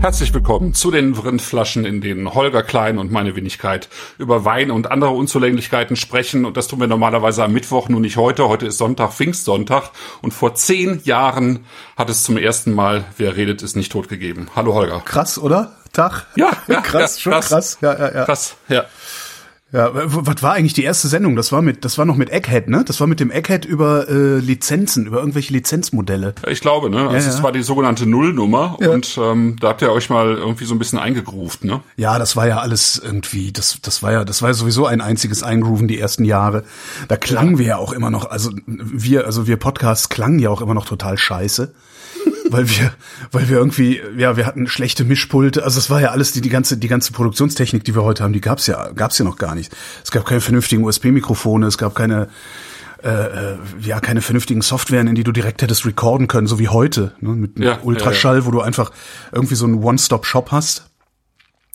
Herzlich willkommen zu den Rindflaschen, in denen Holger Klein und meine Wenigkeit über Wein und andere Unzulänglichkeiten sprechen. Und das tun wir normalerweise am Mittwoch, nur nicht heute. Heute ist Sonntag, Pfingstsonntag. Und vor zehn Jahren hat es zum ersten Mal Wer redet, ist nicht tot gegeben. Hallo Holger. Krass, oder? Tag. Ja, ja krass, ja, schon krass. krass. Ja, ja, ja. Krass, ja. Ja, was war eigentlich die erste Sendung? Das war mit, das war noch mit Egghead, ne? Das war mit dem Egghead über äh, Lizenzen, über irgendwelche Lizenzmodelle. Ich glaube, ne? Also ja, ja. das war die sogenannte Nullnummer ja. und ähm, da habt ihr euch mal irgendwie so ein bisschen eingegruft, ne? Ja, das war ja alles irgendwie, das, das war ja, das war ja sowieso ein einziges Eingrooven die ersten Jahre. Da klangen wir ja auch immer noch, also wir, also wir Podcasts klangen ja auch immer noch total scheiße weil wir, weil wir irgendwie, ja, wir hatten schlechte Mischpulte. Also es war ja alles die, die ganze, die ganze Produktionstechnik, die wir heute haben, die gab's ja, gab's ja noch gar nicht. Es gab keine vernünftigen USB-Mikrofone, es gab keine, äh, äh, ja, keine vernünftigen Softwaren, in die du direkt hättest recorden können, so wie heute, ne, mit ja, Ultraschall, ja, ja. wo du einfach irgendwie so einen One-Stop-Shop hast.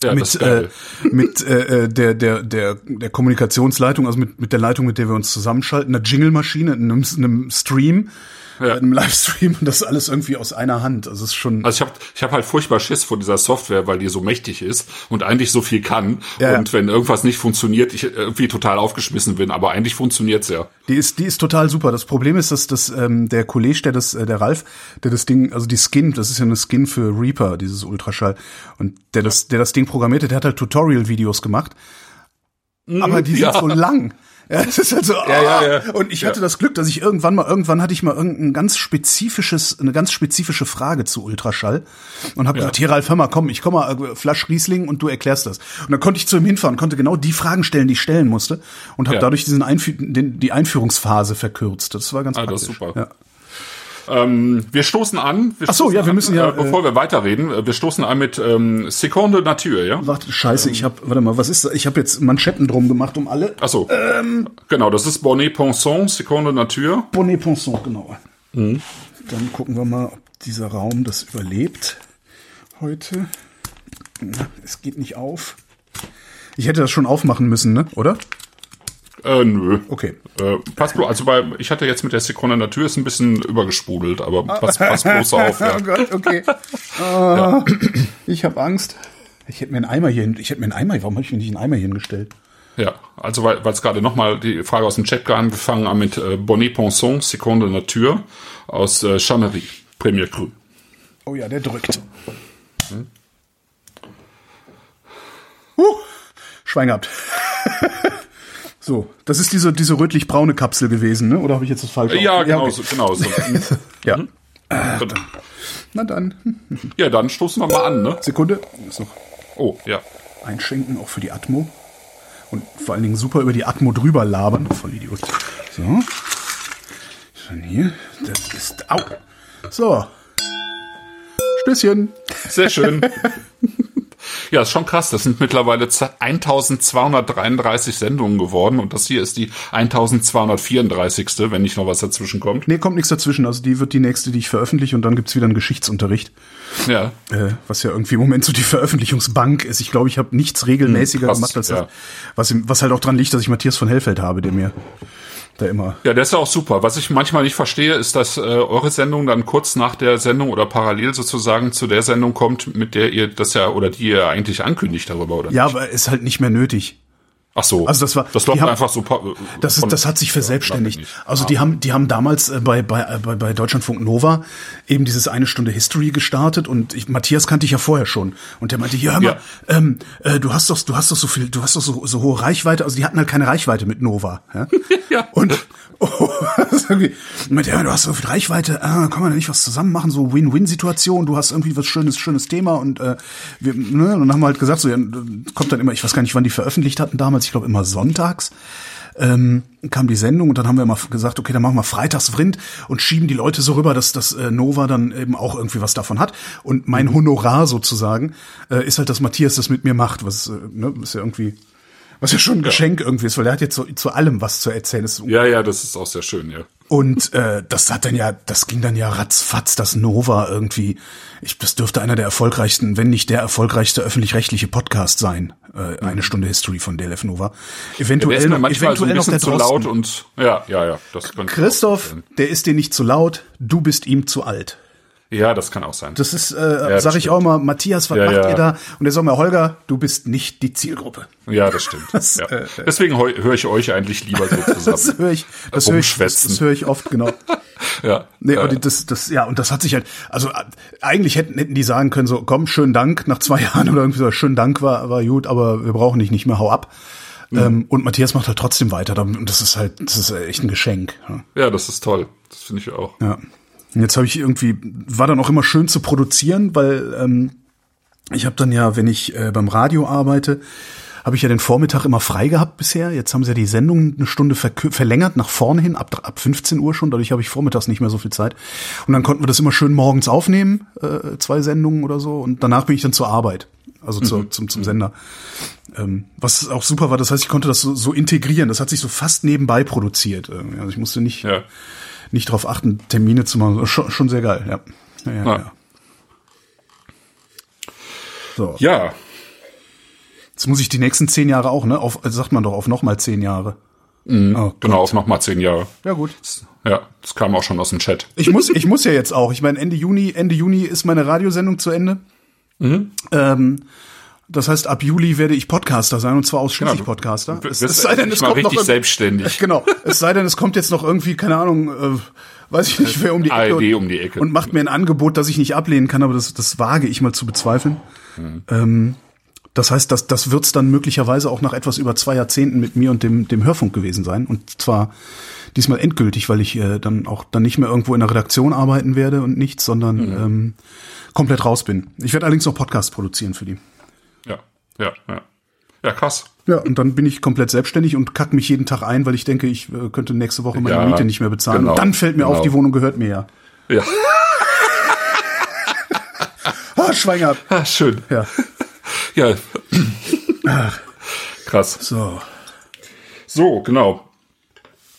Ja, mit äh, mit äh, der der der der Kommunikationsleitung, also mit mit der Leitung, mit der wir uns zusammenschalten, einer Jingle-Maschine, einem, einem Stream, ja. einem Livestream und das alles irgendwie aus einer Hand. Also es ist schon. Also ich habe ich hab halt furchtbar Schiss vor dieser Software, weil die so mächtig ist und eigentlich so viel kann. Ja. Und wenn irgendwas nicht funktioniert, ich irgendwie total aufgeschmissen bin. Aber eigentlich funktioniert's ja. Die ist die ist total super. Das Problem ist, dass das ähm, der Kollege, der das äh, der Ralf, der das Ding, also die Skin, das ist ja eine Skin für Reaper, dieses Ultraschall und der das der das Ding programmierte, der hat halt Tutorial-Videos gemacht. Aber die sind ja. so lang. Ja, das ist halt so, ja, ja, ja. Und ich hatte das Glück, dass ich irgendwann mal, irgendwann hatte ich mal irgendein ganz spezifisches, eine ganz spezifische Frage zu Ultraschall und habe ja. gesagt, hier Ralf, hör mal, komm, ich komme mal, äh, Flasch Riesling und du erklärst das. Und dann konnte ich zu ihm hinfahren, konnte genau die Fragen stellen, die ich stellen musste und habe dadurch diesen Einfü den, die Einführungsphase verkürzt. Das war ganz ah, praktisch. Das ist super. Ja. Ähm, wir stoßen an. Wir Ach so, ja, wir müssen ja. Äh, bevor äh, wir weiterreden, äh, wir stoßen an mit ähm, Seconde Nature, ja? Warte, scheiße, ich habe, warte mal, was ist das? Ich habe jetzt Manschetten drum gemacht um alle. Ach so. Ähm, genau, das ist Bonnet Ponson, Seconde Nature. Bonnet Ponson, genau. Mhm. Dann gucken wir mal, ob dieser Raum das überlebt heute. Es geht nicht auf. Ich hätte das schon aufmachen müssen, ne? Oder? Äh, nö. Okay. Äh, pass bloß, also bei, ich hatte jetzt mit der Sekunde Natur ist ein bisschen übergesprudelt, aber pass, pass bloß auf. Ja. oh Gott, okay. Uh, ja. Ich habe Angst. Ich hätte mir einen Eimer hier, ich hätte mir einen Eimer, warum habe ich mir nicht einen Eimer hier hingestellt? Ja, also weil es gerade nochmal die Frage aus dem Chat angefangen haben mit äh, Bonnet Ponson, Seconde Nature aus äh, Chamery, Premier Cru. Oh ja, der drückt. Hm? Huh, Schwein gehabt. So, das ist diese, diese rötlich-braune Kapsel gewesen, ne? Oder habe ich jetzt das falsch? Ja, genau, ja, okay. so, genau so. ja. Mhm. Äh, na dann. Ja, dann stoßen wir mal an, ne? Sekunde. So. Oh, ja. Einschenken, auch für die Atmo. Und vor allen Dingen super über die Atmo drüber labern. Voll Idiot. So. Schon hier. Das ist. Au. So. Stößchen. Sehr schön. Ja, ist schon krass. Das sind mittlerweile 1233 Sendungen geworden und das hier ist die 1234. wenn nicht noch was dazwischen kommt. Nee, kommt nichts dazwischen. Also die wird die nächste, die ich veröffentliche und dann gibt's wieder einen Geschichtsunterricht. Ja. Äh, was ja irgendwie im Moment so die Veröffentlichungsbank ist. Ich glaube, ich habe nichts regelmäßiger hm, gemacht als ja. das. Was, was halt auch dran liegt, dass ich Matthias von Hellfeld habe, der mir da immer. Ja, der ist ja auch super. Was ich manchmal nicht verstehe, ist, dass äh, eure Sendung dann kurz nach der Sendung oder parallel sozusagen zu der Sendung kommt, mit der ihr das ja oder die ihr eigentlich ankündigt darüber, oder? Ja, nicht? aber ist halt nicht mehr nötig. Ach so. Also das war das läuft haben, einfach so Das ist, das hat sich verselbstständigt. Also ah. die haben die haben damals äh, bei bei äh, bei, bei Deutschlandfunk Nova eben dieses eine Stunde History gestartet und ich, Matthias kannte ich ja vorher schon und der meinte, ja, hör mal, ja. Ähm, äh, du hast doch du hast doch so viel, du hast doch so, so hohe Reichweite, also die hatten halt keine Reichweite mit Nova, ja? ja. Und oh, irgendwie, mit, ja, du hast so viel Reichweite, äh, kann man da nicht was zusammen machen, so Win-Win-Situation, du hast irgendwie was schönes schönes Thema und äh, wir ne, und dann haben wir halt gesagt, so ja, kommt dann immer, ich weiß gar nicht, wann die veröffentlicht hatten damals ich glaube immer sonntags, ähm, kam die Sendung und dann haben wir mal gesagt, okay, dann machen wir freitags Vrind und schieben die Leute so rüber, dass das äh, Nova dann eben auch irgendwie was davon hat. Und mein mhm. Honorar sozusagen äh, ist halt, dass Matthias das mit mir macht, was äh, ne, ist ja irgendwie Was ja schon ein Geschenk irgendwie ist, weil der hat jetzt so, zu allem was zu erzählen. Ja, ja, das ist auch sehr schön, ja. Und äh, das hat dann ja, das ging dann ja ratzfatz, das Nova irgendwie. Ich, das dürfte einer der erfolgreichsten, wenn nicht der erfolgreichste öffentlich-rechtliche Podcast sein. Äh, eine Stunde History von DLF Nova. Der Eventuell, noch- so ein eventuell noch bisschen der zu Drosten. laut und ja, ja, ja, das Christoph, der ist dir nicht zu laut, du bist ihm zu alt. Ja, das kann auch sein. Das ist, äh, das sag ich stimmt. auch mal, Matthias, was Ja, macht ja. ihr da? Und er sagt mir, Holger, du bist nicht die Zielgruppe. ja, das stimmt. Das, ja. äh, Deswegen höre ich euch eigentlich lieber so Das zusammen. höre ich, das höre ich, das, das höre ich oft, genau. ja. Nee, äh, und das, das, ja, und das hat sich halt, also eigentlich hätten, hätten die sagen können, so, komm, schönen Dank, nach zwei Jahren oder irgendwie so, schönen Dank war, war gut, aber wir brauchen dich nicht mehr, hau ab. Mhm. Ähm, und Matthias macht halt trotzdem weiter, und das ist halt, das ist echt ein Geschenk. Ja. ja, das ist toll. Das finde ich auch. Ja. Und jetzt habe ich irgendwie, war dann auch immer schön zu produzieren, weil ähm, ich habe dann ja, wenn ich äh, beim Radio arbeite, habe ich ja den Vormittag immer frei gehabt bisher. Jetzt haben sie ja die Sendung eine Stunde verlängert nach vorne hin, ab, ab 15 Uhr schon. Dadurch habe ich vormittags nicht mehr so viel Zeit. Und dann konnten wir das immer schön morgens aufnehmen, äh, zwei Sendungen oder so. Und danach bin ich dann zur Arbeit, also zur, zum, zum Sender. Ähm, was auch super war, das heißt, ich konnte das so, so integrieren. Das hat sich so fast nebenbei produziert. irgendwie. Also ich musste nicht Ja. Nicht darauf achten, Termine zu machen. Schon, schon sehr geil, ja. Ja, ja, Ja. ja. So, Ja, jetzt muss ich die nächsten zehn Jahre auch, ne? Auf, also sagt man doch auf nochmal zehn Jahre. Oh, genau, auf nochmal zehn Jahre. Ja gut. Ja, das kam auch schon aus dem Chat. Ich muss, ich muss ja jetzt auch. Ich meine, Ende Juni, Ende Juni ist meine Radiosendung zu Ende. Mhm. Ähm, das heißt, ab Juli werde ich Podcaster sein und zwar ausschließlich Genau. Podcaster. Du wirst endlich mal richtig irgend- selbstständig. Genau. Es sei denn, es kommt jetzt noch irgendwie, keine Ahnung, äh, weiß ich nicht, wer um die Ecke. ARD und, um die Ecke. Und macht mir ein Angebot, das ich nicht ablehnen kann, aber das, das wage ich mal zu bezweifeln. Mhm. Ähm, das heißt, das, das wird's dann möglicherweise auch nach etwas über zwei Jahrzehnten mit mir und dem, dem Hörfunk gewesen sein. Und zwar diesmal endgültig, weil ich äh, dann auch dann nicht mehr irgendwo in der Redaktion arbeiten werde und nichts, sondern Mhm. ähm, komplett raus bin. Ich werde allerdings noch Podcasts produzieren für die. Ja, ja, ja. Krass. Ja, und dann bin ich komplett selbstständig und kack mich jeden Tag ein, weil ich denke, ich äh, könnte nächste Woche meine Ja, Miete nicht mehr bezahlen. genau, und dann fällt mir auf, genau. die Wohnung gehört mir ja. Ja, Ah, Schwein gehabt. ah, schön. Ja. Ja. Krass. So. So, genau.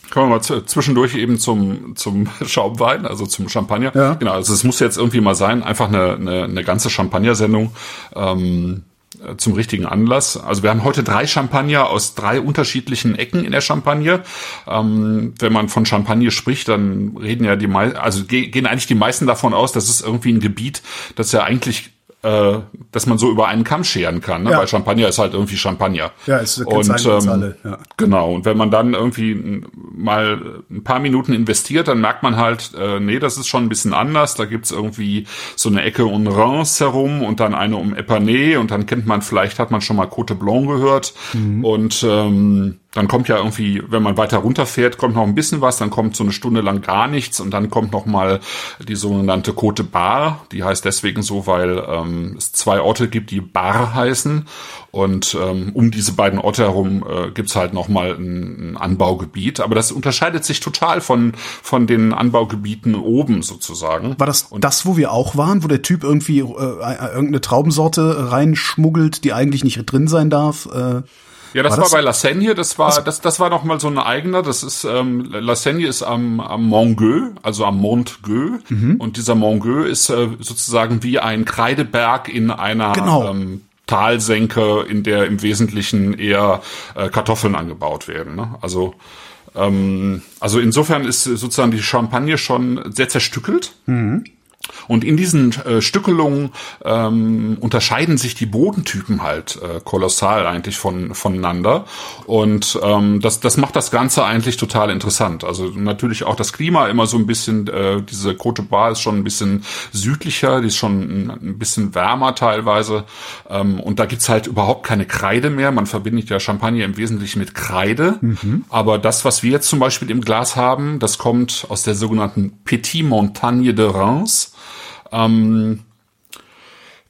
Kommen wir mal zwischendurch eben zum, zum Schaumwein, also zum Champagner. Ja. Genau, also es muss jetzt irgendwie mal sein, einfach eine, eine, eine ganze Champagner-Sendung ähm, äh, zum richtigen Anlass. Also wir haben heute drei Champagner aus drei unterschiedlichen Ecken in der Champagne. Ähm, wenn man von Champagne spricht, dann reden ja die meisten, also ge gehen eigentlich die meisten davon aus, dass es irgendwie ein Gebiet, das ja eigentlich äh, dass man so über einen Kamm scheren kann, ne? Ja. weil Champagner ist halt irgendwie Champagner. Ja, es kennt und ähm, alle, ja. Genau, und wenn man dann irgendwie mal ein paar Minuten investiert, dann merkt man halt, äh, nee, das ist schon ein bisschen anders. Da gibt's irgendwie so eine Ecke um Reims herum und dann eine um Epernay und dann kennt man vielleicht, hat man schon mal Côte Blanc gehört. Und ähm, dann kommt ja irgendwie, wenn man weiter runterfährt, kommt noch ein bisschen was, dann kommt so eine Stunde lang gar nichts und dann kommt noch mal die sogenannte Côte Bar. Die heißt deswegen so, weil ähm, es zwei Orte gibt, die Bar heißen und ähm, um diese beiden Orte herum äh, gibt's halt noch mal ein, ein Anbaugebiet. Aber das unterscheidet sich total von von den Anbaugebieten oben sozusagen. War das das, wo wir auch waren, wo der Typ irgendwie äh, äh, irgendeine Traubensorte reinschmuggelt, die eigentlich nicht drin sein darf? Äh, Ja, das War war, das- bei La Seigne, das war, das, das war noch mal so ein eigener, das ist, ähm, La Seigne ist am, am Montgueux, also am Mont Gueux, Mhm. und dieser Mont Gueux ist äh, sozusagen wie ein Kreideberg in einer Genau. ähm, Talsenke, in der im Wesentlichen eher äh, Kartoffeln angebaut werden. Ne? Also, ähm, also insofern ist sozusagen die Champagne schon sehr zerstückelt. Und in diesen äh, Stückelungen ähm, unterscheiden sich die Bodentypen halt äh, kolossal eigentlich von, voneinander. Und ähm, das, das macht das Ganze eigentlich total interessant. Also natürlich auch das Klima immer so ein bisschen, äh, diese Côte Bar ist schon ein bisschen südlicher, die ist schon ein, bisschen wärmer teilweise. Ähm, und da gibt's halt überhaupt keine Kreide mehr. Man verbindet ja Champagner im Wesentlichen mit Kreide. Aber das, was wir jetzt zum Beispiel im Glas haben, das kommt aus der sogenannten Petit Montagne de Reims. Ähm,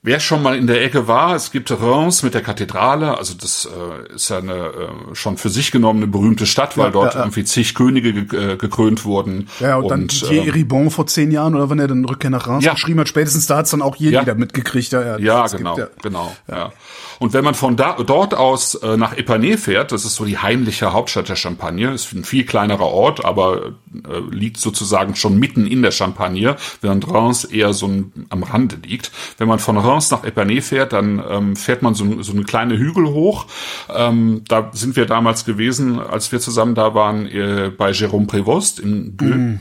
Wer schon mal in der Ecke war, es gibt Reims mit der Kathedrale, also das äh, ist ja eine äh, schon für sich genommene berühmte Stadt, weil Ja, dort ja, irgendwie zig Könige ge äh, gekrönt wurden. Ja, und, dann Didier äh, Ribon vor zehn Jahren oder wann er den Rückkehr nach Reims Ja. geschrieben hat, spätestens da hat's dann auch jeder Ja. mitgekriegt. Ja, ja, es gibt genau, genau. Ja. Und wenn man von da, dort aus äh, nach Epernay fährt, das ist so die heimliche Hauptstadt der Champagne, ist ein viel kleinerer Ort, aber äh, liegt sozusagen schon mitten in der Champagne, während Reims eher so ein, am Rande liegt. Wenn man von Reims nach Epernay fährt, dann ähm, fährt man so, so eine kleine Hügel hoch. Ähm, da sind wir damals gewesen, als wir zusammen da waren, äh, bei Jérôme Prévost in Gueux.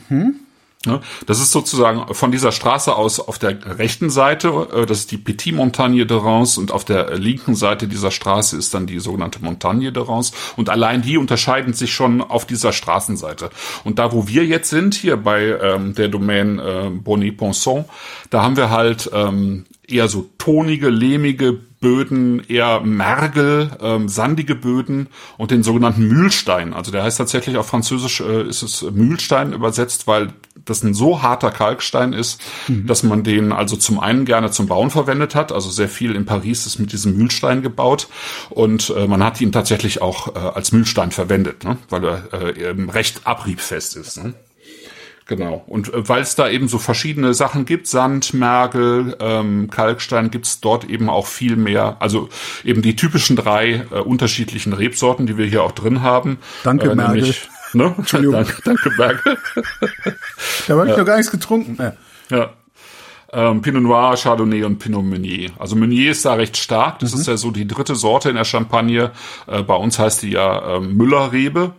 Ne? Das ist sozusagen von dieser Straße aus auf der rechten Seite, äh, das ist die Petit Montagne de Reims und auf der linken Seite dieser Straße ist dann die sogenannte Montagne de Reims und allein die unterscheiden sich schon auf dieser Straßenseite. Und da, wo wir jetzt sind, hier bei ähm, der Domaine äh, Bonnet-Ponson, da haben wir halt ähm, eher so tonige, lehmige Böden, eher Mergel, ähm, sandige Böden und den sogenannten Mühlstein. Also der heißt tatsächlich auf Französisch äh, ist es Mühlstein übersetzt, weil das ein so harter Kalkstein ist, dass man den also zum einen gerne zum Bauen verwendet hat. Also sehr viel in Paris ist mit diesem Mühlstein gebaut und äh, man hat ihn tatsächlich auch äh, als Mühlstein verwendet, ne? weil er äh, eben recht abriebfest ist. Ne? Genau. Und äh, weil es da eben so verschiedene Sachen gibt, Sand, Mergel, ähm, Kalkstein, gibt's dort eben auch viel mehr. Also eben die typischen drei äh, unterschiedlichen Rebsorten, die wir hier auch drin haben. Danke, äh, Mergel. nämlich, Ne? Entschuldigung. danke, danke, Mergel. Da habe ich noch gar nichts getrunken. Ja. Ja. Ähm, Pinot Noir, Chardonnay und Pinot Meunier. Also Meunier ist da recht stark. Das ist ja so die dritte Sorte in der Champagne. Äh, bei uns heißt die ja ähm, Müllerrebe.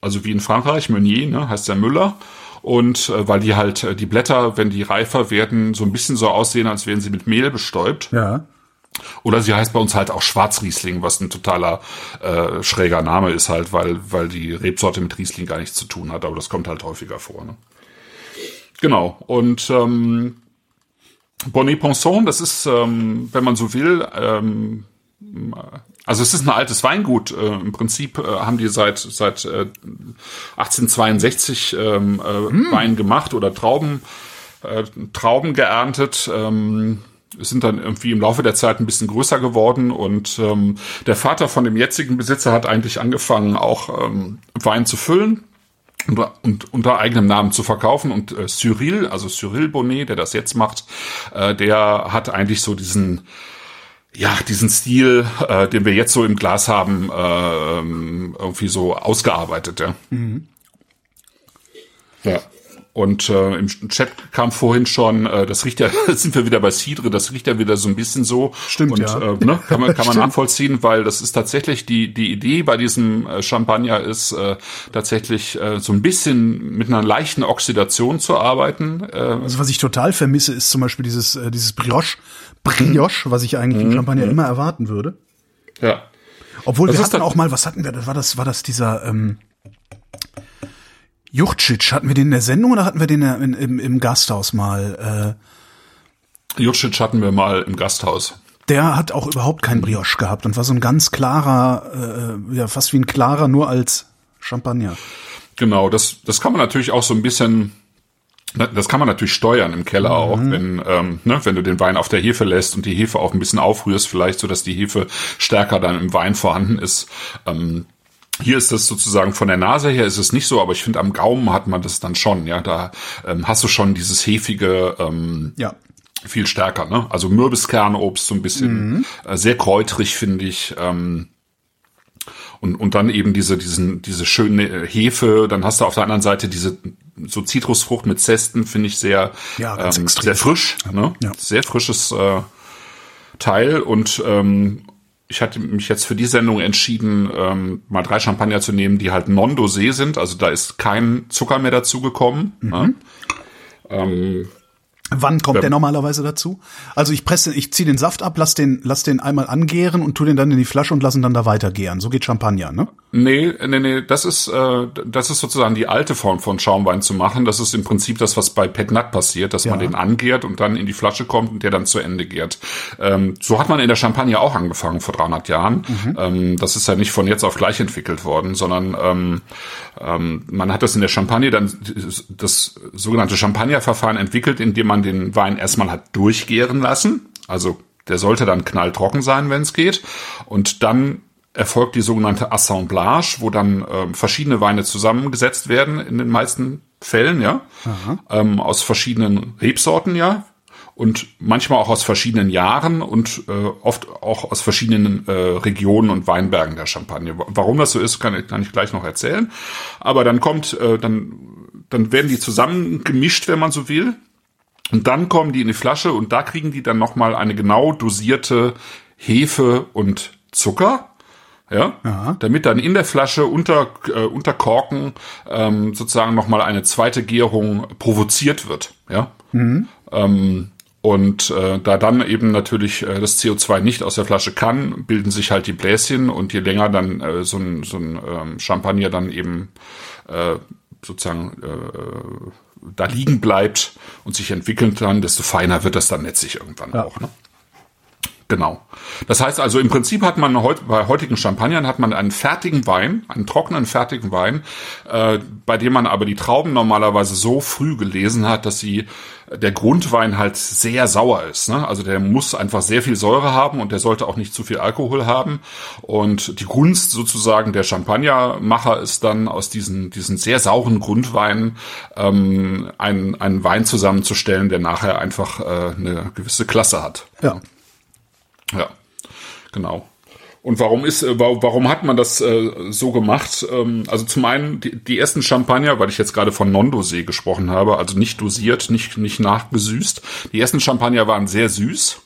Also wie in Frankreich, Meunier, ne, heißt ja Müller. Und äh, weil die halt, äh, die Blätter, wenn die reifer werden, so ein bisschen so aussehen, als wären sie mit Mehl bestäubt. ja. Oder sie heißt bei uns halt auch Schwarzriesling, was ein totaler äh, schräger Name ist halt, weil, weil die Rebsorte mit Riesling gar nichts zu tun hat, aber das kommt halt häufiger vor. Ne? Genau. Und ähm, Bonnet Ponson, das ist, ähm, wenn man so will, ähm, also es ist ein altes Weingut. Äh, Im Prinzip äh, haben die seit seit äh, 1862 ähm, äh, Wein gemacht oder Trauben äh, Trauben geerntet. Ähm, sind dann irgendwie im Laufe der Zeit ein bisschen größer geworden und ähm, der Vater von dem jetzigen Besitzer hat eigentlich angefangen, auch ähm, Wein zu füllen und, und unter eigenem Namen zu verkaufen. Und äh, Cyril, also Cyril Bonnet, der das jetzt macht, äh, der hat eigentlich so diesen ja, diesen Stil, äh, den wir jetzt so im Glas haben, äh, ähm, irgendwie so ausgearbeitet, ja. Ja. Und äh, im Chat kam vorhin schon, äh, das riecht ja, jetzt sind wir wieder bei Cidre, das riecht ja wieder so ein bisschen so. Stimmt, und, ja. Äh, ne, kann man, kann man nachvollziehen, weil das ist tatsächlich die die Idee bei diesem äh, Champagner ist äh, tatsächlich äh, so ein bisschen mit einer leichten Oxidation zu arbeiten. Äh, Also was ich total vermisse, ist zum Beispiel dieses, äh, dieses Brioche, Brioche, was ich eigentlich im Champagner immer erwarten würde. ja. Obwohl Das wir hatten auch mal, was hatten wir? Das war das, war das dieser ähm, Juchcic. Hatten wir den in der Sendung oder hatten wir den in, im, im Gasthaus mal? Äh, Jutschitsch hatten wir mal im Gasthaus. der hat auch überhaupt kein Brioche gehabt und war so ein ganz klarer, äh, ja fast wie ein klarer, nur als Champagner. Genau, das, das kann man natürlich auch so ein bisschen, das kann man natürlich steuern im Keller auch, wenn, ähm, ne, wenn du den Wein auf der Hefe lässt und die Hefe auch ein bisschen aufrührst, vielleicht so, dass die Hefe stärker dann im Wein vorhanden ist. Ähm, hier ist das sozusagen von der Nase her ist es nicht so, aber ich finde am Gaumen hat man das dann schon, ja, da ähm, hast du schon dieses hefige, ähm, Ja. viel stärker, ne? Also Mürbiskernobst so ein bisschen äh, sehr kräutrig finde ich. Ähm, und, und dann eben diese, diesen, diese schöne äh, Hefe, dann hast du auf der anderen Seite diese so Zitrusfrucht mit Zesten, finde ich sehr, Ja, ähm, sehr frisch, ne? Ja. Sehr frisches äh, Teil und ähm, ich hatte mich jetzt für die Sendung entschieden, ähm, mal drei Champagner zu nehmen, die halt non-dosé sind, also da ist kein Zucker mehr dazugekommen. Mhm. Ne? Ähm, Wann kommt Ja. der normalerweise dazu? Also ich presse, ich ziehe den Saft ab, lass den, lass den einmal angären und tu den dann in die Flasche und lass ihn dann da weiter gären. So geht Champagner, ne? Nee, nee, nee, das ist, äh, das ist sozusagen die alte Form von Schaumwein zu machen. Das ist im Prinzip das, was bei Pet Nat passiert, dass man Ja. den angärt und dann in die Flasche kommt und der dann zu Ende gärt. Ähm, so hat man in der Champagne auch angefangen vor 300 Jahren. Ähm, das ist ja nicht von jetzt auf gleich entwickelt worden, sondern ähm, ähm, man hat das in der Champagne dann das sogenannte Champagnerverfahren entwickelt, indem man den Wein erstmal hat durchgären lassen. Also Der sollte dann knalltrocken sein, wenn es geht. Und dann erfolgt die sogenannte Assemblage, wo dann ähm, verschiedene Weine zusammengesetzt werden in den meisten Fällen, ja, ähm, aus verschiedenen Rebsorten, ja, und manchmal auch aus verschiedenen Jahren und äh, oft auch aus verschiedenen äh, Regionen und Weinbergen der Champagne. Warum das so ist, kann, ich- kann ich gleich noch erzählen. Aber dann kommt, äh, dann, dann werden die zusammengemischt, wenn man so will. Und dann kommen die in die Flasche und da kriegen die dann nochmal eine genau dosierte Hefe und Zucker. Ja, damit dann in der Flasche unter, äh, unter Korken ähm, sozusagen nochmal eine zweite Gärung provoziert wird. Ja. Ähm, und äh, da dann eben natürlich äh, das CO2 nicht aus der Flasche kann, bilden sich halt die Bläschen und je länger dann äh, so ein, so ein ähm, Champagner dann eben äh, sozusagen äh, da liegen bleibt und sich entwickeln kann, desto feiner wird das dann letztlich irgendwann auch. Ne? Genau. Das heißt also, im Prinzip hat man heut, bei heutigen Champagnern hat man einen fertigen Wein, einen trockenen fertigen Wein, äh, bei dem man aber die Trauben normalerweise so früh gelesen hat, dass sie der Grundwein halt sehr sauer ist. Ne? Also der muss einfach sehr viel Säure haben und der sollte auch nicht zu viel Alkohol haben. Und die Kunst sozusagen der Champagnermacher ist dann aus diesen, diesen sehr sauren Grundweinen ähm, einen, einen Wein zusammenzustellen, der nachher einfach äh, eine gewisse Klasse hat. Ja. Ja, genau. Und warum ist, äh, wa- warum hat man das äh, so gemacht? Ähm, also zum einen die, die ersten Champagner, weil ich jetzt gerade von Non-Dosé gesprochen habe, also nicht dosiert, nicht nicht nachgesüßt. Die ersten Champagner waren sehr süß,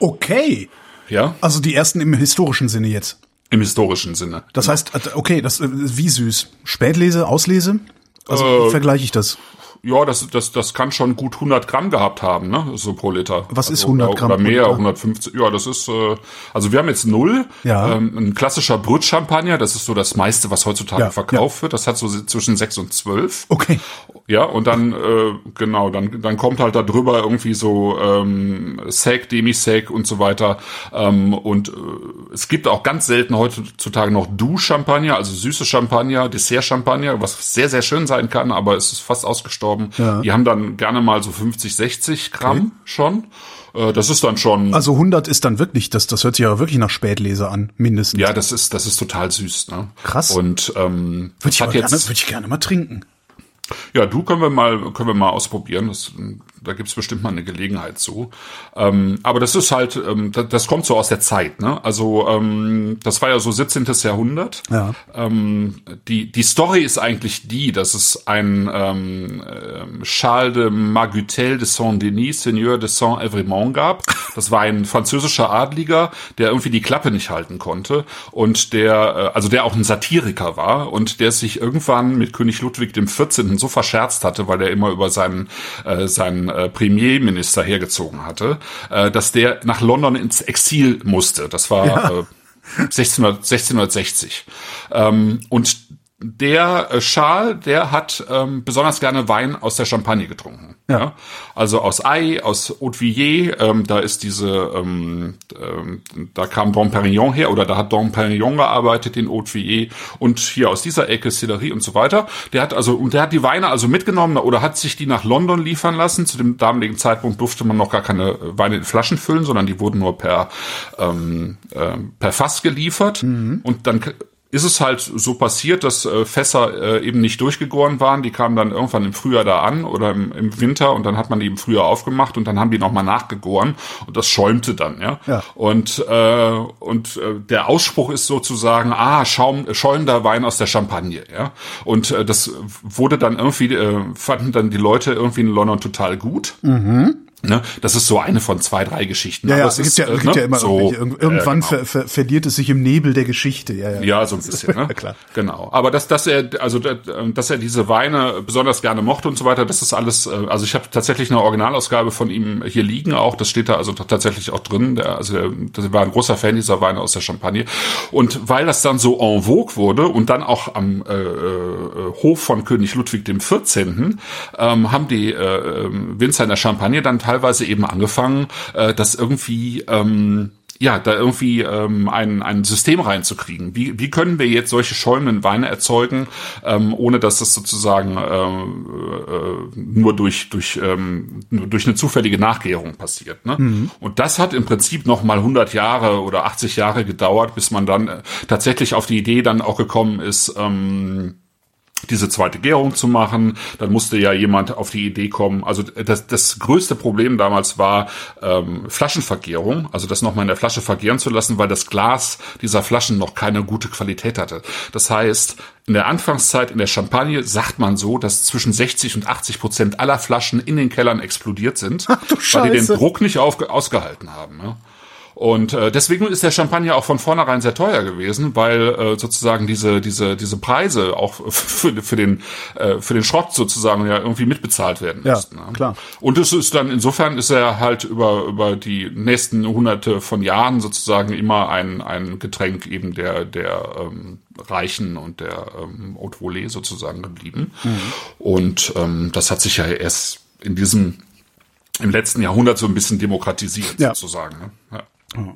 Okay. ja, Also die ersten im historischen Sinne jetzt. im historischen Sinne. Das heißt, äh, okay, das wie süß. Spätlese, Auslese? Also Äh, wie vergleiche ich das? Ja, das, das, das kann schon gut 100 Gramm gehabt haben, ne? So pro Liter. Was ist also, 100 oder- Gramm Oder mehr, Liter? 150. Ja, das ist, äh, also wir haben jetzt null. Ja. Ähm, ein klassischer Brut-Champagner, das ist so das meiste, was heutzutage Ja, verkauft wird. Das hat so zwischen 6 und 12. Okay. Ja, und dann, äh, genau, dann, dann kommt halt da drüber irgendwie so ähm, Sec, Demi-Sec und so weiter. Ähm, und äh, es gibt auch ganz selten heutzutage noch Du-Champagner, also süße Champagner, Dessert-Champagner, was sehr, sehr schön sein kann, aber es ist fast ausgestorben. Ja. Die haben dann gerne mal so 50, 60 Gramm schon. Äh, das ist dann schon, Also 100 ist dann wirklich, das, das hört sich ja wirklich nach Spätlese an, mindestens. ja, das ist, das ist total süß. Ne? Krass. Und ähm, Würde ich, hat jetzt, gerne, würde ich gerne mal trinken. Ja, du können wir mal, können wir mal ausprobieren. Das, da gibt's bestimmt mal eine Gelegenheit zu. Ähm, aber das ist halt, ähm, das, das kommt so aus der Zeit. Ne? Also ähm, das war ja so 17. Jahrhundert. Ja. Ähm, die die Story ist eigentlich die, dass es ein ähm, ähm, Charles de Margutel de Saint-Denis, Seigneur de Saint-Evremont gab. Das war ein französischer Adliger, der irgendwie die Klappe nicht halten konnte und der, äh, also der auch ein Satiriker war und der sich irgendwann mit König Ludwig dem 14. so verscherzt hatte, weil er immer über seinen äh, seinen äh, Premierminister hergezogen hatte, äh, dass der nach London ins Exil musste. Das war Ja. äh, 1600, 1660. Ähm, und der äh, Charles, der hat ähm, besonders gerne Wein aus der Champagne getrunken. Ja. Also aus Ei, aus Haute Villiers, ähm, da ist diese, ähm, ähm, da kam Dom Perignon her oder da hat Dom Perignon gearbeitet in Haute Villiers und hier aus dieser Ecke Sillery und so weiter. Der hat also, und der hat die Weine also mitgenommen oder hat sich die nach London liefern lassen. Zu dem damaligen Zeitpunkt durfte man noch gar keine Weine in Flaschen füllen, sondern die wurden nur per, ähm, ähm, per Fass geliefert. Und dann ist es halt so passiert, dass äh, Fässer äh, eben nicht durchgegoren waren. Die kamen dann irgendwann im Frühjahr da an oder im, im Winter und dann hat man die im Frühjahr aufgemacht und dann haben die nochmal nachgegoren und das schäumte dann, ja. Ja. Und, äh, und äh, der Ausspruch ist sozusagen, ah, Schaum, schäumender Wein aus der Champagne, ja. Und äh, das wurde dann irgendwie, äh, fanden dann die Leute irgendwie in London total gut. Ne? Das ist so eine von zwei, drei Geschichten. Ja, ja, es es gibt ist, ja, äh, gibt ne? ja immer so, irgendwann äh, genau. ver, ver, verliert es sich im Nebel der Geschichte. Ja, ja. Ja, so ein bisschen, ne? Ja, klar. Genau. Aber dass, dass er, also dass er diese Weine besonders gerne mochte und so weiter, das ist alles, äh, also ich habe tatsächlich eine Originalausgabe von ihm hier liegen auch, das steht da also tatsächlich auch drin. Der, also der, der war ein großer Fan dieser Weine aus der Champagne. Und weil das dann so en vogue wurde und dann auch am äh, äh, Hof von König Ludwig dem 14. Ähm, haben die äh, Winzer in der Champagne dann teilweise eben angefangen, äh, das irgendwie ähm, ja, da irgendwie ähm, ein, ein System reinzukriegen. Wie, wie können wir jetzt solche schäumenden Weine erzeugen, ähm, ohne dass das sozusagen ähm, äh, nur durch durch ähm, nur durch eine zufällige Nachgärung passiert. Ne? Mhm. Und das hat im Prinzip noch mal 100 Jahre oder 80 Jahre gedauert, bis man dann äh, tatsächlich auf die Idee dann auch gekommen ist. Ähm, diese zweite Gärung zu machen. Dann musste ja jemand auf die Idee kommen. Also das, das größte Problem damals war ähm, Flaschenvergärung, also das nochmal in der Flasche vergären zu lassen, weil das Glas dieser Flaschen noch keine gute Qualität hatte. Das heißt, in der Anfangszeit in der Champagne sagt man so, dass zwischen 60 und 80 Prozent aller Flaschen in den Kellern explodiert sind, Ach, weil die den Druck nicht auf, ausgehalten haben. Ne? Und äh, deswegen ist der Champagner auch von vornherein sehr teuer gewesen, weil äh, sozusagen diese diese diese Preise auch für, für den äh, für den Schrott sozusagen ja irgendwie mitbezahlt werden ja, müssten. Ne? Klar. Und es ist dann insofern ist er halt über über die nächsten Hunderte von Jahren sozusagen immer ein ein Getränk eben der der ähm, Reichen und der ähm, Haute Volée sozusagen geblieben. Mhm. Und ähm, das hat sich ja erst in diesem im letzten Jahrhundert so ein bisschen demokratisiert ja. sozusagen. Ne? Ja. Oh.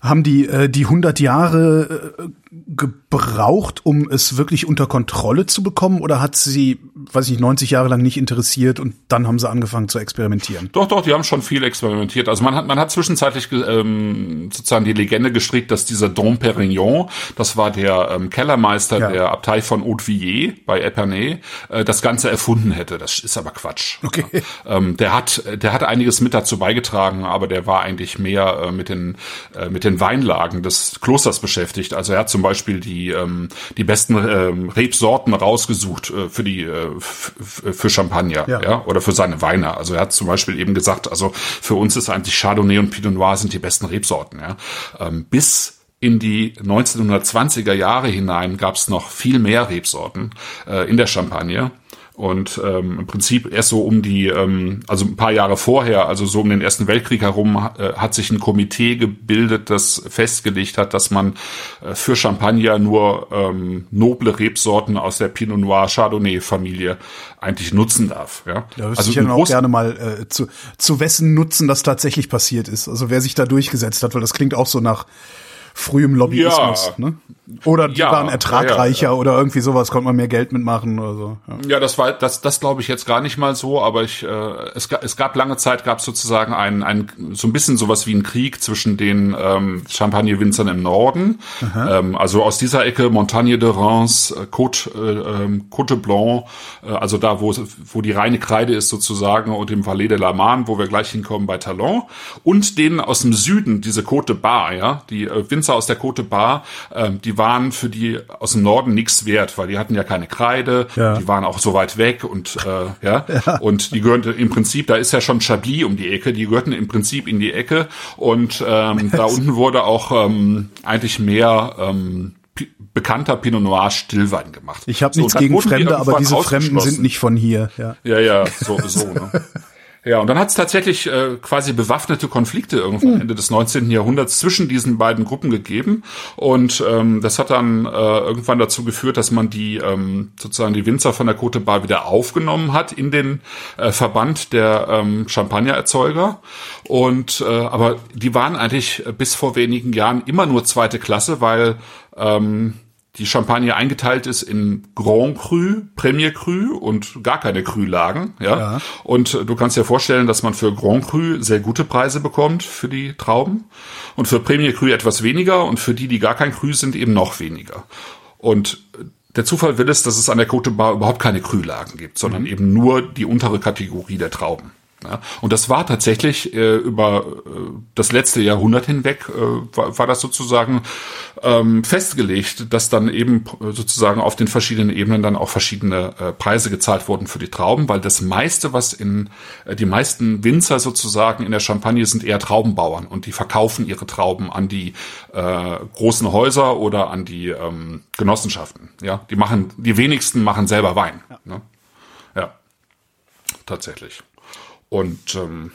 Haben die äh, die 100 Jahre äh, gebraucht, um es wirklich unter Kontrolle zu bekommen? Oder hat sie, weiß ich nicht, 90 Jahre lang nicht interessiert und dann haben sie angefangen zu experimentieren? Doch, doch, die haben schon viel experimentiert. Also man hat, man hat zwischenzeitlich ähm, sozusagen die Legende gestrickt, dass dieser Dom Perignon, das war der ähm, Kellermeister ja. der Abtei von Haute-Villiers bei Epernay, äh, das Ganze erfunden hätte. Das ist aber Quatsch. Okay. Ja. Ähm, der hat, der hat einiges mit dazu beigetragen, aber der war eigentlich mehr äh, mit den, äh, mit den Weinlagen des Klosters beschäftigt. Also er hat zum Beispiel die, ähm, die besten ähm, Rebsorten rausgesucht äh, für die äh, für Champagner ja. ja. oder für seine Weine. Also er hat zum Beispiel eben gesagt, also für uns ist eigentlich Chardonnay und Pinot Noir sind die besten Rebsorten. Ja. Ähm, bis in die 1920er Jahre hinein gab es noch viel mehr Rebsorten äh, in der Champagne. Und ähm, im Prinzip erst so um die, ähm, also ein paar Jahre vorher, also so um den Ersten Weltkrieg herum, äh, hat sich ein Komitee gebildet, das festgelegt hat, dass man äh, für Champagner nur ähm, noble Rebsorten aus der Pinot Noir Chardonnay Familie eigentlich nutzen darf. Ja, da also ich ja auch gerne mal äh, zu, zu wessen Nutzen das tatsächlich passiert ist. Also wer sich da durchgesetzt hat, weil das klingt auch so nach frühem Lobbyismus. Ja. Ne? Oder die ja, waren ertragreicher ja, oder irgendwie sowas, konnte man mehr Geld mitmachen oder so. Ja, das war das, das glaube ich jetzt gar nicht mal so, aber ich, äh, es, es gab lange Zeit, gab es sozusagen ein, ein so ein bisschen sowas wie ein Krieg zwischen den ähm, Champagner-Winzern im Norden, ähm, also aus dieser Ecke Montagne de Reims, äh, Côte, äh, ähm, Côte Blanc, äh, also da, wo, wo die reine Kreide ist sozusagen und im Valais de la Marne, wo wir gleich hinkommen bei Talon. Und denen aus dem Süden, diese Côte Bar, ja, die äh, Winzer aus der Côte Bar, ähm, die waren für die aus dem Norden nichts wert, weil die hatten ja keine Kreide, ja. die waren auch so weit weg und äh, ja, ja. und die gehörten im Prinzip, da ist ja schon Chablis um die Ecke, die gehörten im Prinzip in die Ecke und ähm, da unten wurde auch ähm, eigentlich mehr ähm, bekannter Pinot Noir Stillwein gemacht. Ich habe so, nichts gegen Fremde, aber diese Fremden sind nicht von hier. Ja, ja, ja so, so ne? Ja, und dann hat es tatsächlich äh, quasi bewaffnete Konflikte irgendwann mhm. Ende des 19. Jahrhunderts zwischen diesen beiden Gruppen gegeben. Und ähm, das hat dann äh, irgendwann dazu geführt, dass man die ähm, sozusagen die Winzer von der Côte Bar wieder aufgenommen hat in den äh, Verband der ähm, Champagnererzeuger. Und äh, aber die waren eigentlich bis vor wenigen Jahren immer nur zweite Klasse, weil ähm, die Champagne eingeteilt ist in Grand Cru, Premier Cru und gar keine Cru-Lagen. Ja? ja. Und du kannst dir vorstellen, dass man für Grand Cru sehr gute Preise bekommt für die Trauben und für Premier Cru etwas weniger und für die, die gar kein Cru sind, eben noch weniger. Und der Zufall will es, dass es an der Côte Bar überhaupt keine Cru-Lagen gibt, sondern mhm. eben nur die untere Kategorie der Trauben. Ja, und das war tatsächlich äh, über äh, das letzte Jahrhundert hinweg, äh, war, war das sozusagen ähm, festgelegt, dass dann eben sozusagen auf den verschiedenen Ebenen dann auch verschiedene äh, Preise gezahlt wurden für die Trauben, weil das meiste, was in äh, die meisten Winzer sozusagen in der Champagne sind eher Traubenbauern und die verkaufen ihre Trauben an die äh, großen Häuser oder an die ähm, Genossenschaften. Ja, die machen, die wenigsten machen selber Wein. Ja, ne? ja. tatsächlich. Und ähm,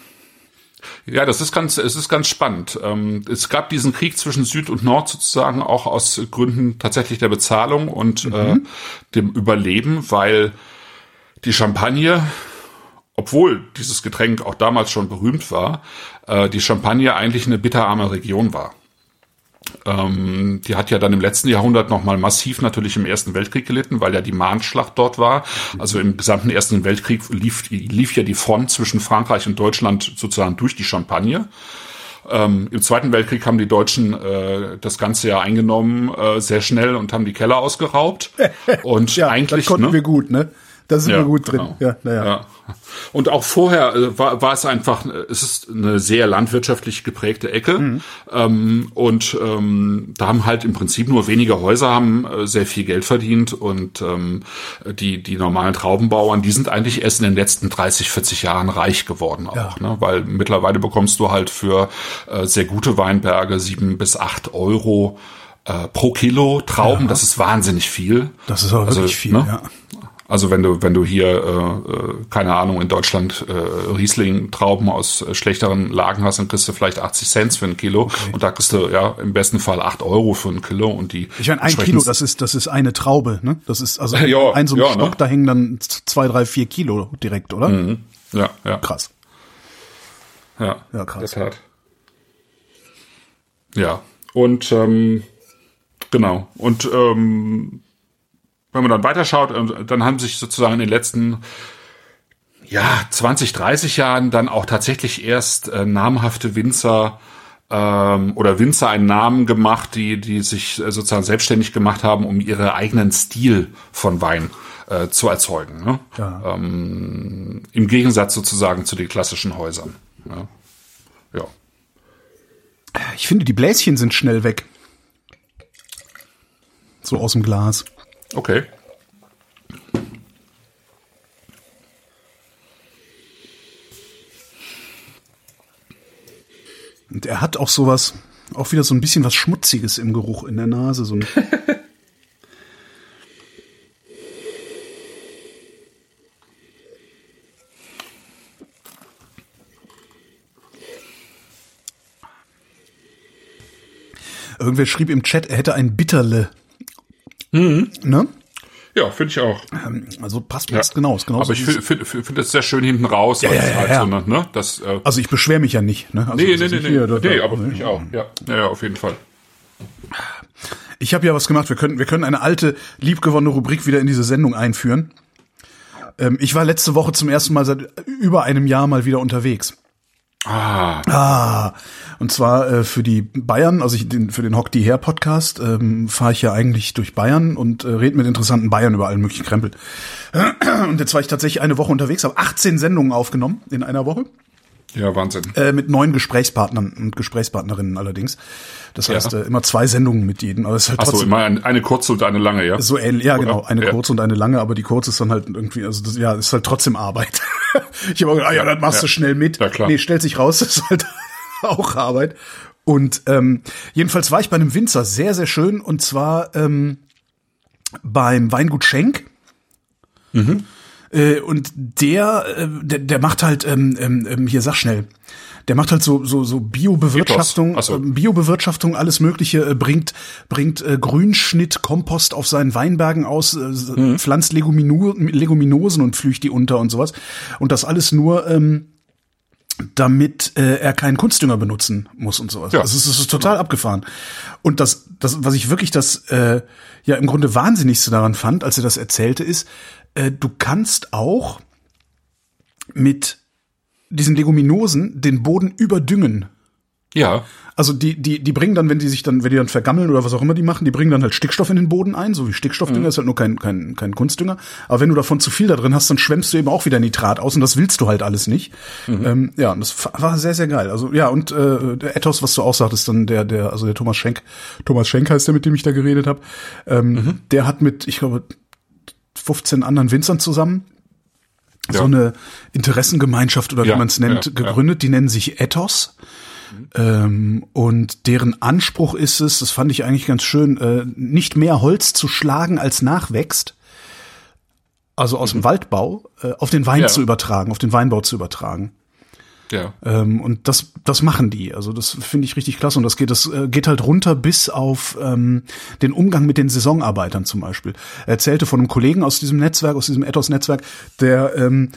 ja, das ist ganz, es ist ganz spannend. Ähm, es gab diesen Krieg zwischen Süd und Nord sozusagen auch aus Gründen tatsächlich der Bezahlung und mhm. äh, dem Überleben, weil die Champagne obwohl dieses Getränk auch damals schon berühmt war, äh, die Champagne eigentlich eine bitterarme Region war. Ähm, die hat ja dann im letzten Jahrhundert nochmal massiv natürlich im Ersten Weltkrieg gelitten, weil ja die Mahnschlacht dort war. Also im gesamten Ersten Weltkrieg lief, lief ja die Front zwischen Frankreich und Deutschland sozusagen durch die Champagne. Ähm, Im Zweiten Weltkrieg haben die Deutschen äh, das ganze ja eingenommen, äh, sehr schnell und haben die Keller ausgeraubt. Und ja, eigentlich das konnten ne? wir gut, ne? Da sind wir gut drin. genau. Ja, naja. Ja. Und auch vorher äh, war, war es einfach, es ist eine sehr landwirtschaftlich geprägte Ecke. Mhm. Ähm, und ähm, da haben halt im Prinzip nur wenige Häuser haben äh, sehr viel Geld verdient. Und ähm, die, die normalen Traubenbauern, die sind eigentlich erst in den letzten 30, 40 Jahren reich geworden auch. Ja. Ne? Weil mittlerweile bekommst du halt für äh, sehr gute Weinberge sieben bis acht Euro äh, pro Kilo Trauben. Das ist wahnsinnig viel. Das ist aber Also, wirklich viel, ne? ja. Also wenn du wenn du hier äh, äh, keine Ahnung in Deutschland äh, Riesling Trauben aus äh, schlechteren Lagen hast, dann kriegst du vielleicht 80 Cent für ein Kilo und da kriegst du ja im besten Fall 8 Euro für ein Kilo und die Ich meine, ein Kilo, das ist, das ist eine Traube, ne? Das ist, also Ja, ein so ein ja, Stock, ne? da hängen dann zwei, drei, vier Kilo direkt, oder? ja ja Krass. ja Ja, krass. der Tat. Ja und ähm, genau und ähm, wenn man dann weiterschaut, äh, dann haben sich sozusagen in den letzten ja 20, 30 Jahren dann auch tatsächlich erst äh, namhafte Winzer ähm, oder Winzer einen Namen gemacht, die die sich äh, sozusagen selbstständig gemacht haben, um ihre eigenen Stil von Wein äh, zu erzeugen. Ne? Ja. Ähm, Im Gegensatz sozusagen zu den klassischen Häusern. Ja. ja. Ich finde, die Bläschen sind schnell weg. So aus dem Glas. Okay. Und er hat auch sowas, auch wieder so ein bisschen was Schmutziges im Geruch in der Nase. So ein Irgendwer schrieb im Chat, er hätte ein Bitterle. Ne? Ja, finde ich auch. Also passt passt genau. Ist genau Aber ich finde find, find, find das sehr schön hinten raus. ja, es ja, halt ja. so, ne, ne, das, äh, Also ich beschwere mich ja nicht. Ne? Also nee, das nee, nee, nee, hier, das- nee, aber finde ich auch. Ja, ja, ja, auf jeden Fall. Ich habe ja was gemacht. Wir können, wir können eine alte, liebgewonnene Rubrik wieder in diese Sendung einführen. Ähm, ich war letzte Woche zum ersten Mal seit über einem Jahr mal wieder unterwegs. Ah, Ah, und zwar äh, für die Bayern, also ich, den, für den Hock die Her Podcast ähm, fahre ich ja eigentlich durch Bayern und äh, rede mit interessanten Bayern über allen möglichen Krempel. Und jetzt war ich tatsächlich eine Woche unterwegs, habe 18 Sendungen aufgenommen in einer Woche. Ja, Wahnsinn. Äh, mit neun Gesprächspartnern und Gesprächspartnerinnen allerdings. Das heißt, Ja. äh, immer zwei Sendungen mit jedem. Aber es ist halt Ach so, immer ein, eine kurze und eine lange, ja? so ähnlich. Ja, genau. Eine Ja. kurze und eine lange, aber die kurze ist dann halt irgendwie, also das, ja, ist halt trotzdem Arbeit. ich habe auch gedacht, ah, ja, dann machst du Ja. schnell mit. Ja, klar. Nee, stellt sich raus, das ist halt auch Arbeit. Und ähm, jedenfalls war ich bei einem Winzer, sehr, sehr schön, und zwar ähm, beim Weingut Schenk. Äh, und der, äh, der, der macht halt, ähm, ähm, ähm, hier sag schnell, der macht halt so so so Biobewirtschaftung, so. ähm, Biobewirtschaftung, alles Mögliche, äh, bringt bringt äh, Grünschnitt, Kompost auf seinen Weinbergen aus, äh, Mhm. pflanzt Legumino Leguminosen und flücht die unter und sowas. Und das alles nur ähm, damit äh, er keinen Kunstdünger benutzen muss und sowas. Ja. Also es ist, total abgefahren. Und das, das, was ich wirklich das äh, ja im Grunde wahnsinnigste daran fand, als er das erzählte, ist, äh, du kannst auch mit diesen Leguminosen den Boden überdüngen. Ja, Also die, die, die bringen dann, wenn die sich dann, wenn die dann vergammeln oder was auch immer die machen, die bringen dann halt Stickstoff in den Boden ein, so wie Stickstoffdünger, ist halt nur kein, kein, kein Kunstdünger. Aber wenn du davon zu viel da drin hast, dann schwemmst du eben auch wieder Nitrat aus und das willst du halt alles nicht. Ähm, ja, und das war sehr, sehr geil. Also ja, und äh, der Ethos, was du auch sagtest, dann der, der, also der Thomas Schenk, Thomas Schenk heißt der, mit dem ich da geredet habe, ähm, der hat mit, ich glaube, 15 anderen Winzern zusammen so Ja. eine Interessengemeinschaft oder wie Ja, man es nennt, ja. gegründet. Die nennen sich Ethos. Ähm, und deren Anspruch ist es, das fand ich eigentlich ganz schön, äh, nicht mehr Holz zu schlagen, als nachwächst. Also aus dem Waldbau äh, auf den Wein Mhm. Ja. zu übertragen, auf den Weinbau zu übertragen. ja. Ähm, und das, das machen die. Also das finde ich richtig klasse. Und das geht, das äh, geht halt runter bis auf ähm, den Umgang mit den Saisonarbeitern zum Beispiel. Er erzählte von einem Kollegen aus diesem Netzwerk, aus diesem Ethos-Netzwerk, der ähm,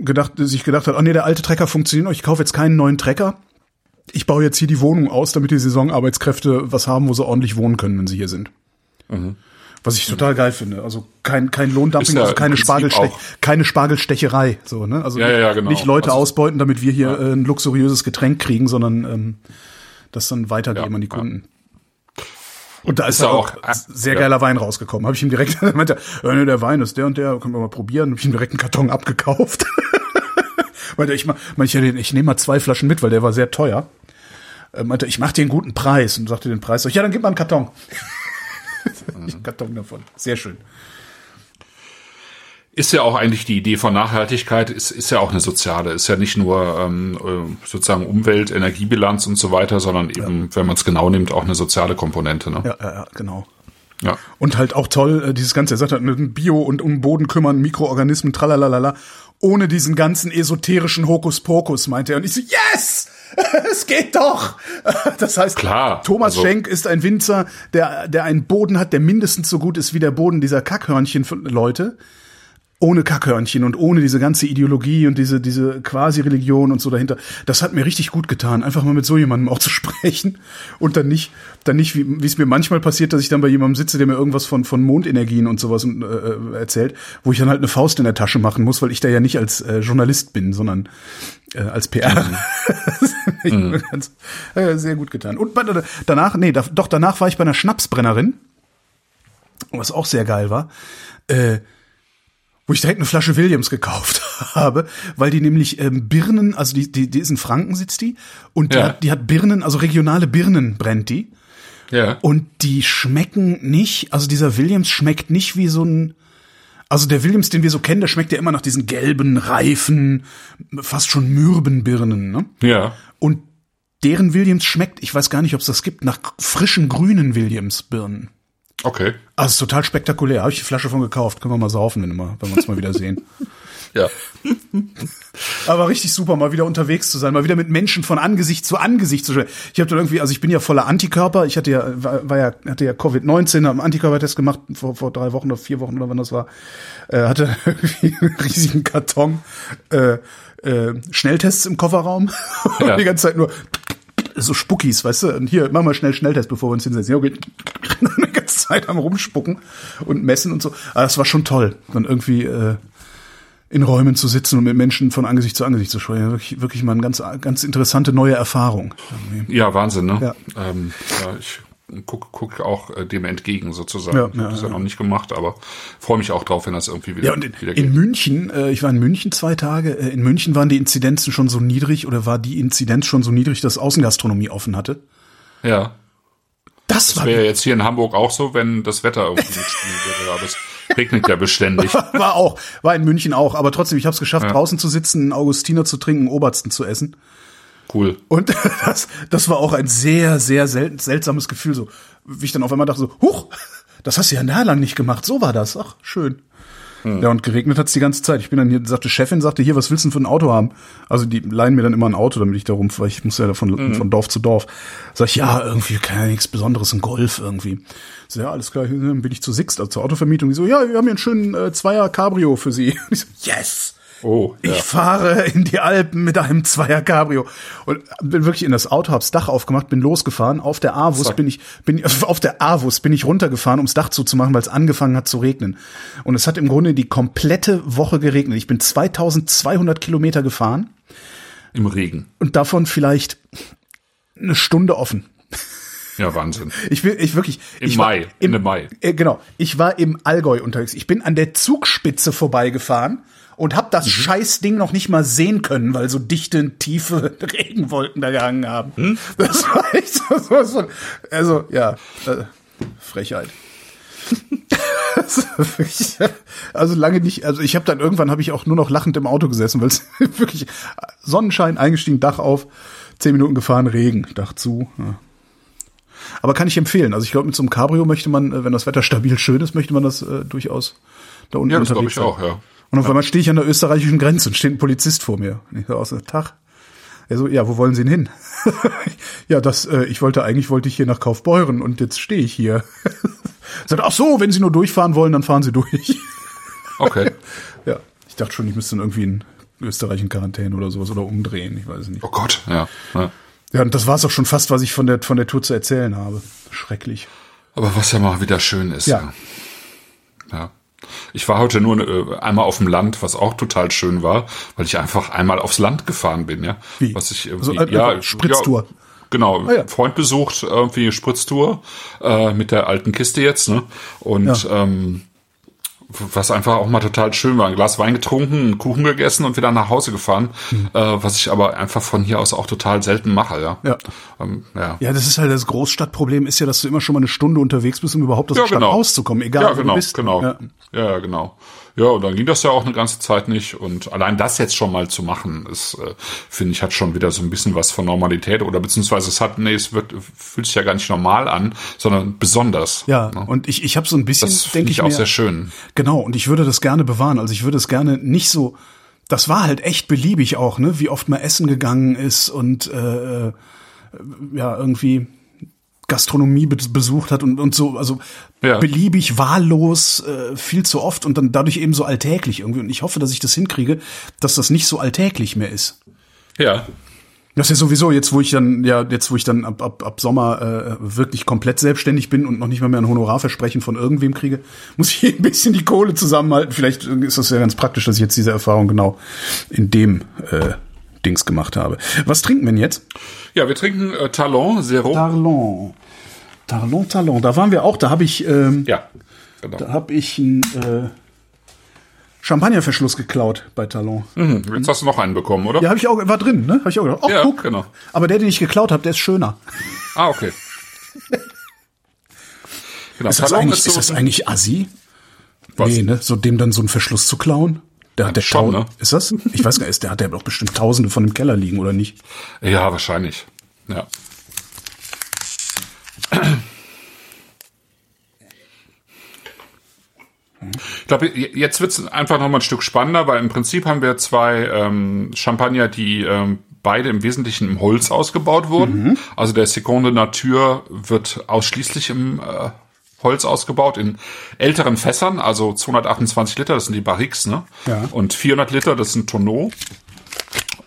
gedacht, sich gedacht hat, oh nee, der alte Trecker funktioniert noch, ich kaufe jetzt keinen neuen Trecker. Ich baue jetzt hier die Wohnung aus, damit die Saisonarbeitskräfte was haben, wo sie ordentlich wohnen können, wenn sie hier sind. Was ich total geil finde. Also kein, kein Lohndumping, ja also keine, Spargelstech, keine Spargelstecherei. So, ne? Also Ja, ja, ja, genau. nicht Leute Also- ausbeuten, damit wir hier äh, ein luxuriöses Getränk kriegen, sondern ähm, das dann weitergeben an die. Kunden. Und da ist, Ist ja auch auch- sehr geiler Wein rausgekommen. Habe ich ihm direkt, meinte, ja, nee, der Wein ist der und der, können wir mal probieren. Habe ich ihm direkt einen Karton abgekauft. meinte, ich, ich, ich nehme mal zwei Flaschen mit, weil der war sehr teuer. Er meinte, ich mache dir einen guten Preis und sagte den Preis. Ja, dann gib mal einen Karton. Mhm. Einen Karton davon. Sehr schön. Ist ja auch eigentlich die Idee von Nachhaltigkeit, ist, ist ja auch eine soziale, ist ja nicht nur ähm, äh, sozusagen Umwelt, Energiebilanz und so weiter, sondern eben, wenn man es genau nimmt, auch eine soziale Komponente. Ne? Ja, ja, ja, genau. Ja. Und halt auch toll, äh, dieses Ganze, er sagt halt, Bio und um Boden kümmern, Mikroorganismen, tralalala, ohne diesen ganzen esoterischen Hokuspokus, meinte er. Und ich so, yes! es geht doch! Das heißt, Klar, Thomas also- Schenk ist ein Winzer, der, der einen Boden hat, der mindestens so gut ist wie der Boden dieser Kackhörnchen-Leute. Ohne Kackhörnchen und ohne diese ganze Ideologie und diese, diese Quasi-Religion und so dahinter. Das hat mir richtig gut getan, einfach mal mit so jemandem auch zu sprechen und dann nicht, dann nicht, wie es mir manchmal passiert, dass ich dann bei jemandem sitze, der mir irgendwas von, von Mondenergien und sowas äh, erzählt, wo ich dann halt eine Faust in der Tasche machen muss, weil ich da ja nicht als äh, Journalist bin, sondern äh, als PR. Ich bin ganz, äh, sehr gut getan. Und bei, danach, nee, da, doch danach war ich bei einer Schnapsbrennerin, was auch sehr geil war. Äh, wo ich direkt eine Flasche Williams gekauft habe, weil die nämlich ähm, Birnen, also die, die, die ist in Franken sitzt die und die, Ja. hat, die hat Birnen, also regionale Birnen brennt die Ja. und die schmecken nicht, also dieser Williams schmeckt nicht wie so ein, also der Williams, den wir so kennen, der schmeckt ja immer nach diesen gelben, reifen, fast schon mürben Birnen, ne? ja. Und deren Williams schmeckt, ich weiß gar nicht, ob es das gibt, nach frischen grünen Williams Birnen. Okay. Also total spektakulär. Habe ich die Flasche von gekauft. Können wir mal saufen, wenn, wir mal, wenn wir uns mal wieder sehen. Ja. Aber richtig super, mal wieder unterwegs zu sein, mal wieder mit Menschen von Angesicht zu Angesicht zu sprechen. Ich habe dann irgendwie, also ich bin ja voller Antikörper. Ich hatte ja, war, war ja, hatte ja Covid-19, habe einen Antikörpertest gemacht vor, vor drei Wochen oder vier Wochen oder wann das war. Äh, hatte irgendwie einen riesigen Karton äh, äh, Schnelltests im Kofferraum und Ja. die ganze Zeit nur so Spuckis, weißt du? Und hier, mach mal schnell Schnelltest, bevor wir uns hinsetzen. Ja, okay. die ganze Zeit am rumspucken und messen und so. Aber das war schon toll, dann irgendwie äh, in Räumen zu sitzen und mit Menschen von Angesicht zu Angesicht zu sprechen. Wirklich, wirklich mal eine ganz, ganz interessante neue Erfahrung. Ja, Wahnsinn, ne? Ja. Ähm, ja, ich guck, guck auch äh, dem entgegen sozusagen. Ja, ich habe ja, das ja ja. noch nicht gemacht, aber freue mich auch drauf, wenn das irgendwie wieder, Ja, und in, wieder in geht. München, äh, ich war in München zwei Tage, äh, in München waren die Inzidenzen schon so niedrig oder war die Inzidenz schon so niedrig, dass Außengastronomie offen hatte. Ja. Das, Das war, wäre jetzt hier in Hamburg auch so, wenn das Wetter irgendwie mitspielen würde, aber es regnet ja beständig. war auch, war in München auch, aber trotzdem, ich habe es geschafft, Ja. draußen zu sitzen, einen Augustiner zu trinken, einen Obersten zu essen. Cool. Und das, das war auch ein sehr, sehr sel seltsames Gefühl, so wie ich dann auf einmal dachte, so, huch, das hast du ja ein Jahr lang nicht gemacht, so war das, ach, schön. Ja, und geregnet hat's die ganze Zeit. Ich bin dann hier, sagte Chefin, sagte, hier, was willst du denn für ein Auto haben? Also die leihen mir dann immer ein Auto, damit ich da rum, weil ich muss ja von, von Dorf zu Dorf. Sag ich, ja, irgendwie, ja nichts Besonderes, ein Golf irgendwie. So, ja, alles klar, dann bin ich zu Sixt, also zur Autovermietung. Die so, ja, wir haben hier einen schönen äh, Zweier Cabrio für Sie. Und ich so, yes! Oh, ja. Ich fahre in die Alpen mit einem Zweier Cabrio und bin wirklich in das Auto, hab's Dach aufgemacht, bin losgefahren. Auf der Avus Zack. bin ich, bin auf der Avus bin ich runtergefahren, ums Dach zuzumachen, weil es angefangen hat zu regnen. Und es hat im Grunde die komplette Woche geregnet. Ich bin 2200 Kilometer gefahren Im Regen. und davon vielleicht eine Stunde offen. Ja, Wahnsinn. Ich will, ich wirklich. Im ich war Mai, Ende Mai. Äh, genau. Ich war im Allgäu unterwegs. Ich bin an der Zugspitze vorbeigefahren und hab Mhm. das Scheißding noch nicht mal sehen können, weil so dichte, tiefe Regenwolken da gehangen haben. Hm? Das war echt so, so, so also ja, äh, Frechheit. Das war also lange nicht, also ich habe dann irgendwann habe ich auch nur noch lachend im Auto gesessen, weil es wirklich Sonnenschein eingestiegen, Dach auf, zehn Minuten gefahren, Regen, Dach zu. Ja. Aber kann ich empfehlen. Also ich glaube, mit so einem Cabrio möchte man, äh, wenn das Wetter stabil schön ist, möchte man das äh, durchaus da unten Ja, das glaube ich auch, ja. Und auf einmal stehe ich an der österreichischen Grenze und steht ein Polizist vor mir. Und ich so aus, Tag. Er so, ja, wo wollen Sie denn hin? ja, das, äh, ich wollte, eigentlich wollte ich hier nach Kaufbeuren und jetzt stehe ich hier. Sagt, ach so, wenn Sie nur durchfahren wollen, dann fahren Sie durch. Okay. ja, ich dachte schon, ich müsste dann irgendwie einen Österreich in Quarantäne oder sowas oder umdrehen, ich weiß es nicht. Oh Gott, ja. ja. Ja, und das war es auch schon fast, was ich von der, von der Tour zu erzählen habe. Schrecklich. Aber was ja mal wieder schön ist. Ja. Ja. Ich war heute nur äh, einmal auf dem Land, was auch total schön war, weil ich einfach einmal aufs Land gefahren bin, ja. Wie? Was ich Also, äh, ja, Spritztour. Ja, genau, Ah, ja. Freund besucht, irgendwie Spritztour äh, mit der alten Kiste jetzt, ne? Und Ja. ähm, was einfach auch mal total schön war. Ein Glas Wein getrunken, einen Kuchen gegessen und wieder nach Hause gefahren, äh, was ich aber einfach von hier aus auch total selten mache, ja. Hm. Ja. Ähm, ja. Ja, das ist halt das Großstadtproblem ist ja, dass du immer schon mal eine Stunde unterwegs bist, um überhaupt aus Ja, der Stadt genau. rauszukommen, egal ja, wo genau, du bist. Genau, Ja. ja. ja, genau. Ja, und dann ging das ja auch eine ganze Zeit nicht. Und allein das jetzt schon mal zu machen, ist, äh, finde ich, hat schon wieder so ein bisschen was von Normalität. Oder beziehungsweise es hat, nee, es wird, fühlt sich ja gar nicht normal an, sondern besonders. Ja, ne? und ich, ich habe so ein bisschen, das denke finde ich ich auch mir, sehr schön. Genau, und ich würde das gerne bewahren. Also ich würde es gerne nicht so. Das war halt echt beliebig auch, ne? Wie oft man essen gegangen ist und äh, äh, ja irgendwie Gastronomie be besucht hat und und so, also Ja. beliebig, wahllos, äh, viel zu oft und dann dadurch eben so alltäglich irgendwie. Und ich hoffe, dass ich das hinkriege, dass das nicht so alltäglich mehr ist. Ja, Das ist ja sowieso jetzt, wo ich dann, ja, jetzt, wo ich dann ab, ab, ab Sommer äh, wirklich komplett selbstständig bin und noch nicht mal mehr ein Honorarversprechen von irgendwem kriege, muss ich ein bisschen die Kohle zusammenhalten. Vielleicht ist das ja ganz praktisch, dass ich jetzt diese Erfahrung genau in dem äh, Dings gemacht habe. Was trinken wir denn jetzt? ja, wir trinken äh, Talon Zero. Tarlon. Tarlon, Tarlon. Da waren wir auch, da habe ich, ähm, ja, genau. da habe ich einen äh, Champagnerverschluss geklaut bei Talon. Mhm, jetzt hast du noch einen bekommen, oder? Ja, habe ich auch, war drin, ne? Habe ich auch gedacht. Oh, Ja, guck. genau. Aber der, den ich geklaut habe, der ist schöner. Ah, okay. genau, Ist das, Talon eigentlich, so- ist das eigentlich assi? Was? Nee, ne? So dem dann so einen Verschluss zu klauen? Der hat der schon, ne? Ist das? Ich weiß gar nicht, der hat ja doch bestimmt Tausende von dem Keller liegen, oder nicht? Ja, wahrscheinlich. Ja. Ich glaube, jetzt wird es einfach noch mal ein Stück spannender, weil im Prinzip haben wir zwei ähm, Champagner, die ähm, beide im Wesentlichen im Holz ausgebaut wurden. Also der Seconde Nature wird ausschließlich im äh, Holz ausgebaut, in älteren Fässern, also 228 Liter, das sind die Barriques, ne? Ja. Und 400 Liter, das sind Tonneau.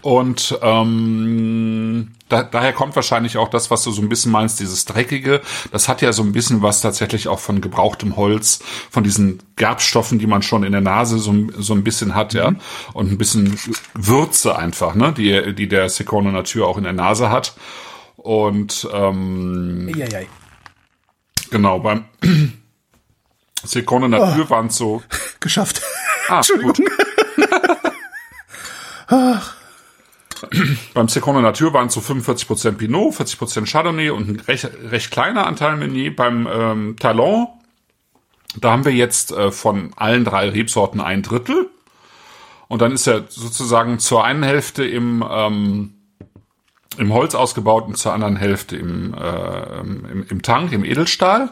Und ähm, da, daher kommt wahrscheinlich auch das, was du so ein bisschen meinst, dieses Dreckige. Das hat ja so ein bisschen was tatsächlich auch von gebrauchtem Holz, von diesen Gerbstoffen, die man schon in der Nase so, so ein bisschen hat, ja. Und ein bisschen Würze einfach, ne, die, die der Secondo Natur auch in der Nase hat. Und ähm. Genau, beim Secondo Natur waren so Geschafft. Ah, Entschuldigung. Beim Seconde Natur waren es so 45% Pinot, 40% Chardonnay und ein recht, recht kleiner Anteil Meunier. Beim ähm, Talon, da haben wir jetzt äh, von allen drei Rebsorten ein Drittel. Und dann ist er sozusagen zur einen Hälfte im, ähm, im Holz ausgebaut und zur anderen Hälfte im, äh, im, im Tank, im Edelstahl.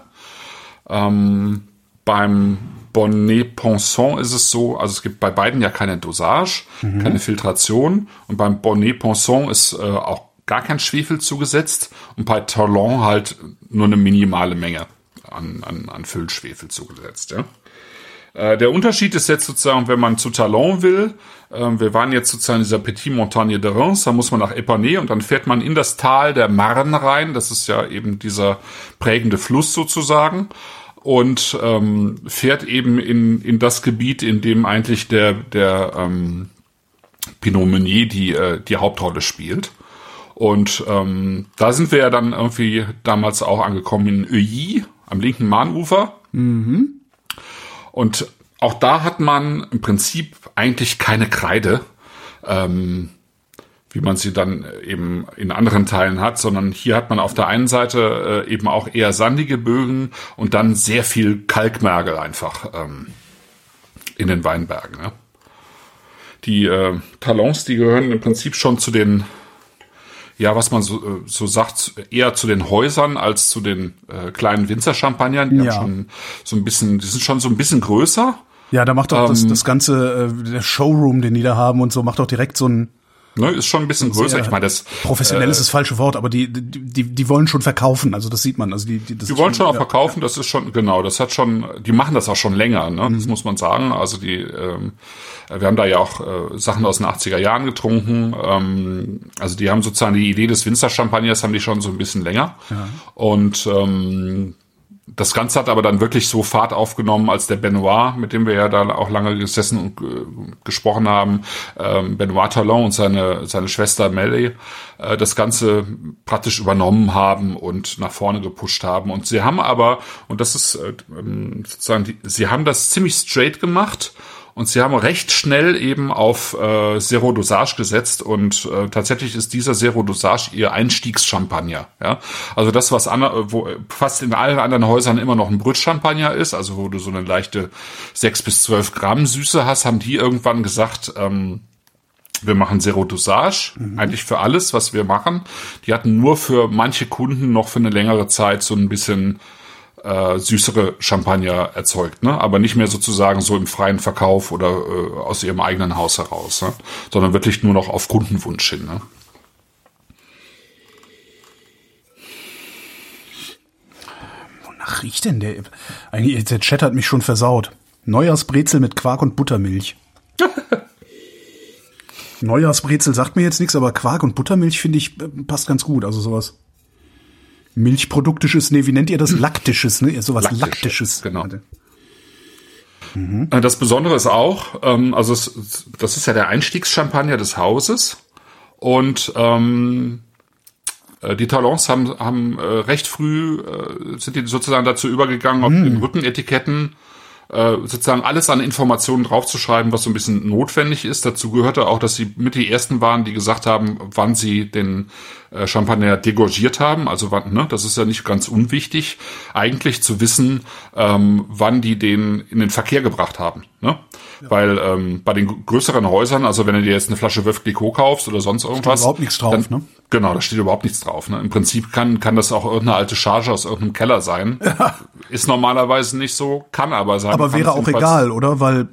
Ähm, beim Bonnet Ponson ist es so, also es gibt bei beiden ja keine Dosage, keine Filtration und beim Bonnet Ponson ist äh, auch gar kein Schwefel zugesetzt und bei Talon halt nur eine minimale Menge an, an, an Füllschwefel zugesetzt. Ja. Äh, der Unterschied ist jetzt sozusagen, wenn man zu Talon will, äh, wir waren jetzt sozusagen in dieser Petit Montagne de Reims, da muss man nach Epernay und dann fährt man in das Tal der Marne rein, das ist ja eben dieser prägende Fluss sozusagen und ähm, fährt eben in, in das Gebiet, in dem eigentlich der, der ähm, Pinot Meunier die, äh, die Hauptrolle spielt. Und ähm, da sind wir ja dann irgendwie damals auch angekommen in Euilly, am linken Mahnufer. Und auch da hat man im Prinzip eigentlich keine Kreide, ähm, wie man sie dann eben in anderen Teilen hat, sondern hier hat man auf der einen Seite äh, eben auch eher sandige Bögen und dann sehr viel Kalkmergel einfach ähm, in den Weinbergen. Ne? Die äh, Talons, die gehören im Prinzip schon zu den, ja, was man so, äh, so sagt, eher zu den Häusern als zu den äh, kleinen Winzerchampagnern. Die Ja. haben schon so ein bisschen, die sind schon so ein bisschen größer. Ja, da macht doch das, Ähm, das ganze, äh, der Showroom, den die da haben und so, macht doch direkt so ein, Ne, ist schon ein bisschen größer. Sehr Ich meine, das professionell ist das falsche Wort, aber die, die, die, die wollen schon verkaufen. Also das sieht man. Also die, die, das Die wollen schon auch ja. verkaufen, das ist schon, genau, das hat schon, die machen das auch schon länger, ne? Mhm. das muss man sagen. Also die, ähm, wir haben da ja auch äh, Sachen aus den 80er Jahren getrunken. Ähm, also die haben sozusagen die Idee des Winzer-Champagners haben die schon so ein bisschen länger. Und ähm, das Ganze hat aber dann wirklich so Fahrt aufgenommen, als der Benoit, mit dem wir ja da auch lange gesessen und äh, gesprochen haben, ähm, Benoit Talon und seine, seine Schwester Melly, äh, das Ganze praktisch übernommen haben und nach vorne gepusht haben. Und sie haben aber, und das ist äh, ähm, sozusagen, die, sie haben das ziemlich straight gemacht. Und sie haben recht schnell eben auf äh, Zero Dosage gesetzt und äh, tatsächlich ist dieser Zero Dosage ihr Einstiegschampagner. Ja? Also das, was an, wo fast in allen anderen Häusern immer noch ein Brütchampagner ist, also wo du so eine leichte sechs bis zwölf Gramm Süße hast, haben die irgendwann gesagt, ähm, wir machen Zero Dosage, eigentlich für alles, was wir machen. Die hatten nur für manche Kunden noch für eine längere Zeit so ein bisschen äh, süßere Champagner erzeugt, ne? aber nicht mehr sozusagen so im freien Verkauf oder äh, aus ihrem eigenen Haus heraus, ne? sondern wirklich nur noch auf Kundenwunsch hin. Ne? Wonach riecht denn der? Eigentlich, der Chat hat mich schon versaut. Neujahrsbrezel mit Quark und Buttermilch. Neujahrsbrezel sagt mir jetzt nichts, aber Quark und Buttermilch finde ich äh, passt ganz gut. Also sowas Milchproduktisches, nee, wie nennt ihr das? Laktisches, ne? Sowas Laktisches, Laktisches. genau. Äh, Das Besondere ist auch, ähm, also es, das ist ja der Einstiegschampagner des Hauses und ähm, äh, die Talons haben, haben äh, recht früh äh, sind die sozusagen dazu übergegangen, auf den Rückenetiketten äh, sozusagen alles an Informationen draufzuschreiben, was so ein bisschen notwendig ist. Dazu gehörte auch, dass sie mit die ersten waren, die gesagt haben, wann sie den äh, Champagner degorgiert haben. Also wann, ne, das ist ja nicht ganz unwichtig, eigentlich zu wissen, ähm, wann die den in den Verkehr gebracht haben. Ne? Weil ähm, bei den größeren Häusern, also wenn du dir jetzt eine Flasche Veuve Clicquot kaufst oder sonst irgendwas, überhaupt nichts drauf, dann, ne? Genau, da steht überhaupt nichts drauf. Ne? Im Prinzip kann, kann das auch irgendeine alte Charge aus irgendeinem Keller sein. Ist normalerweise nicht so, kann aber sein. Aber wäre auch egal, oder? Weil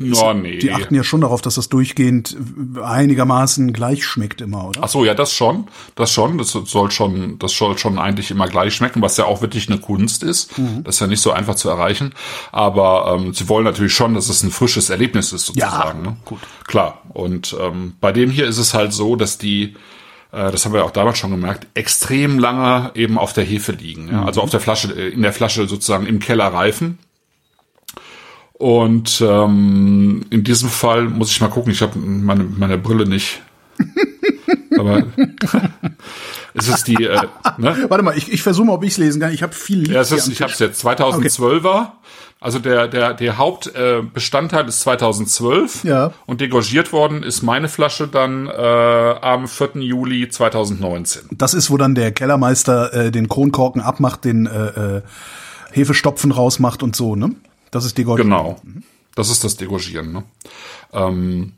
Ja, nee. die achten ja schon darauf, dass das durchgehend einigermaßen gleich schmeckt immer, oder? Ach so, ja, das schon, das schon, das soll schon, das soll schon eigentlich immer gleich schmecken, was ja auch wirklich eine Kunst ist. Mhm. Das ist ja nicht so einfach zu erreichen. Aber ähm, sie wollen natürlich schon, dass es ein frisches Erlebnis ist, sozusagen. Ja, ne? gut. Klar. Und ähm, bei dem hier ist es halt so, dass die äh, das haben wir auch damals schon gemerkt, extrem lange eben auf der Hefe liegen. Ja? Also auf der Flasche, äh, in der Flasche sozusagen im Keller reifen. Und ähm, in diesem Fall muss ich mal gucken, ich habe meine, meine Brille nicht. Aber es ist die, äh, ne? Warte mal, ich, ich versuche mal, ob ich es lesen kann. Ich habe viel Ja, es ist, ich habe es jetzt 2012er. Also der der der Hauptbestandteil äh, ist 2012 Ja. und degorgiert worden ist meine Flasche dann äh, am 4. Juli 2019. Das ist, wo dann der Kellermeister äh, den Kronkorken abmacht, den äh, äh, Hefestopfen rausmacht und so, ne? Das ist Gold. Genau. Das ist das Degorgieren. Ne? Ähm,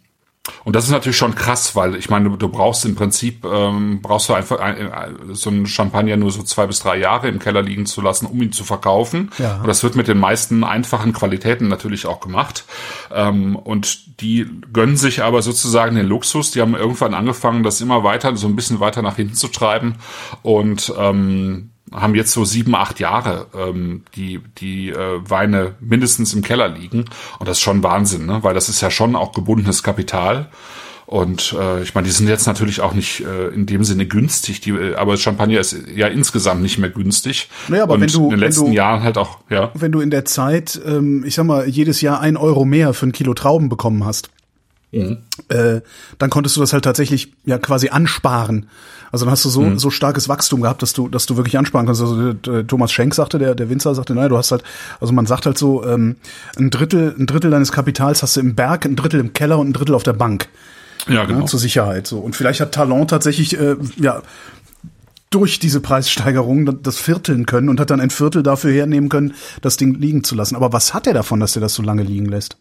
und das ist natürlich schon krass, weil ich meine, du, du brauchst im Prinzip, ähm, brauchst du einfach ein, ein, so einen Champagner nur so zwei bis drei Jahre im Keller liegen zu lassen, um ihn zu verkaufen. Ja. Und das wird mit den meisten einfachen Qualitäten natürlich auch gemacht. Ähm, und die gönnen sich aber sozusagen den Luxus. Die haben irgendwann angefangen, das immer weiter, so ein bisschen weiter nach hinten zu treiben und ähm, haben jetzt so sieben, acht Jahre ähm, die, die äh, Weine mindestens im Keller liegen. Und das ist schon Wahnsinn, ne? weil das ist ja schon auch gebundenes Kapital. Und äh, ich meine, die sind jetzt natürlich auch nicht äh, in dem Sinne günstig, die, äh, aber Champagner ist ja insgesamt nicht mehr günstig. Naja, aber Und wenn du- in den letzten du- Jahren halt auch, ja. Wenn du in der Zeit, ähm, ich sag mal, jedes Jahr ein Euro mehr für ein Kilo Trauben bekommen hast, äh, dann konntest du das halt tatsächlich ja quasi ansparen. Also dann hast du so, so starkes Wachstum gehabt, dass du, dass du wirklich ansparen kannst. Also der, Thomas Schenk sagte, der, der Winzer sagte, naja, du hast halt, also man sagt halt so, ähm, ein Drittel, ein Drittel deines Kapitals hast du im Berg, ein Drittel im Keller und ein Drittel auf der Bank. Ja, genau. Ja, zur Sicherheit. So. Und vielleicht hat Talon tatsächlich, äh, ja, durch diese Preissteigerung das vierteln können und hat dann ein Viertel dafür hernehmen können, das Ding liegen zu lassen. Aber was hat er davon, dass er das so lange liegen lässt?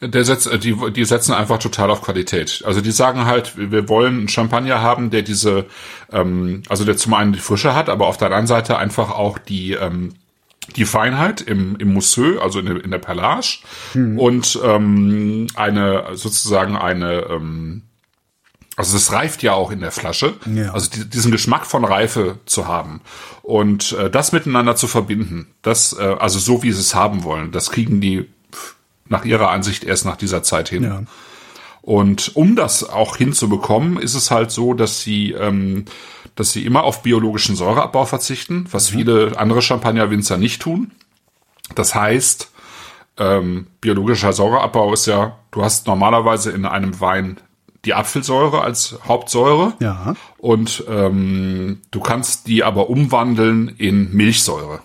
Der setzt, äh, die, die setzen einfach total auf Qualität. Also die sagen halt, wir wollen einen Champagner haben, der diese, ähm, also der zum einen die Frische hat, aber auf der anderen Seite einfach auch die, ähm, die Feinheit im, im Mousseux, also in der, in der Perlage und ähm, eine sozusagen eine ähm, Also es reift ja auch in der Flasche. Ja. Also die, diesen Geschmack von Reife zu haben und äh, das miteinander zu verbinden, das äh, also so wie sie es haben wollen, das kriegen die nach ihrer Ansicht erst nach dieser Zeit hin. Ja. Und um das auch hinzubekommen, ist es halt so, dass sie, ähm, dass sie immer auf biologischen Säureabbau verzichten, was viele andere Champagnerwinzer nicht tun. Das heißt, ähm, biologischer Säureabbau ist ja, du hast normalerweise in einem Wein die Apfelsäure als Hauptsäure Ja. und ähm, du kannst die aber umwandeln in Milchsäure.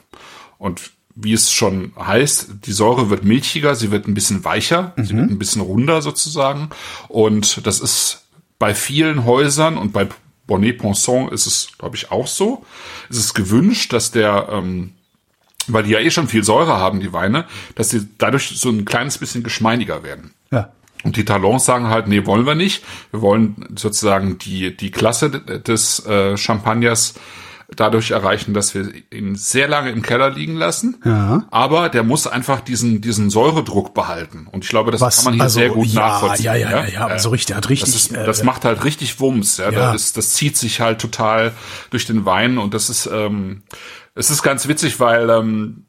Und wie es schon heißt, die Säure wird milchiger, sie wird ein bisschen weicher, sie wird ein bisschen runder sozusagen. Und das ist bei vielen Häusern und bei Bonnet Ponson ist es, glaube ich, auch so. Es ist gewünscht, dass der, ähm, weil die ja eh schon viel Säure haben, die Weine, dass sie dadurch so ein kleines bisschen geschmeidiger werden. Ja. Und die Talons sagen halt, nee, wollen wir nicht. Wir wollen sozusagen die, die Klasse des äh, Champagners dadurch erreichen, dass wir ihn sehr lange im Keller liegen lassen. Ja. Aber der muss einfach diesen, diesen Säuredruck behalten. Und ich glaube, das Was, kann man hier also, sehr gut ja, nachvollziehen. ja, ja, ja, ja, also richtig, er hat richtig, Das, ist, äh, das macht halt richtig Wumms. Ja, Ja. Das, ist, das zieht sich halt total durch den Wein und das ist, ähm, es ist ganz witzig, weil ähm,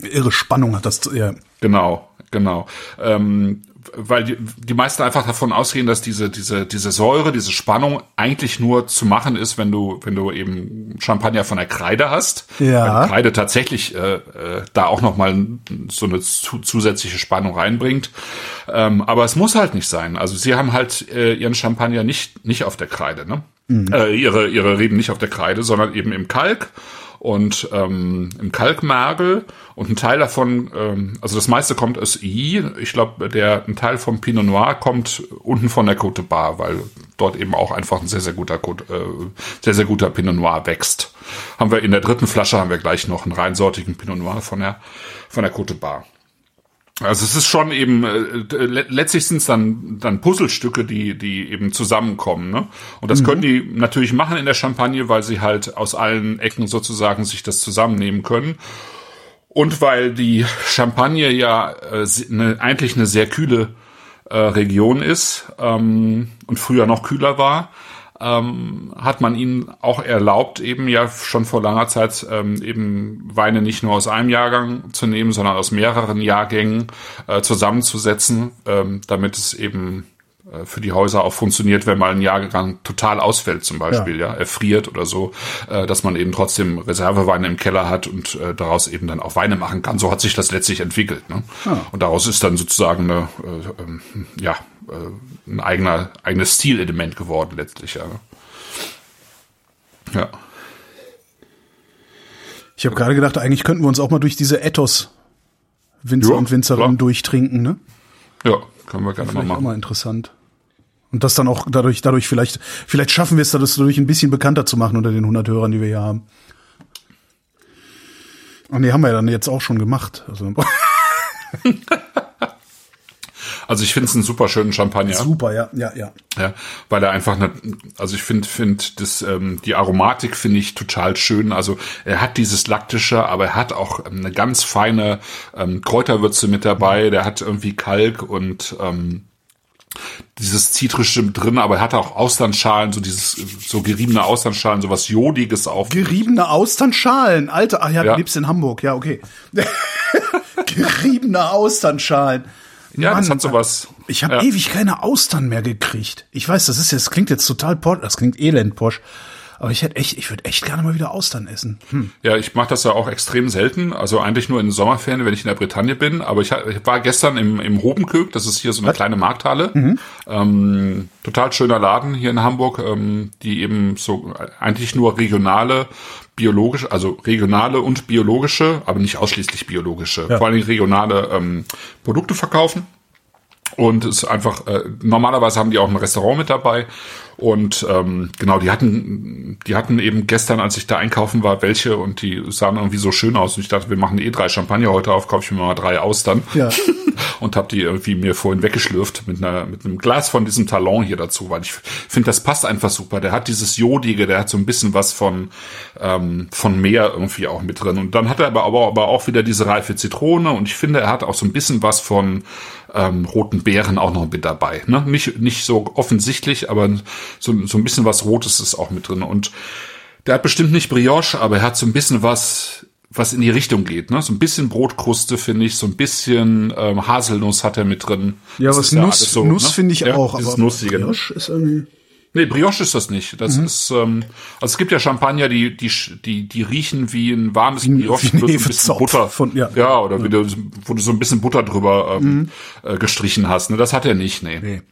Irre Spannung hat das, ja. Genau, genau. Ähm, weil die, die meisten einfach davon ausgehen, dass diese, diese, diese Säure, diese Spannung eigentlich nur zu machen ist, wenn du, wenn du eben Champagner von der Kreide hast. Ja. Weil Kreide tatsächlich äh, äh, da auch nochmal so eine zu, zusätzliche Spannung reinbringt. Ähm, aber es muss halt nicht sein. Also sie haben halt äh, ihren Champagner nicht, nicht auf der Kreide, ne? Äh, ihre, ihre Reben nicht auf der Kreide, sondern eben im Kalk und ähm, im Kalkmergel und ein Teil davon, ähm, also das meiste kommt aus I. Ich glaube, der ein Teil vom Pinot Noir kommt unten von der Côte Bar, weil dort eben auch einfach ein sehr sehr guter Côte, äh, sehr sehr guter Pinot Noir wächst. Haben wir in der dritten Flasche haben wir gleich noch einen reinsortigen Pinot Noir von der von der Côte Bar. Also es ist schon eben äh, le- letztlich sind es dann dann Puzzlestücke, die die eben zusammenkommen, ne? Und das können die natürlich machen in der Champagne, weil sie halt aus allen Ecken sozusagen sich das zusammennehmen können. Und weil die Champagne ja äh, ne, eigentlich eine sehr kühle äh, Region ist ähm, und früher noch kühler war, ähm, hat man ihnen auch erlaubt, eben ja schon vor langer Zeit ähm, eben Weine nicht nur aus einem Jahrgang zu nehmen, sondern aus mehreren Jahrgängen äh, zusammenzusetzen, ähm, damit es eben äh, für die Häuser auch funktioniert, wenn mal ein Jahrgang total ausfällt, zum Beispiel, ja, erfriert oder so, äh, dass man eben trotzdem Reserveweine im Keller hat und äh, daraus eben dann auch Weine machen kann. So hat sich das letztlich entwickelt. Ne? Und daraus ist dann sozusagen eine, äh, ähm, ja, äh, ein eigener, eigenes Stilelement geworden letztlich, ja. Ja. Ich habe gerade gedacht, eigentlich könnten wir uns auch mal durch diese Ethos Winzer Ja, und Winzerinnen klar. durchtrinken, ne? Ja, können wir gerne mal Vielleicht auch machen. mal interessant. Und das dann auch dadurch, dadurch vielleicht, vielleicht schaffen wir es das dadurch ein bisschen bekannter zu machen unter den 100 Hörern, die wir hier haben. Und die haben wir ja dann jetzt auch schon gemacht. Also, Also ich finde es einen super schönen Champagner. super, ja, ja, ja. Ja, weil er einfach eine, also ich finde, find das, ähm, die Aromatik finde ich total schön. Also er hat dieses laktische, aber er hat auch ähm, eine ganz feine ähm, Kräuterwürze mit dabei. Der hat irgendwie Kalk und ähm, dieses Zitrische drin, aber er hat auch Austernschalen, so dieses so geriebene Austernschalen, so was Jodiges auch. Geriebene Austernschalen. Alter, ach ja, Ja. du lebst in Hamburg, ja, okay. Geriebene Austernschalen. Ja, das Mann, hat sowas. Ich habe ja. ewig keine Austern mehr gekriegt. Ich weiß, das ist jetzt, das klingt jetzt total posch, das klingt elend posch. Aber ich hätte echt, ich würde echt gerne mal wieder Austern essen. Hm. Ja, ich mache das ja auch extrem selten, also eigentlich nur in den Sommerferien, wenn ich in der Bretagne bin. Aber ich, ich war gestern im, im Hobenkök, das ist hier so eine kleine Markthalle. Ähm, total schöner Laden hier in Hamburg, ähm, die eben so eigentlich nur regionale, biologische, also regionale und biologische, aber nicht ausschließlich biologische, vor allen Dingen regionale ähm, Produkte verkaufen. Und es ist einfach, äh, normalerweise haben die auch ein Restaurant mit dabei. Und ähm, genau, die hatten, die hatten eben gestern, als ich da einkaufen war, welche und die sahen irgendwie so schön aus. Und ich dachte, wir machen eh drei Champagner heute auf, kaufe ich mir mal drei Austern. Ja. und habe die irgendwie mir vorhin weggeschlürft mit einer mit einem Glas von diesem Talon hier dazu, weil ich finde, das passt einfach super. Der hat dieses Jodige, der hat so ein bisschen was von ähm, von Meer irgendwie auch mit drin und dann hat er aber aber, aber auch wieder diese reife Zitrone und ich finde, er hat auch so ein bisschen was von ähm, roten Beeren auch noch mit dabei. Ne? Nicht nicht so offensichtlich, aber so so ein bisschen was Rotes ist auch mit drin und der hat bestimmt nicht Brioche, aber er hat so ein bisschen was was in die Richtung geht. Ne? So ein bisschen Brotkruste finde ich, so ein bisschen ähm, Haselnuss hat er mit drin. Ja, Das was ist ja Nuss, so, Nuss ne? finde ich ja, auch, aber Nussige. ne? Brioche ist irgendwie. Nee, Brioche ist das nicht. Mhm. Das ist, ähm, also es gibt ja Champagner, die, die, die, die riechen wie ein warmes Wie Brioche wie ein bisschen Butter. von- ja. oder Wie du, wo du so ein bisschen Butter drüber ähm, äh, gestrichen hast. Ne? Das hat er nicht, nee. Nee.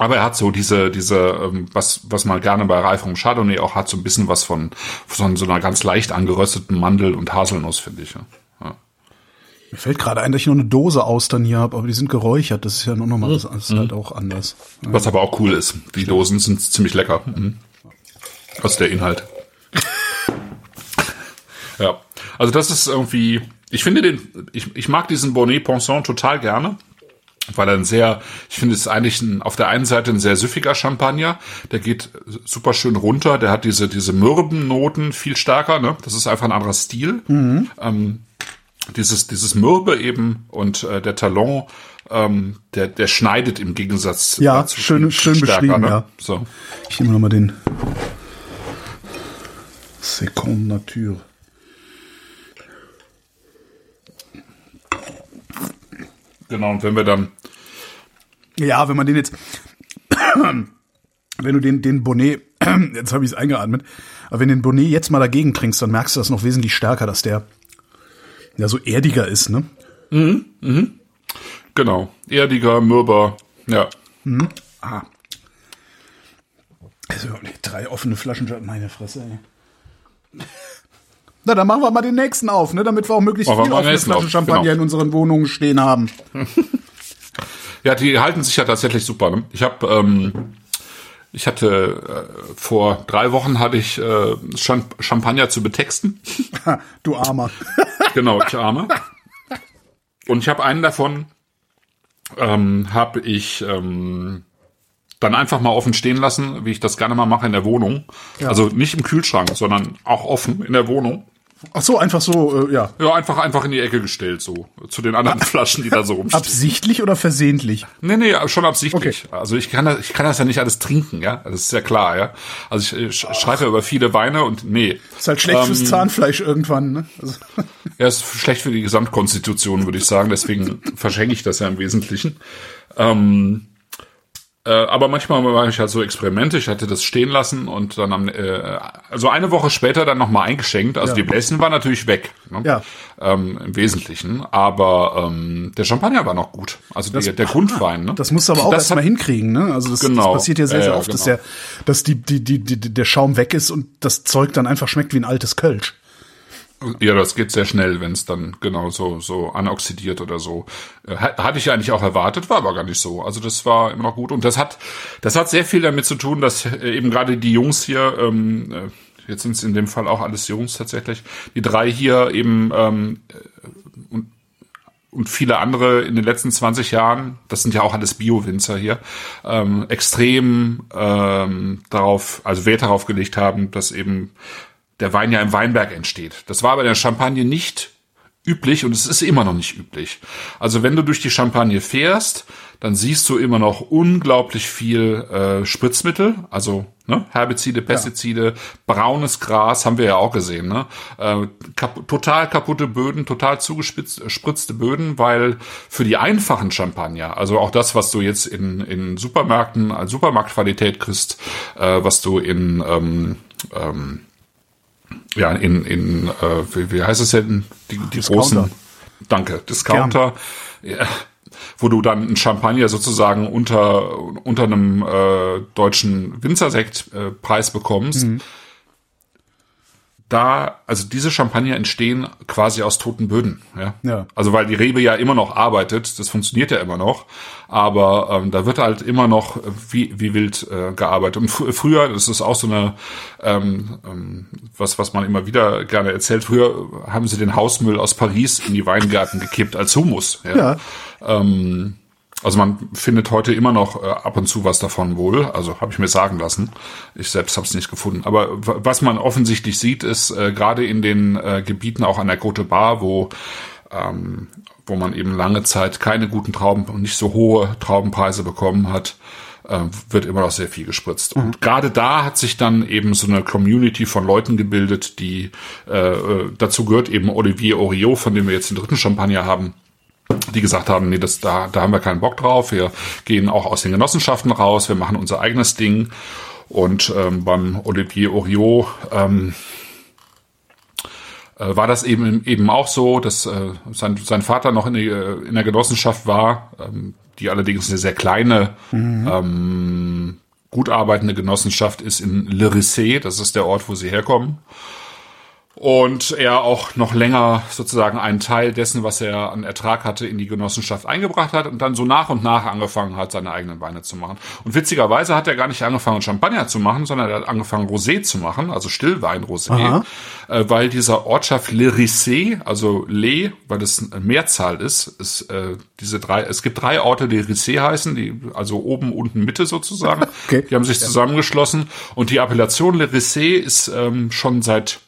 Aber er hat so diese, diese, ähm, was, was man gerne bei Reifung Chardonnay auch hat, so ein bisschen was von, von so einer ganz leicht angerösteten Mandel und Haselnuss, finde ich. Ja. Ja. Mir fällt gerade ein, dass ich noch eine Dose Austern hier habe, aber die sind geräuchert. Das ist ja noch Mhm. mal, das ist halt auch anders. Was aber auch cool ist. Die Dosen sind ziemlich lecker. Mhm. Was der Inhalt? ja. Also das ist irgendwie, ich finde den, ich, ich mag diesen Bonnet Pensant total gerne. Weil er ein sehr, ich finde es ist eigentlich ein, auf der einen Seite ein sehr süffiger Champagner, der geht super schön runter, der hat diese, diese mürben Noten viel stärker, ne? Das ist einfach ein anderer Stil. Ähm, dieses, dieses Mürbe eben und äh, der Talon, ähm, der, der schneidet im Gegensatz Ja, dazu schön- schön stärker, beschrieben, ne? ja. So. Ich nehme noch mal den Seconde Nature. Genau, und wenn wir dann, Ja, wenn man den jetzt, wenn du den, den Bonnet, jetzt habe ich es eingeatmet, aber wenn du den Bonnet jetzt mal dagegen trinkst, dann merkst du das noch wesentlich stärker, dass der ja so erdiger ist, ne? genau, erdiger, mürber, ja. Ah. Also drei offene Flaschen, meine Fresse, ey. Na, dann machen wir mal den nächsten auf, ne, damit wir auch möglichst Machen den offene Flaschen auf, Champagner genau. in unseren Wohnungen stehen haben. Ja, die halten sich ja tatsächlich super. Ne? Ich habe, ähm, ich hatte äh, vor drei Wochen hatte ich äh, Champ Champagner zu betexten. Du Armer. genau, ich arme. Und ich habe einen davon, ähm, habe ich ähm, dann einfach mal offen stehen lassen, wie ich das gerne mal mache in der Wohnung. Also nicht im Kühlschrank, sondern auch offen in der Wohnung. Ach so, einfach so, äh, ja. Ja, einfach einfach in die Ecke gestellt, so zu den anderen Flaschen, die da so rumstehen. Absichtlich oder versehentlich? Nee, nee, schon absichtlich. Also ich kann das, ich kann das ja nicht alles trinken, ja. Das ist ja klar, ja. Also ich, ich schreibe ja über viele Weine und nee. Ist halt schlecht fürs Ähm, Zahnfleisch irgendwann, ne? Also, Ja, ist schlecht für die Gesamtkonstitution, würde ich sagen. Deswegen verschenke ich das ja im Wesentlichen. Ähm, äh, aber manchmal mache ich halt so Experimente. Ich hatte das stehen lassen und dann am, äh, also eine Woche später dann nochmal eingeschenkt. Also Ja. die Bläschen waren natürlich weg. Ne? Ja. Ähm, Im Wesentlichen. Aber ähm, der Champagner war noch gut. Also der, der Grundwein. Ne? das musst du aber auch Das erstmal hinkriegen, ne? Also das, Genau. das passiert ja sehr, sehr ja, oft, dass, genau. der, dass die, die, die, die, der Schaum weg ist und das Zeug dann einfach schmeckt wie ein altes Kölsch. Ja, das geht sehr schnell, wenn es dann genau so so anoxidiert oder so. Äh, hat- Hatte ich eigentlich auch erwartet, war aber gar nicht so. Also das war immer noch gut und das hat das hat sehr viel damit zu tun, dass äh, eben gerade die Jungs hier ähm, äh, jetzt sind es in dem Fall auch alles Jungs tatsächlich, die drei hier eben ähm, äh, und und viele andere in den letzten 20 Jahren, das sind ja auch alles Bio-Winzer hier, ähm, extrem ähm, darauf, also Wert darauf gelegt haben, dass eben der Wein ja im Weinberg entsteht. Das war bei der Champagne nicht üblich und es ist immer noch nicht üblich. Also wenn du durch die Champagne fährst, dann siehst du immer noch unglaublich viel äh, Spritzmittel, also ne, Herbizide, Pestizide, braunes Gras, haben wir ja auch gesehen. Ne? Äh, kap total kaputte Böden, total zugespritzte Böden, weil für die einfachen Champagner, also auch das, was du jetzt in, in Supermärkten als Supermarktqualität kriegst, äh, was du in ähm, ähm, ja, in, in äh, wie, wie heißt es denn? Die, die Discounter. großen, danke, Discounter, ja, wo du dann ein Champagner sozusagen unter, unter einem äh, deutschen Winzersektpreis äh, Preis bekommst. Da, also diese Champagner entstehen quasi aus toten Böden. Ja? Ja. Also weil die Rebe ja immer noch arbeitet, das funktioniert ja immer noch, aber ähm, da wird halt immer noch wie, wie wild äh, gearbeitet. Und fr früher, das ist auch so eine, ähm, ähm, was, was man immer wieder gerne erzählt, früher haben sie den Hausmüll aus Paris in die Weingärten gekippt als Humus. Ja. Ja. Ähm, also man findet heute immer noch äh, ab und zu was davon wohl. Also habe ich mir sagen lassen. Ich selbst habe es nicht gefunden. Aber was man offensichtlich sieht, ist äh, gerade in den äh, Gebieten auch an der Côte Bar, wo ähm, wo man eben lange Zeit keine guten Trauben und nicht so hohe Traubenpreise bekommen hat, äh, wird immer noch sehr viel gespritzt. Und gerade da hat sich dann eben so eine Community von Leuten gebildet, die äh, äh, dazu gehört eben Olivier Oriot, von dem wir jetzt den dritten Champagner haben, die gesagt haben, nee, das, da, da haben wir keinen Bock drauf. Wir gehen auch aus den Genossenschaften raus, wir machen unser eigenes Ding. Und ähm, beim Olivier Oriot ähm, äh, war das eben eben auch so, dass äh, sein, sein Vater noch in, die, äh, in der Genossenschaft war, ähm, die allerdings eine sehr kleine, ähm, gut arbeitende Genossenschaft ist in Le Rissé, das ist der Ort, wo sie herkommen. Und er auch noch länger sozusagen einen Teil dessen, was er an Ertrag hatte, in die Genossenschaft eingebracht hat und dann so nach und nach angefangen hat, seine eigenen Weine zu machen. Und witzigerweise hat er gar nicht angefangen, Champagner zu machen, sondern er hat angefangen, Rosé zu machen, also Stillwein-Rosé, äh, weil dieser Ortschaft Le Rissé, also Le, weil das eine Mehrzahl ist, ist äh, diese drei, es gibt drei Orte, die Rissé heißen, die, also oben, unten, Mitte sozusagen. Okay. Die haben sich zusammengeschlossen und die Appellation Le Rissé ist ähm, schon seit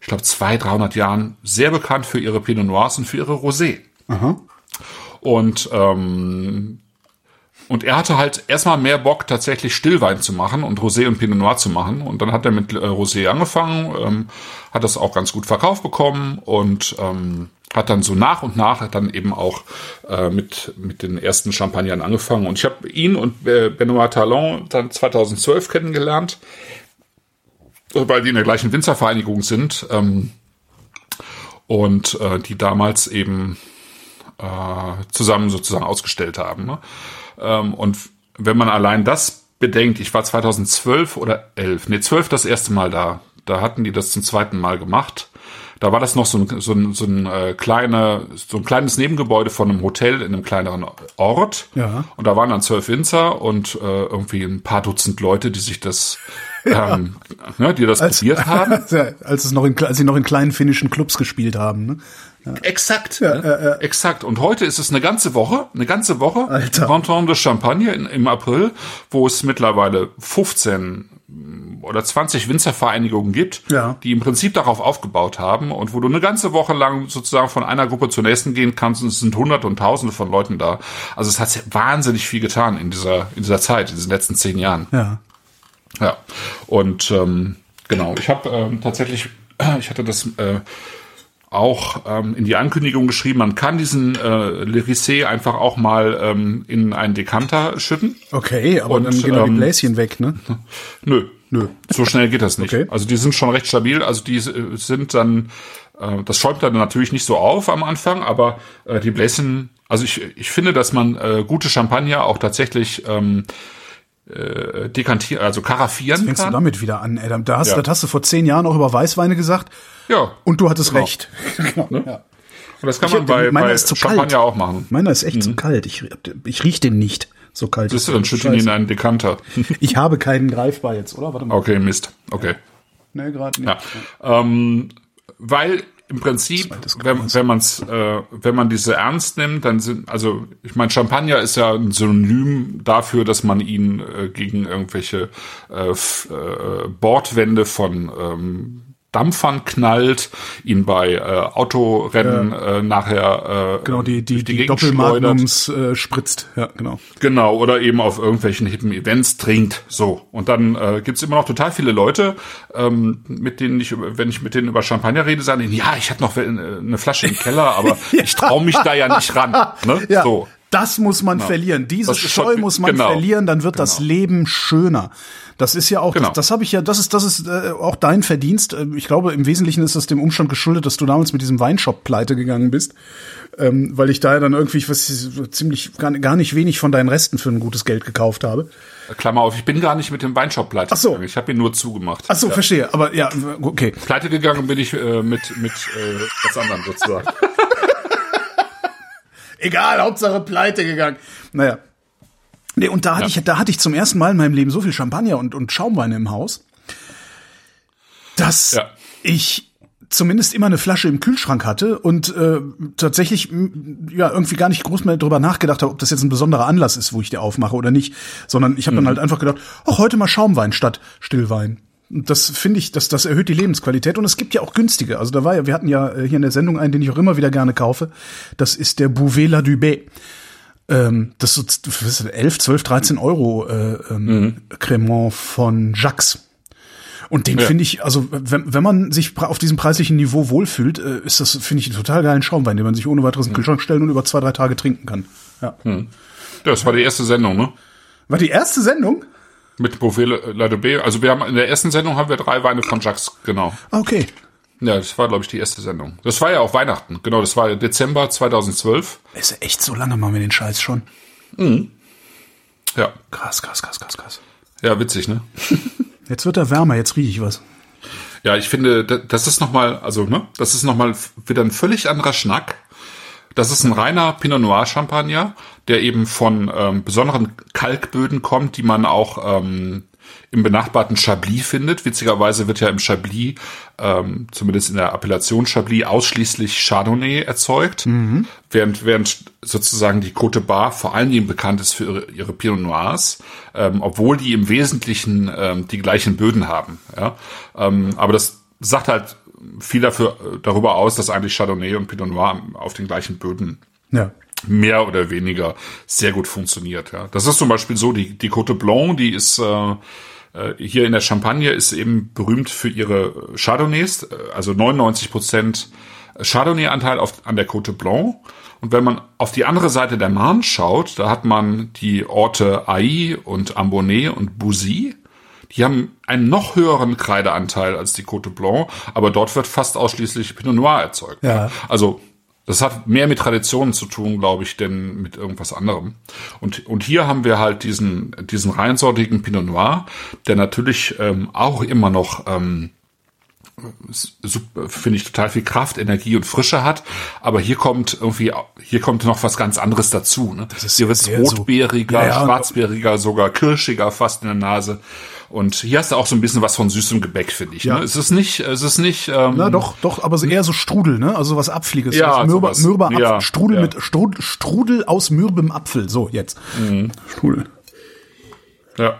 ich glaube, 200, 300 Jahren sehr bekannt für ihre Pinot Noirs und für ihre Rosé. Und, ähm, und er hatte halt erstmal mehr Bock, tatsächlich Stillwein zu machen und Rosé und Pinot Noir zu machen. Und dann hat er mit äh, Rosé angefangen, ähm, hat das auch ganz gut verkauft bekommen und ähm, hat dann so nach und nach dann eben auch äh, mit, mit den ersten Champagnern angefangen. Und ich habe ihn und äh, Benoit Talon dann 2012 kennengelernt weil die in der gleichen Winzervereinigung sind ähm, und äh, die damals eben äh, zusammen sozusagen ausgestellt haben. Ne? Ähm, und wenn man allein das bedenkt, ich war 2012 oder 11, nee, 12 das erste Mal da, da hatten die das zum zweiten Mal gemacht. Da war das noch so ein, so ein, so ein, äh, kleine, so ein kleines Nebengebäude von einem Hotel in einem kleineren Ort. Ja. Und da waren dann zwölf Winzer und äh, irgendwie ein paar Dutzend Leute, die sich das, ähm, ne, die das probiert haben. als es noch in, als sie noch in kleinen finnischen Clubs gespielt haben. Ne? Exakt, ne? exakt. Und heute ist es eine ganze Woche, eine ganze Woche, Alter. Canton de Champagne in, im April, wo es mittlerweile 15 oder 20 Winzervereinigungen gibt, Ja. die im Prinzip darauf aufgebaut haben und wo du eine ganze Woche lang sozusagen von einer Gruppe zur nächsten gehen kannst und es sind hunderte und tausende von Leuten da. Also es hat wahnsinnig viel getan in dieser, in dieser Zeit, in diesen letzten zehn Jahren. Ja. Ja, und ähm, genau, ich habe ähm, tatsächlich, ich hatte das äh, auch ähm, in die Ankündigung geschrieben, man kann diesen äh, Le Rissé einfach auch mal ähm, in einen Dekanter schütten. Okay, aber Und, dann gehen doch die ähm, Bläschen weg, ne? Nö. Nö. So schnell geht das nicht. Okay. Also die sind schon recht stabil. Also die äh, sind dann, äh, das schäumt dann natürlich nicht so auf am Anfang, aber äh, die Bläschen, also ich, ich finde, dass man äh, gute Champagner auch tatsächlich ähm, äh, dekantieren, also karaffieren Fängst du kann. damit wieder an, Adam? Da hast, Ja. Das hast du vor zehn Jahren auch über Weißweine gesagt Ja. und du hattest Genau. recht. genau. ja. Und das kann Ich man bei, bei Champagner kalt. auch machen. Meiner ist echt zu kalt. Ich, ich riech den nicht. So kalt. Siehst du, ist dann schütt ihn in einen Dekanter. Ich habe keinen greifbar jetzt, oder? Warte mal. Okay, Mist. Okay. Nee, gerade nicht. Ja. Ähm, weil im Prinzip, wenn, wenn man's, äh, wenn man diese ernst nimmt, dann sind, also ich meine, Champagner ist ja ein Synonym dafür, dass man ihn äh, gegen irgendwelche äh, äh, Bordwände von ähm, Dampfern knallt, ihn bei äh, Autorennen äh, nachher äh, Genau, die, die, die. Doppelmagnums äh, spritzt. Ja, genau. Genau, oder eben auf irgendwelchen hippen Events trinkt. So. Und dann äh, gibt's immer noch total viele Leute, ähm, mit denen ich, wenn ich mit denen über Champagner rede, sagen die, ja, ich habe noch eine Flasche im Keller, aber ich traue mich da ja nicht ran. Ne? Ja. So. Das muss man verlieren. Diese Das Scheu muss man genau. verlieren, dann wird das Genau. Leben schöner. Das ist ja auch, Genau. das, das habe ich ja, das ist, das ist äh, auch dein Verdienst. Äh, Ich glaube, im Wesentlichen ist das dem Umstand geschuldet, dass du damals mit diesem Weinshop pleite gegangen bist, ähm, weil ich da ja dann irgendwie ich weiß, ziemlich gar, gar nicht wenig von deinen Resten für ein gutes Geld gekauft habe. Klammer auf, ich bin gar nicht mit dem Weinshop pleite Ach so. gegangen. Ich habe ihn nur zugemacht. Ach so, ja. verstehe. Aber ja, okay. Pleite gegangen bin ich äh, mit, mit äh, was anderem sozusagen. Egal, Hauptsache pleite gegangen. Naja. Nee, und da hatte Ja. ich, da hatte ich zum ersten Mal in meinem Leben so viel Champagner und, und Schaumwein im Haus, dass Ja. ich zumindest immer eine Flasche im Kühlschrank hatte und äh, tatsächlich ja irgendwie gar nicht groß mehr drüber nachgedacht habe, ob das jetzt ein besonderer Anlass ist, wo ich die aufmache oder nicht, sondern ich habe dann halt einfach gedacht, ach heute mal Schaumwein statt Stillwein. Das finde ich, das, das erhöht die Lebensqualität und es gibt ja auch günstige. Also da war ja, wir hatten ja äh, hier in der Sendung einen, den ich auch immer wieder gerne kaufe. Das ist der Bouvet La Dubé. Ähm, das ist so was ist das, 11, 12, 13 Euro äh, ähm, Cremant von Jacques. Und den Ja. finde ich, also wenn, wenn man sich auf diesem preislichen Niveau wohlfühlt, äh, ist das, finde ich, einen total geilen Schaumwein, den man sich ohne weiteres in den Kühlschrank stellen und über zwei, drei Tage trinken kann. Ja. Ja, das war die erste Sendung, ne? War die erste Sendung? Mit Beauvais La Dubé. Also wir haben in der ersten Sendung haben wir drei Weine von Jacques, genau. Okay. Ja, das war, glaube ich, die erste Sendung. Das war ja auch Weihnachten, genau, das war Dezember 2012. Ist ja echt so lange machen wir den Scheiß schon. Ja, Krass, krass, krass, krass, krass. ja, witzig, ne? Jetzt wird er wärmer, jetzt rieche ich was. Ja, ich finde, da- das ist nochmal, also, ne, das ist nochmal wieder ein völlig anderer Schnack. Das ist ein reiner Pinot Noir Champagner, der eben von ähm, besonderen Kalkböden kommt, die man auch ähm, im benachbarten Chablis findet. Witzigerweise wird ja im Chablis, ähm, zumindest in der Appellation Chablis, ausschließlich Chardonnay erzeugt, während, während sozusagen die Côte Bar vor allen Dingen bekannt ist für ihre, ihre Pinot Noirs, ähm, obwohl die im Wesentlichen ähm, die gleichen Böden haben. Ja? Ähm, aber das sagt halt viel dafür darüber aus, dass eigentlich Chardonnay und Pinot Noir auf den gleichen Böden Ja. mehr oder weniger sehr gut funktioniert. Ja. Das ist zum Beispiel so, die, die Côte Blanc, die ist äh, äh, hier in der Champagne ist eben berühmt für ihre Chardonnays, äh, also 99 Prozent Chardonnay-Anteil auf, an der Côte Blanc. Und wenn man auf die andere Seite der Marne schaut, da hat man die Orte Ailly und Ambonnet und Bouzy. Die haben einen noch höheren Kreideanteil als die Côte Blanc, aber dort wird fast ausschließlich Pinot Noir erzeugt. Ja. Also das hat mehr mit Traditionen zu tun, glaube ich, denn mit irgendwas anderem. Und, und hier haben wir halt diesen, diesen reinsortigen Pinot Noir, der natürlich ähm, auch immer noch, ähm, finde ich, total viel Kraft, Energie und Frische hat. Aber hier kommt irgendwie, hier kommt noch was ganz anderes dazu. Ne? ist hier wird's sehr so- rotbeeriger, Ja, ja, schwarzbeeriger, sogar kirschiger fast in der Nase. Und hier hast du auch so ein bisschen was von süßem Gebäck, finde ich. Ja. Ne? Es ist nicht, es ist nicht. Ähm, Na doch, doch, aber so eher so Strudel, ne? Also was Abfliges. Ja, also mürber, sowas. mürber Apfel, Ja, Strudel ja. mit Strudel, Strudel aus mürbem Apfel. So, jetzt. Mhm. Strudel. Ja.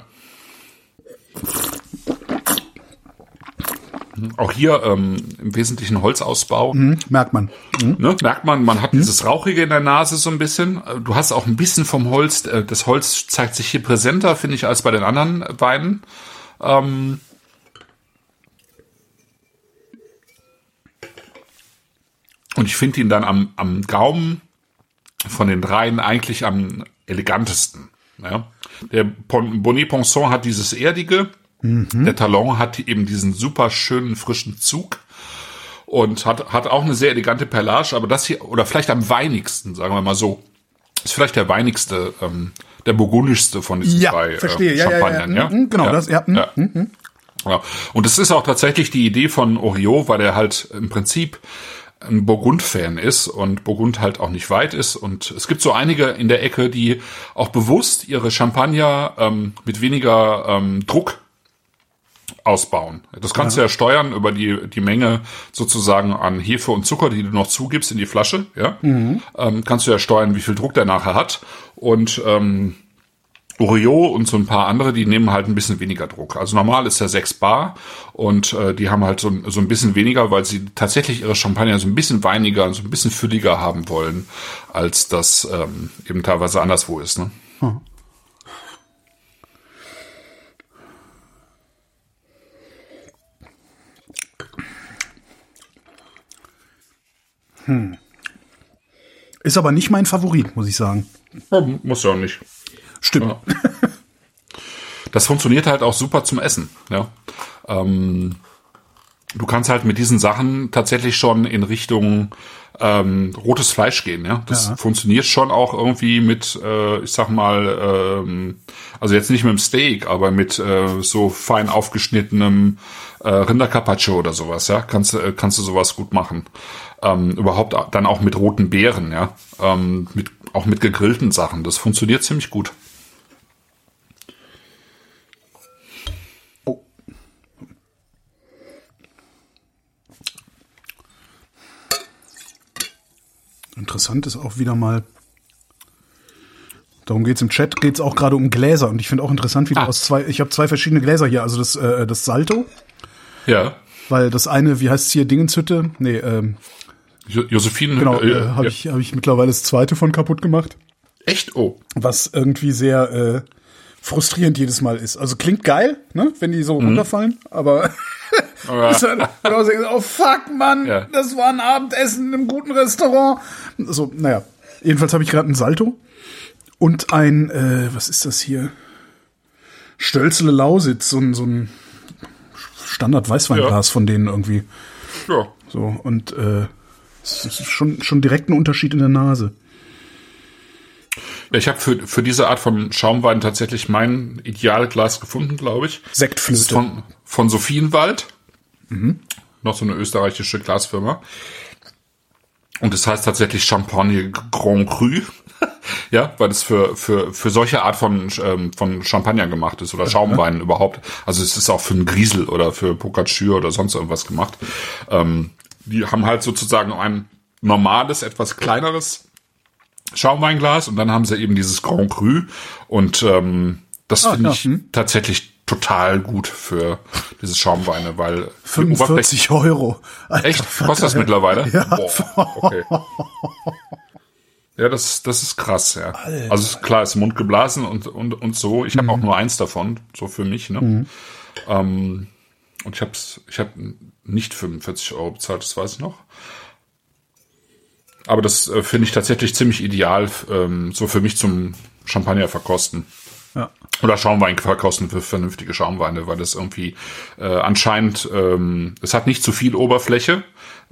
Auch hier ähm, im Wesentlichen Holzausbau. Merkt man. Ne? Merkt man, man hat dieses Rauchige in der Nase so ein bisschen. Du hast auch ein bisschen vom Holz. äh, Das Holz zeigt sich hier präsenter, finde ich, als bei den anderen Weinen. Ähm Und ich finde ihn dann am, am Gaumen von den dreien eigentlich am elegantesten. Ja? Der Bonnet Ponson hat dieses Erdige, der Talon hat eben diesen super schönen frischen Zug und hat, hat auch eine sehr elegante Perlage, aber das hier, oder vielleicht am weinigsten, sagen wir mal so, ist vielleicht der weinigste, ähm, der burgundischste von diesen Ja, drei verstehe. Äh, Ja, ja, ja. Champagnern. Ja, Mhm, genau, das- ja, mhm, ja. Ja. Und es ist auch tatsächlich die Idee von Oriot, weil er halt im Prinzip ein Burgund-Fan ist und Burgund halt auch nicht weit ist. Und es gibt so einige in der Ecke, die auch bewusst ihre Champagner ähm, mit weniger ähm, Druck ausbauen. Das kannst du ja steuern über die, die Menge sozusagen an Hefe und Zucker, die du noch zugibst in die Flasche. Ja? Ähm, kannst du ja steuern, wie viel Druck der nachher hat. Und ähm, Oreo und so ein paar andere, die nehmen halt ein bisschen weniger Druck. Also normal ist der 6 Bar und äh, die haben halt so, so ein bisschen weniger, weil sie tatsächlich ihre Champagner so ein bisschen weiniger, so ein bisschen fülliger haben wollen, als das ähm, eben teilweise anderswo ist. Ne? Ist aber nicht mein Favorit, muss ich sagen. Ja, muss ja auch nicht. Stimmt. Ja. Das funktioniert halt auch super zum Essen. Ja. Ähm, du kannst halt mit diesen Sachen tatsächlich schon in Richtung ähm, rotes Fleisch gehen. Ja, das Ja. funktioniert schon auch irgendwie mit, äh, ich sag mal, ähm, also jetzt nicht mit dem Steak, aber mit äh, so fein aufgeschnittenem äh, Rindercarpaccio oder sowas. Ja, kannst du äh, kannst du sowas gut machen. Ähm, überhaupt dann auch mit roten Beeren. Ja, ähm, mit auch mit gegrillten Sachen. Das funktioniert ziemlich gut. Interessant ist auch wieder mal. Darum geht's im Chat, geht's auch gerade um Gläser. Und ich finde auch interessant, wie du Ah. aus zwei, ich habe zwei verschiedene Gläser hier. Also das, äh, das Salto, Ja. weil das eine, wie heißt's hier, Dingenshütte? Nee, ähm, Jo Josephine, genau, äh, äh, habe ja. ich, hab ich mittlerweile das zweite von kaputt gemacht. echt? Oh, was irgendwie sehr äh, frustrierend jedes Mal ist. Also klingt geil, ne, wenn die so runterfallen, aber ist dann, oh fuck, Mann, Ja. das war ein Abendessen in einem guten Restaurant. So, naja. Jedenfalls habe ich gerade ein Salto und ein, äh, was ist das hier? Stölzele Lausitz, so ein, so ein Standard-Weißweinglas Ja. von denen irgendwie. ja. So, und äh, es ist schon, schon direkt ein Unterschied in der Nase. Ja, ich habe für, für diese Art von Schaumwein tatsächlich mein Idealglas gefunden, glaube ich. Sektflöte. von, von Sophienwald. Noch so eine österreichische Glasfirma. Und das heißt tatsächlich Champagne Grand Cru. ja, weil es für, für, für solche Art von, ähm, von Champagner gemacht ist oder Schaumwein überhaupt. Also es ist auch für einen Griesel oder für Pocaccio oder sonst irgendwas gemacht. Ähm, die haben halt sozusagen ein normales, etwas kleineres Schaumweinglas und dann haben sie eben dieses Grand Cru und ähm, das Ah, finde ja, ich hm. tatsächlich total gut für diese Schaumweine, weil die Oberfläche- 45 Euro. Alter, Echt? Kostet das mittlerweile? Ja. Boah, okay. Ja, das, das ist krass, ja. Also ist klar, ist Mund geblasen und, und, und so. Ich habe Mhm. auch nur eins davon, so für mich, ne? Ähm, und ich hab's, ich habe nicht 45 Euro bezahlt, das weiß ich noch. Aber das äh, finde ich tatsächlich ziemlich ideal, ähm, so für mich zum Champagner verkosten. Ja. Oder Schaumwein verkosten für vernünftige Schaumweine, weil das irgendwie äh, anscheinend, ähm, es hat nicht zu viel Oberfläche,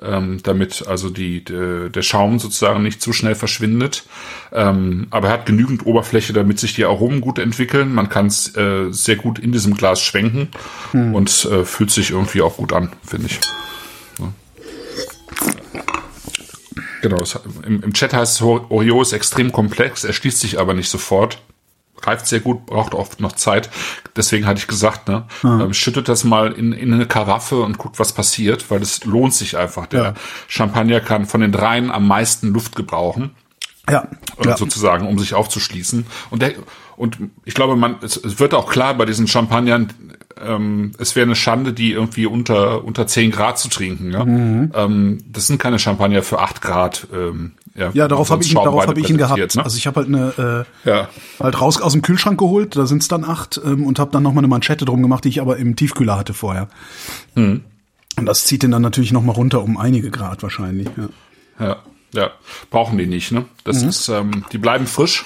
ähm, damit also die, de, der Schaum sozusagen nicht zu schnell verschwindet. Ähm, aber er hat genügend Oberfläche, damit sich die Aromen gut entwickeln. Man kann es äh, sehr gut in diesem Glas schwenken und äh, fühlt sich irgendwie auch gut an, finde ich. Ja. Genau, hat- im, im Chat heißt es, Oreo ist extrem komplex, erschließt sich aber nicht sofort reift sehr gut, braucht oft noch Zeit. Deswegen hatte ich gesagt, ne, ähm, schüttet das mal in, in eine Karaffe und guckt, was passiert, weil es lohnt sich einfach. Der Ja. Champagner kann von den dreien am meisten Luft gebrauchen Ja. äh, ja. sozusagen, um sich aufzuschließen. Und der, und ich glaube, man, es, es wird auch klar bei diesen Champagnern, ähm, es wäre eine Schande, die irgendwie unter unter 10 Grad zu trinken. Ja? Mhm. Ähm, das sind keine Champagner für 8 Grad. Ähm, ja, Ja, darauf habe ich, darauf hab ich ihn gehabt. Ne? Also ich habe halt eine äh, ja. halt raus aus dem Kühlschrank geholt, da sind es dann acht ähm, und habe dann noch mal eine Manschette drum gemacht, die ich aber im Tiefkühler hatte vorher. Hm. Und das zieht den dann natürlich noch mal runter um einige Grad wahrscheinlich. Ja. Ja, ja, brauchen die nicht, ne? Das ist, ähm, die bleiben frisch.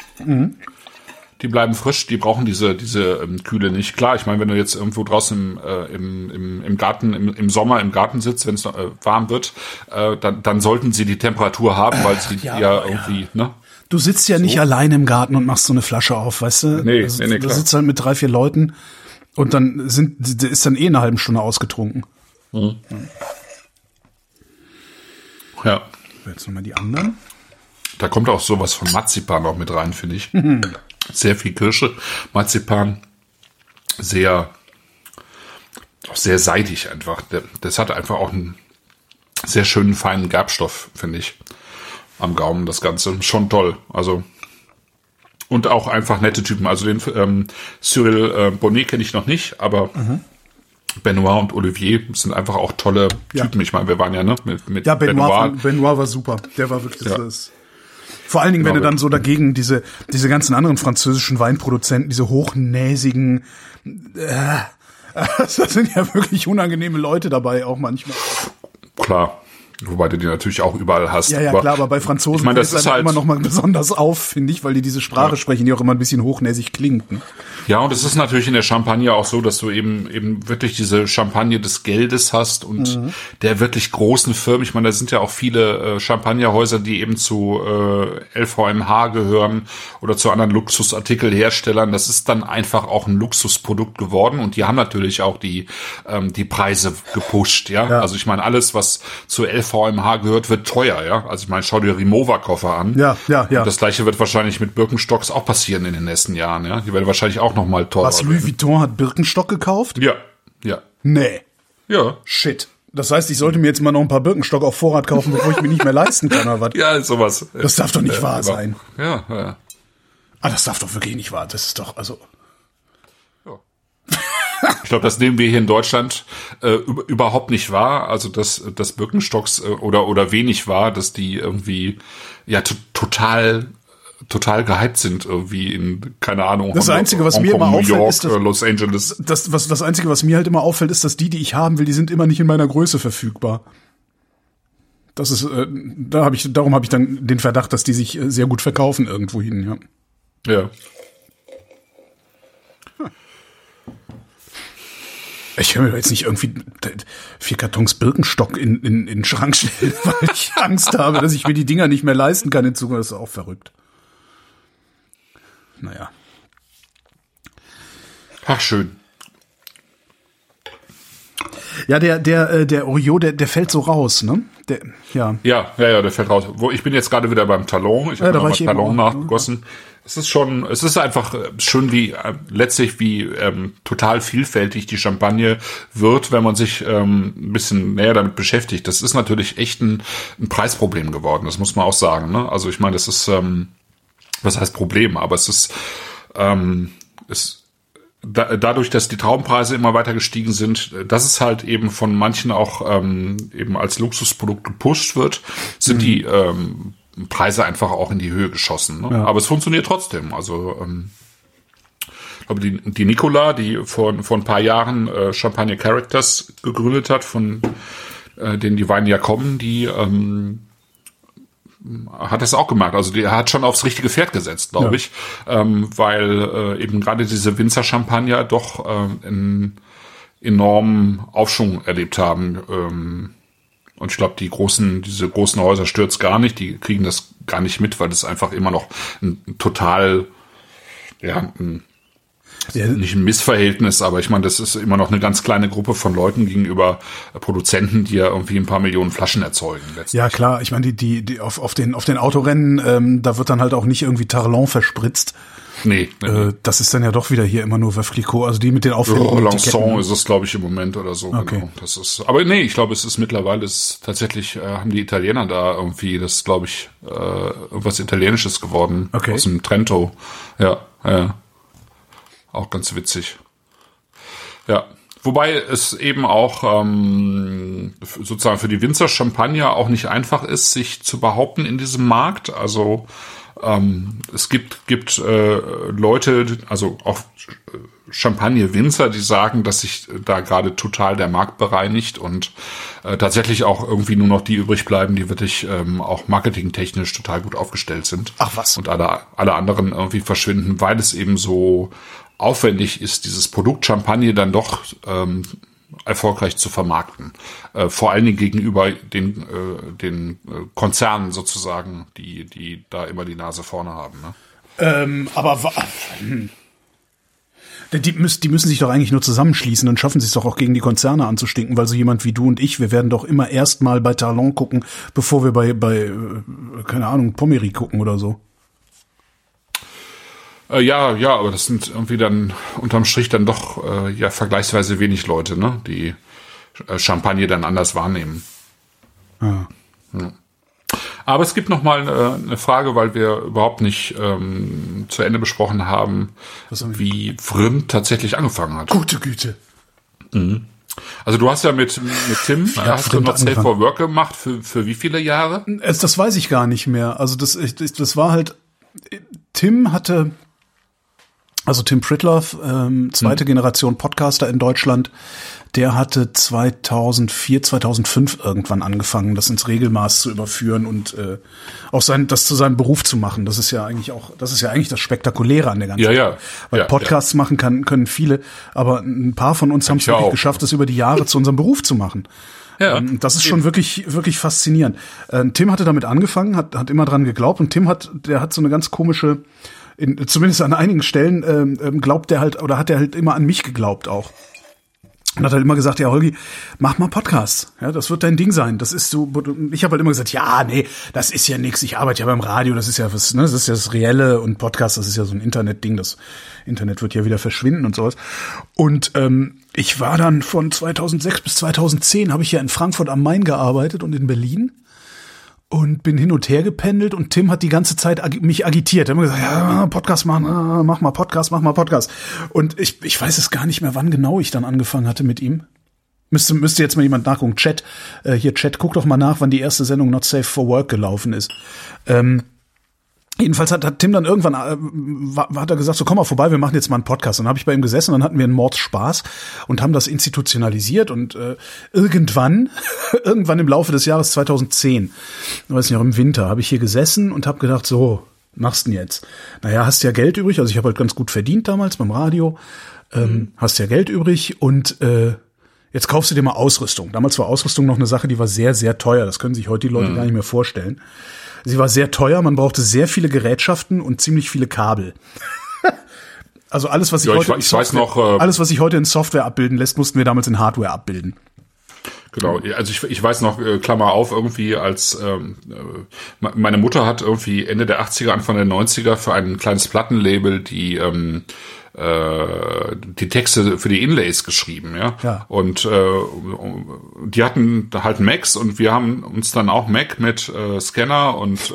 Die bleiben frisch, die brauchen diese, diese ähm, Kühle nicht. Klar, ich meine, wenn du jetzt irgendwo draußen im, äh, im, im, im Garten, im, im Sommer im Garten sitzt, wenn es äh, warm wird, äh, dann, dann sollten sie die Temperatur haben, weil sie ja, ja, irgendwie, ne? Du sitzt ja nicht alleine im Garten und machst so eine Flasche auf, weißt du? Nee, also, nee, nee, Du klar. sitzt halt mit drei, vier Leuten und dann sind, ist dann eh eine halbe Stunde ausgetrunken. Ja. Jetzt nochmal die anderen. Da kommt auch sowas von Marzipan auch mit rein, finde ich. Sehr viel Kirsche, Marzipan, sehr, auch sehr seidig einfach. Das hat einfach auch einen sehr schönen, feinen Gerbstoff, finde ich, am Gaumen, das Ganze. Schon toll. Also, und auch einfach nette Typen. Also den ähm, Cyril äh, Bonnet kenne ich noch nicht, aber Benoit und Olivier sind einfach auch tolle Ja. Typen. Ich meine, wir waren ja ne, mit, mit Ja, Benoit, Benoit. Benoit war super. Der war wirklich Ja. das. Vor allen Dingen, wenn du dann so dagegen diese, diese ganzen anderen französischen Weinproduzenten, diese hochnäsigen, äh, das sind ja wirklich unangenehme Leute dabei auch manchmal. Klar. Wobei du die natürlich auch überall hast. Ja, ja, aber, klar, aber bei Franzosen ich meine, das ist halt, immer noch mal besonders auf, finde ich, weil die diese Sprache Ja. sprechen, die auch immer ein bisschen hochnäsig klingt. Ne? Ja, und es ist natürlich in der Champagne auch so, dass du eben eben wirklich diese Champagne des Geldes hast und Mhm. der wirklich großen Firmen. Ich meine, da sind ja auch viele äh, Champagnerhäuser, die eben zu äh, LVMH gehören oder zu anderen Luxusartikelherstellern. Das ist dann einfach auch ein Luxusprodukt geworden und die haben natürlich auch die ähm, die Preise gepusht. Ja? Ja. also ich meine, alles was zu LVMH gehört, wird teuer. Ja, also ich meine, schau dir Rimowa-Koffer an. Ja, ja, ja. Und das gleiche wird wahrscheinlich mit Birkenstocks auch passieren in den nächsten Jahren. Ja, die werden wahrscheinlich auch noch mal teurer. Was, Louis Vuitton hat Birkenstock gekauft? Ja, ja, Nee. ja. Shit. Das heißt, ich sollte mir jetzt mal noch ein paar Birkenstock auf Vorrat kaufen, bevor ich mir nicht mehr leisten kann, oder was? Ja, sowas. Das darf doch nicht wahr aber- sein. Ja, ja. Ah, das darf doch wirklich nicht wahr. Das ist doch, also. Ich glaube, das nehmen wir hier in Deutschland äh, über- überhaupt nicht wahr. Also dass dass Birkenstocks äh, oder oder wenig wahr, dass die irgendwie ja to total total gehypt sind irgendwie in keine Ahnung. Das Hongkong- Einzige, was mir Hongkong, immer New auffällt, York, ist, dass- äh, Los Angeles. Das, was, das Einzige, was mir halt immer auffällt, ist, dass die, die ich haben will, die sind immer nicht in meiner Größe verfügbar. Das ist, äh, da habe ich, darum habe ich dann den Verdacht, dass die sich äh, sehr gut verkaufen irgendwohin, ja. Ja. Ich höre mir jetzt nicht irgendwie vier Kartons Birkenstock in, in, in den Schrank stellen, weil ich Angst habe, dass ich mir die Dinger nicht mehr leisten kann in Zukunft. Das ist auch verrückt. Naja. Ach schön. Ja, der, der, äh, der Oreo, der, der fällt so raus, ne? Der, ja. Ja, ja, ja, der fällt raus. Wo ich bin jetzt gerade wieder beim Talon. Ich Ja, habe da noch war mal ich eben Talon auch. nachgegossen. Es ist schon, es ist einfach äh, schön, wie äh, letztlich wie ähm, total vielfältig die Champagne wird, wenn man sich ähm, ein bisschen näher damit beschäftigt. Das ist natürlich echt ein, ein Preisproblem geworden. Das muss man auch sagen. Ne? Also ich meine, das ist ähm, was heißt Problem, aber es ist ähm, es da, dadurch, dass die Traubenpreise immer weiter gestiegen sind, dass es halt eben von manchen auch ähm, eben als Luxusprodukt gepusht wird, sind die ähm, Preise einfach auch in die Höhe geschossen. Ne? Aber es funktioniert trotzdem. Also ähm, ich glaube, die, die Nicola, die vor, vor ein paar Jahren äh, Champagne Characters gegründet hat, von äh, denen die Weine ja kommen, die ähm, hat das auch gemacht. Also die hat schon aufs richtige Pferd gesetzt, glaube Ja. ich, ähm, weil äh, eben gerade diese Winzer Champagner doch äh, einen enormen Aufschwung erlebt haben. Ähm, und ich glaube, die großen, diese großen Häuser stürzt gar nicht. Die kriegen das gar nicht mit, weil das einfach immer noch ein total, ja, ein, Der, nicht ein Missverhältnis, aber ich meine, das ist immer noch eine ganz kleine Gruppe von Leuten gegenüber Produzenten, die ja irgendwie ein paar Millionen Flaschen erzeugen. letztlich. ja, klar, ich meine, die, die, die auf, auf den, auf den Autorennen, ähm, da wird dann halt auch nicht irgendwie Tarlon verspritzt. Nee, nee, nee. Äh, das ist dann ja doch wieder hier immer nur Veuve Clicquot, also die mit den auffälligen Lanson Etiketten. ist es, glaube ich, im Moment oder so. Okay. Genau. Das ist, aber nee, ich glaube, es ist mittlerweile ist tatsächlich, äh, haben die Italiener da irgendwie, das glaube ich, äh, irgendwas Italienisches geworden. Okay. Aus dem Trento. Ja, ja. Auch ganz witzig. Ja. Wobei es eben auch ähm, sozusagen für die Winzer Champagner auch nicht einfach ist, sich zu behaupten in diesem Markt. Also ähm, es gibt gibt äh, Leute, also auch Champagner-Winzer, die sagen, dass sich da gerade total der Markt bereinigt und äh, tatsächlich auch irgendwie nur noch die übrig bleiben, die wirklich ähm, auch marketingtechnisch total gut aufgestellt sind. Ach was. Und alle, alle anderen irgendwie verschwinden, weil es eben so aufwendig ist, dieses Produkt Champagner dann doch ähm, erfolgreich zu vermarkten. Äh, vor allen Dingen gegenüber den, äh, den äh, Konzernen sozusagen, die, die da immer die Nase vorne haben. Ne? Ähm, aber die, müssen, die müssen sich doch eigentlich nur zusammenschließen, dann schaffen sie es doch auch gegen die Konzerne anzustinken, weil so jemand wie du und ich, wir werden doch immer erstmal bei Talon gucken, bevor wir bei, bei äh, keine Ahnung, Pommery gucken oder so. Äh, ja, ja, aber das sind irgendwie dann unterm Strich dann doch äh, ja vergleichsweise wenig Leute, ne, die äh, Champagner dann anders wahrnehmen. Ja. Aber es gibt noch mal äh, eine Frage, weil wir überhaupt nicht ähm, zu Ende besprochen haben, haben wie Vrind tatsächlich angefangen hat. Gute Güte. Also du hast ja mit, mit Tim, Ja, hast du noch Safe for Work gemacht, für, für wie viele Jahre? Es, das weiß ich gar nicht mehr. Also das, ich- das, das war halt, Tim hatte, Also Tim Pritloff, ähm, zweite Generation Podcaster in Deutschland, der hatte 2004, 2005 irgendwann angefangen, das ins Regelmaß zu überführen und äh, auch sein, das zu seinem Beruf zu machen. Das ist ja eigentlich auch, das ist ja eigentlich das Spektakuläre an der ganzen Ja, ja. Weil Ja, Podcasts machen kann, können viele, aber ein paar von uns haben es ich wirklich auch. geschafft, das über die Jahre zu unserem Beruf zu machen. Ja. Ähm, Das ist schon wirklich, wirklich faszinierend. Ähm, Tim hatte damit angefangen, hat, hat immer dran geglaubt und Tim hat, der hat so eine ganz komische, in, zumindest an einigen Stellen ähm, ähm, glaubt der halt oder hat er halt immer an mich geglaubt auch. Und hat halt immer gesagt, ja, Holgi, mach mal Podcasts. Ja, das wird dein Ding sein. Das ist so, ich habe halt immer gesagt, ja, nee, das ist ja nix. Ich arbeite ja beim Radio, das ist ja was, ne, das ist ja das Reelle und Podcast, das ist ja so ein Internetding. Das Internet wird ja wieder verschwinden und sowas. Und ähm, ich war dann von 2006 bis 2010 habe ich ja in Frankfurt am Main gearbeitet und in Berlin und bin hin und her gependelt und Tim hat die ganze Zeit ag mich agitiert. Er hat immer gesagt, ja, Podcast machen, ah, mach mal Podcast, mach mal Podcast. Und ich, ich weiß es gar nicht mehr, wann genau ich dann angefangen hatte mit ihm. Müsste, müsste jetzt mal jemand nachgucken. Chat, äh, hier Chat, guck doch mal nach, wann die erste Sendung Not Safe for Work gelaufen ist. Ähm, Jedenfalls hat, hat Tim dann irgendwann äh, hat er gesagt, so komm mal vorbei, wir machen jetzt mal einen Podcast. Und dann habe ich bei ihm gesessen dann hatten wir einen Mordspaß und haben das institutionalisiert und äh, irgendwann, irgendwann im Laufe des Jahres 2010, ich weiß nicht, auch im Winter, habe ich hier gesessen und habe gedacht, so, machst denn jetzt? Naja, hast ja Geld übrig, also ich habe halt ganz gut verdient damals beim Radio, ähm, hast ja Geld übrig und äh, jetzt kaufst du dir mal Ausrüstung. Damals war Ausrüstung noch eine Sache, die war sehr, sehr teuer. Das können sich heute die Leute gar nicht mehr vorstellen. Sie war sehr teuer, man brauchte sehr viele Gerätschaften und ziemlich viele Kabel. also alles, was sich Ja, ich heute ich weiß Software- noch, äh, alles, was sich heute in Software abbilden lässt, mussten wir damals in Hardware abbilden. Genau, also ich, ich weiß noch, äh, Klammer auf, irgendwie als ähm, äh, me- meine Mutter hat irgendwie Ende der 80er, Anfang der 90er für ein kleines Plattenlabel die ähm, äh, die Texte für die Inlays geschrieben, ja. Ja. Und äh, die hatten halt Macs und wir haben uns dann auch Mac mit äh, Scanner und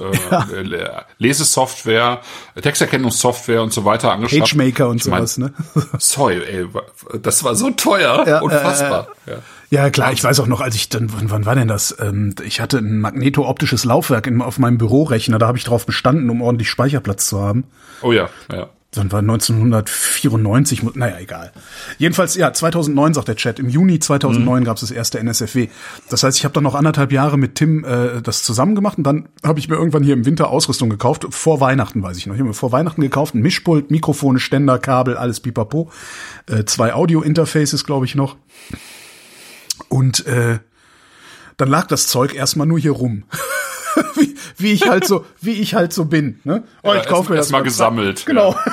äh, Le- Lesesoftware, Texterkennungssoftware und so weiter angeschafft. PageMaker und Ich mein, sowas, ne? Sorry, ey, das war so teuer, Ja, unfassbar. ja. Ja, klar, ich weiß auch noch, als ich dann, wann, wann war denn das? Ähm, ich hatte ein magneto-optisches Laufwerk in, auf meinem Bürorechner, da habe ich drauf bestanden, um ordentlich Speicherplatz zu haben. Oh ja, ja. Dann war 1994, mu- naja, egal. Jedenfalls, ja, 2009 sagt der Chat. Im Juni 2009 gab es das erste NSFW. Das heißt, ich habe dann noch anderthalb Jahre mit Tim äh, das zusammen gemacht und dann habe ich mir irgendwann hier im Winter Ausrüstung gekauft. Vor Weihnachten, weiß ich noch. Ich habe mir vor Weihnachten gekauft, ein Mischpult, Mikrofone, Ständer, Kabel, alles pipapo. Äh, zwei Audio-Interfaces, glaube ich, noch. Und äh, dann lag das Zeug erstmal nur hier rum. wie, wie ich halt so, wie ich halt so bin. Ne? Oh, Ja, ich kaufe mir erst- das mal gesammelt, Genau.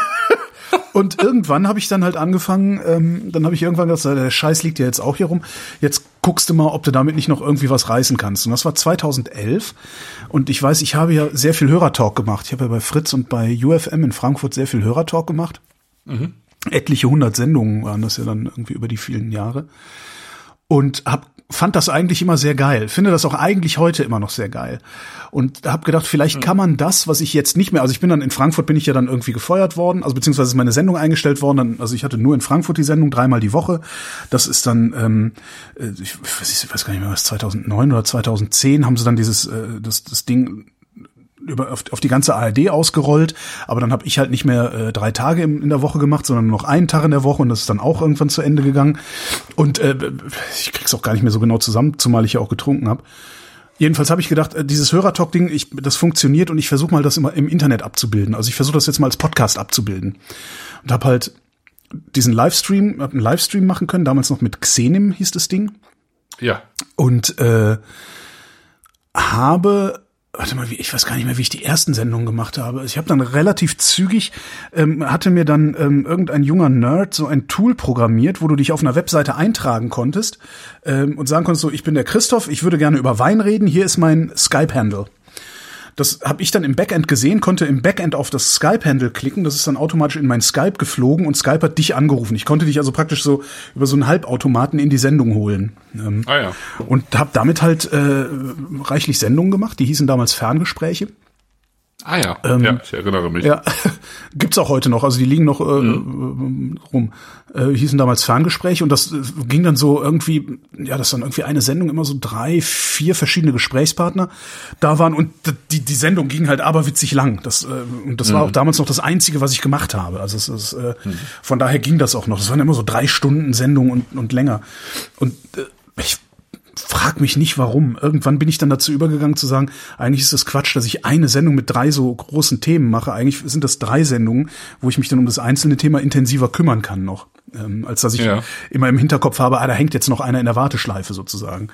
Und irgendwann habe ich dann halt angefangen, ähm, dann habe ich irgendwann gesagt, der Scheiß liegt ja jetzt auch hier rum. Jetzt guckst du mal, ob du damit nicht noch irgendwie was reißen kannst. Und das war 2011. Und ich weiß, ich habe ja sehr viel Hörertalk gemacht. Ich habe ja bei Fritz und bei UFM in Frankfurt sehr viel Hörertalk gemacht. Etliche hundert Sendungen waren das ja dann irgendwie über die vielen Jahre. Und hab, fand das eigentlich immer sehr geil. Finde das auch eigentlich heute immer noch sehr geil. Und habe gedacht, vielleicht kann man das, was ich jetzt nicht mehr, also ich bin dann in Frankfurt, bin ich ja dann irgendwie gefeuert worden, also beziehungsweise ist meine Sendung eingestellt worden. Dann, also ich hatte nur in Frankfurt die Sendung dreimal die Woche. Das ist dann, ähm, äh, ich, weiß, ich weiß gar nicht mehr, was 2009 oder 2010 haben sie dann dieses, äh, das, das Ding über auf, auf die ganze ARD ausgerollt, aber dann habe ich halt nicht mehr äh, drei Tage in, in der Woche gemacht, sondern nur noch einen Tag in der Woche und das ist dann auch irgendwann zu Ende gegangen. Und äh, ich krieg's auch gar nicht mehr so genau zusammen, zumal ich ja auch getrunken habe. Jedenfalls habe ich gedacht, äh, dieses Hörertalk-Ding, das funktioniert und ich versuche mal das immer im Internet abzubilden. Also ich versuche das jetzt mal als Podcast abzubilden und habe halt diesen Livestream, hab einen Livestream machen können, damals noch mit Xenim hieß das Ding Ja. und äh, habe warte mal, ich weiß gar nicht mehr, wie ich die ersten Sendungen gemacht habe. Ich habe dann relativ zügig, ähm, hatte mir dann ähm, irgendein junger Nerd so ein Tool programmiert, wo du dich auf einer Webseite eintragen konntest ähm, und sagen konntest, so, ich bin der Christoph, ich würde gerne über Wein reden, hier ist mein Skype-Handle. Das habe ich dann im Backend gesehen, konnte im Backend auf das Skype-Handle klicken, das ist dann automatisch in mein Skype geflogen und Skype hat dich angerufen. Ich konnte dich also praktisch so über so einen Halbautomaten in die Sendung holen. Ähm, Ah ja. und habe damit halt äh, reichlich Sendungen gemacht, die hießen damals Ferngespräche. Ah ja, ähm, ja, ich erinnere mich. Ja, gibt's auch heute noch. Also die liegen noch äh, mhm. rum. Äh, hießen damals Ferngespräche und das äh, ging dann so irgendwie, ja, das dann irgendwie eine Sendung immer so drei, vier verschiedene Gesprächspartner da waren und die die Sendung ging halt aberwitzig lang. Das äh, und das mhm. war auch damals noch das einzige, was ich gemacht habe. Also es ist äh, mhm. von daher ging das auch noch. Das waren immer so drei Stunden Sendung und und länger. Und äh, ich frag mich nicht warum. Irgendwann bin ich dann dazu übergegangen zu sagen, eigentlich ist das Quatsch, dass ich eine Sendung mit drei so großen Themen mache. Eigentlich sind das drei Sendungen, wo ich mich dann um das einzelne Thema intensiver kümmern kann noch. Ähm, als dass ich ja. immer im Hinterkopf habe, ah, da hängt jetzt noch einer in der Warteschleife sozusagen.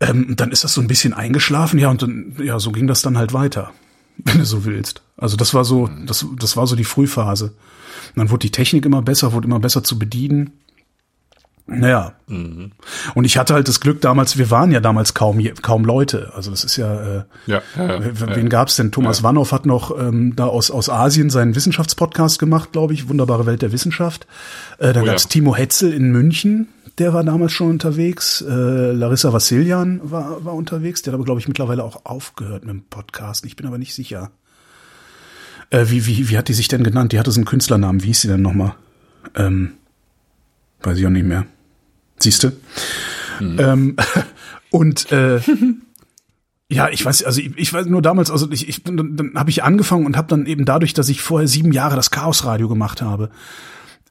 Ähm, dann ist das so ein bisschen eingeschlafen, ja, und dann, ja, so ging das dann halt weiter, wenn du so willst. Also das war so, das, das war so die Frühphase. Und dann wurde die Technik immer besser, wurde immer besser zu bedienen. Naja. Mhm. Und ich hatte halt das Glück damals, wir waren ja damals kaum kaum Leute. Also das ist ja, äh, ja, ja, ja wen ja. gab's denn? Thomas ja. Wannow hat noch ähm, da aus, aus Asien seinen Wissenschaftspodcast gemacht, glaube ich, Wunderbare Welt der Wissenschaft. Äh, da oh, gab's Timo Hetzel in München, der war damals schon unterwegs. Äh, Larissa Vassilian war, war unterwegs, der hat aber, glaube ich, mittlerweile auch aufgehört mit dem Podcast. Ich bin aber nicht sicher. Äh, wie, wie, wie hat die sich denn genannt? Die hatte so einen Künstlernamen. Wie hieß sie denn nochmal? Ähm, weiß ich auch nicht mehr. Siehst du? Mhm. Ähm, und äh, ja, ich weiß, also ich, ich weiß nur damals, also ich, ich dann, dann habe ich angefangen und habe dann eben dadurch, dass ich vorher sieben Jahre das Chaosradio gemacht habe,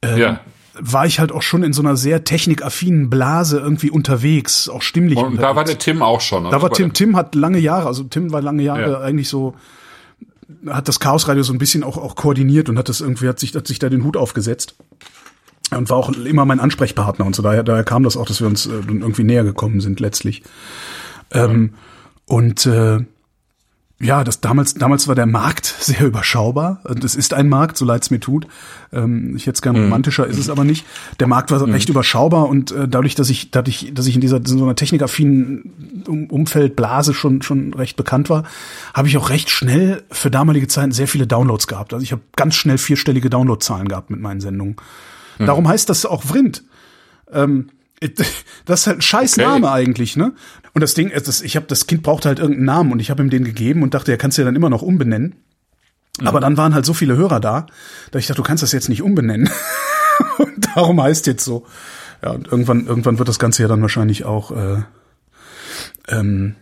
äh, ja. war ich halt auch schon in so einer sehr technikaffinen Blase irgendwie unterwegs, auch stimmlich. Und unterwegs. da war der Tim auch schon. Da war Tim, Tim hat lange Jahre, also Tim war lange Jahre ja. eigentlich so hat das Chaosradio so ein bisschen auch auch koordiniert und hat das irgendwie hat sich hat sich da den Hut aufgesetzt und war auch immer mein Ansprechpartner und so daher, daher kam das auch, dass wir uns äh, irgendwie näher gekommen sind letztlich. Ähm, und äh, ja, das damals damals war der Markt sehr überschaubar. Und es ist ein Markt, so leid es mir tut. Ähm, ich hätte es gerne mhm. romantischer, ist es aber nicht. Der Markt war mhm. recht überschaubar und äh, dadurch, dass ich dadurch, dass ich in dieser in so einer technikaffinen um Umfeld Blase schon schon recht bekannt war, habe ich auch recht schnell für damalige Zeiten sehr viele Downloads gehabt. Also ich habe ganz schnell vierstellige Downloadzahlen gehabt mit meinen Sendungen. Mhm. Darum heißt das auch Vrind. Ähm, das ist halt ein scheiß okay. Name eigentlich, ne? Und das Ding ist, das, ich habe das Kind brauchte halt irgendeinen Namen und ich habe ihm den gegeben und dachte, er kannst ja dann immer noch umbenennen. Mhm. Aber dann waren halt so viele Hörer da, dass ich dachte, du kannst das jetzt nicht umbenennen. und darum heißt jetzt so. Ja, und irgendwann, irgendwann wird das Ganze ja dann wahrscheinlich auch, äh, ähm,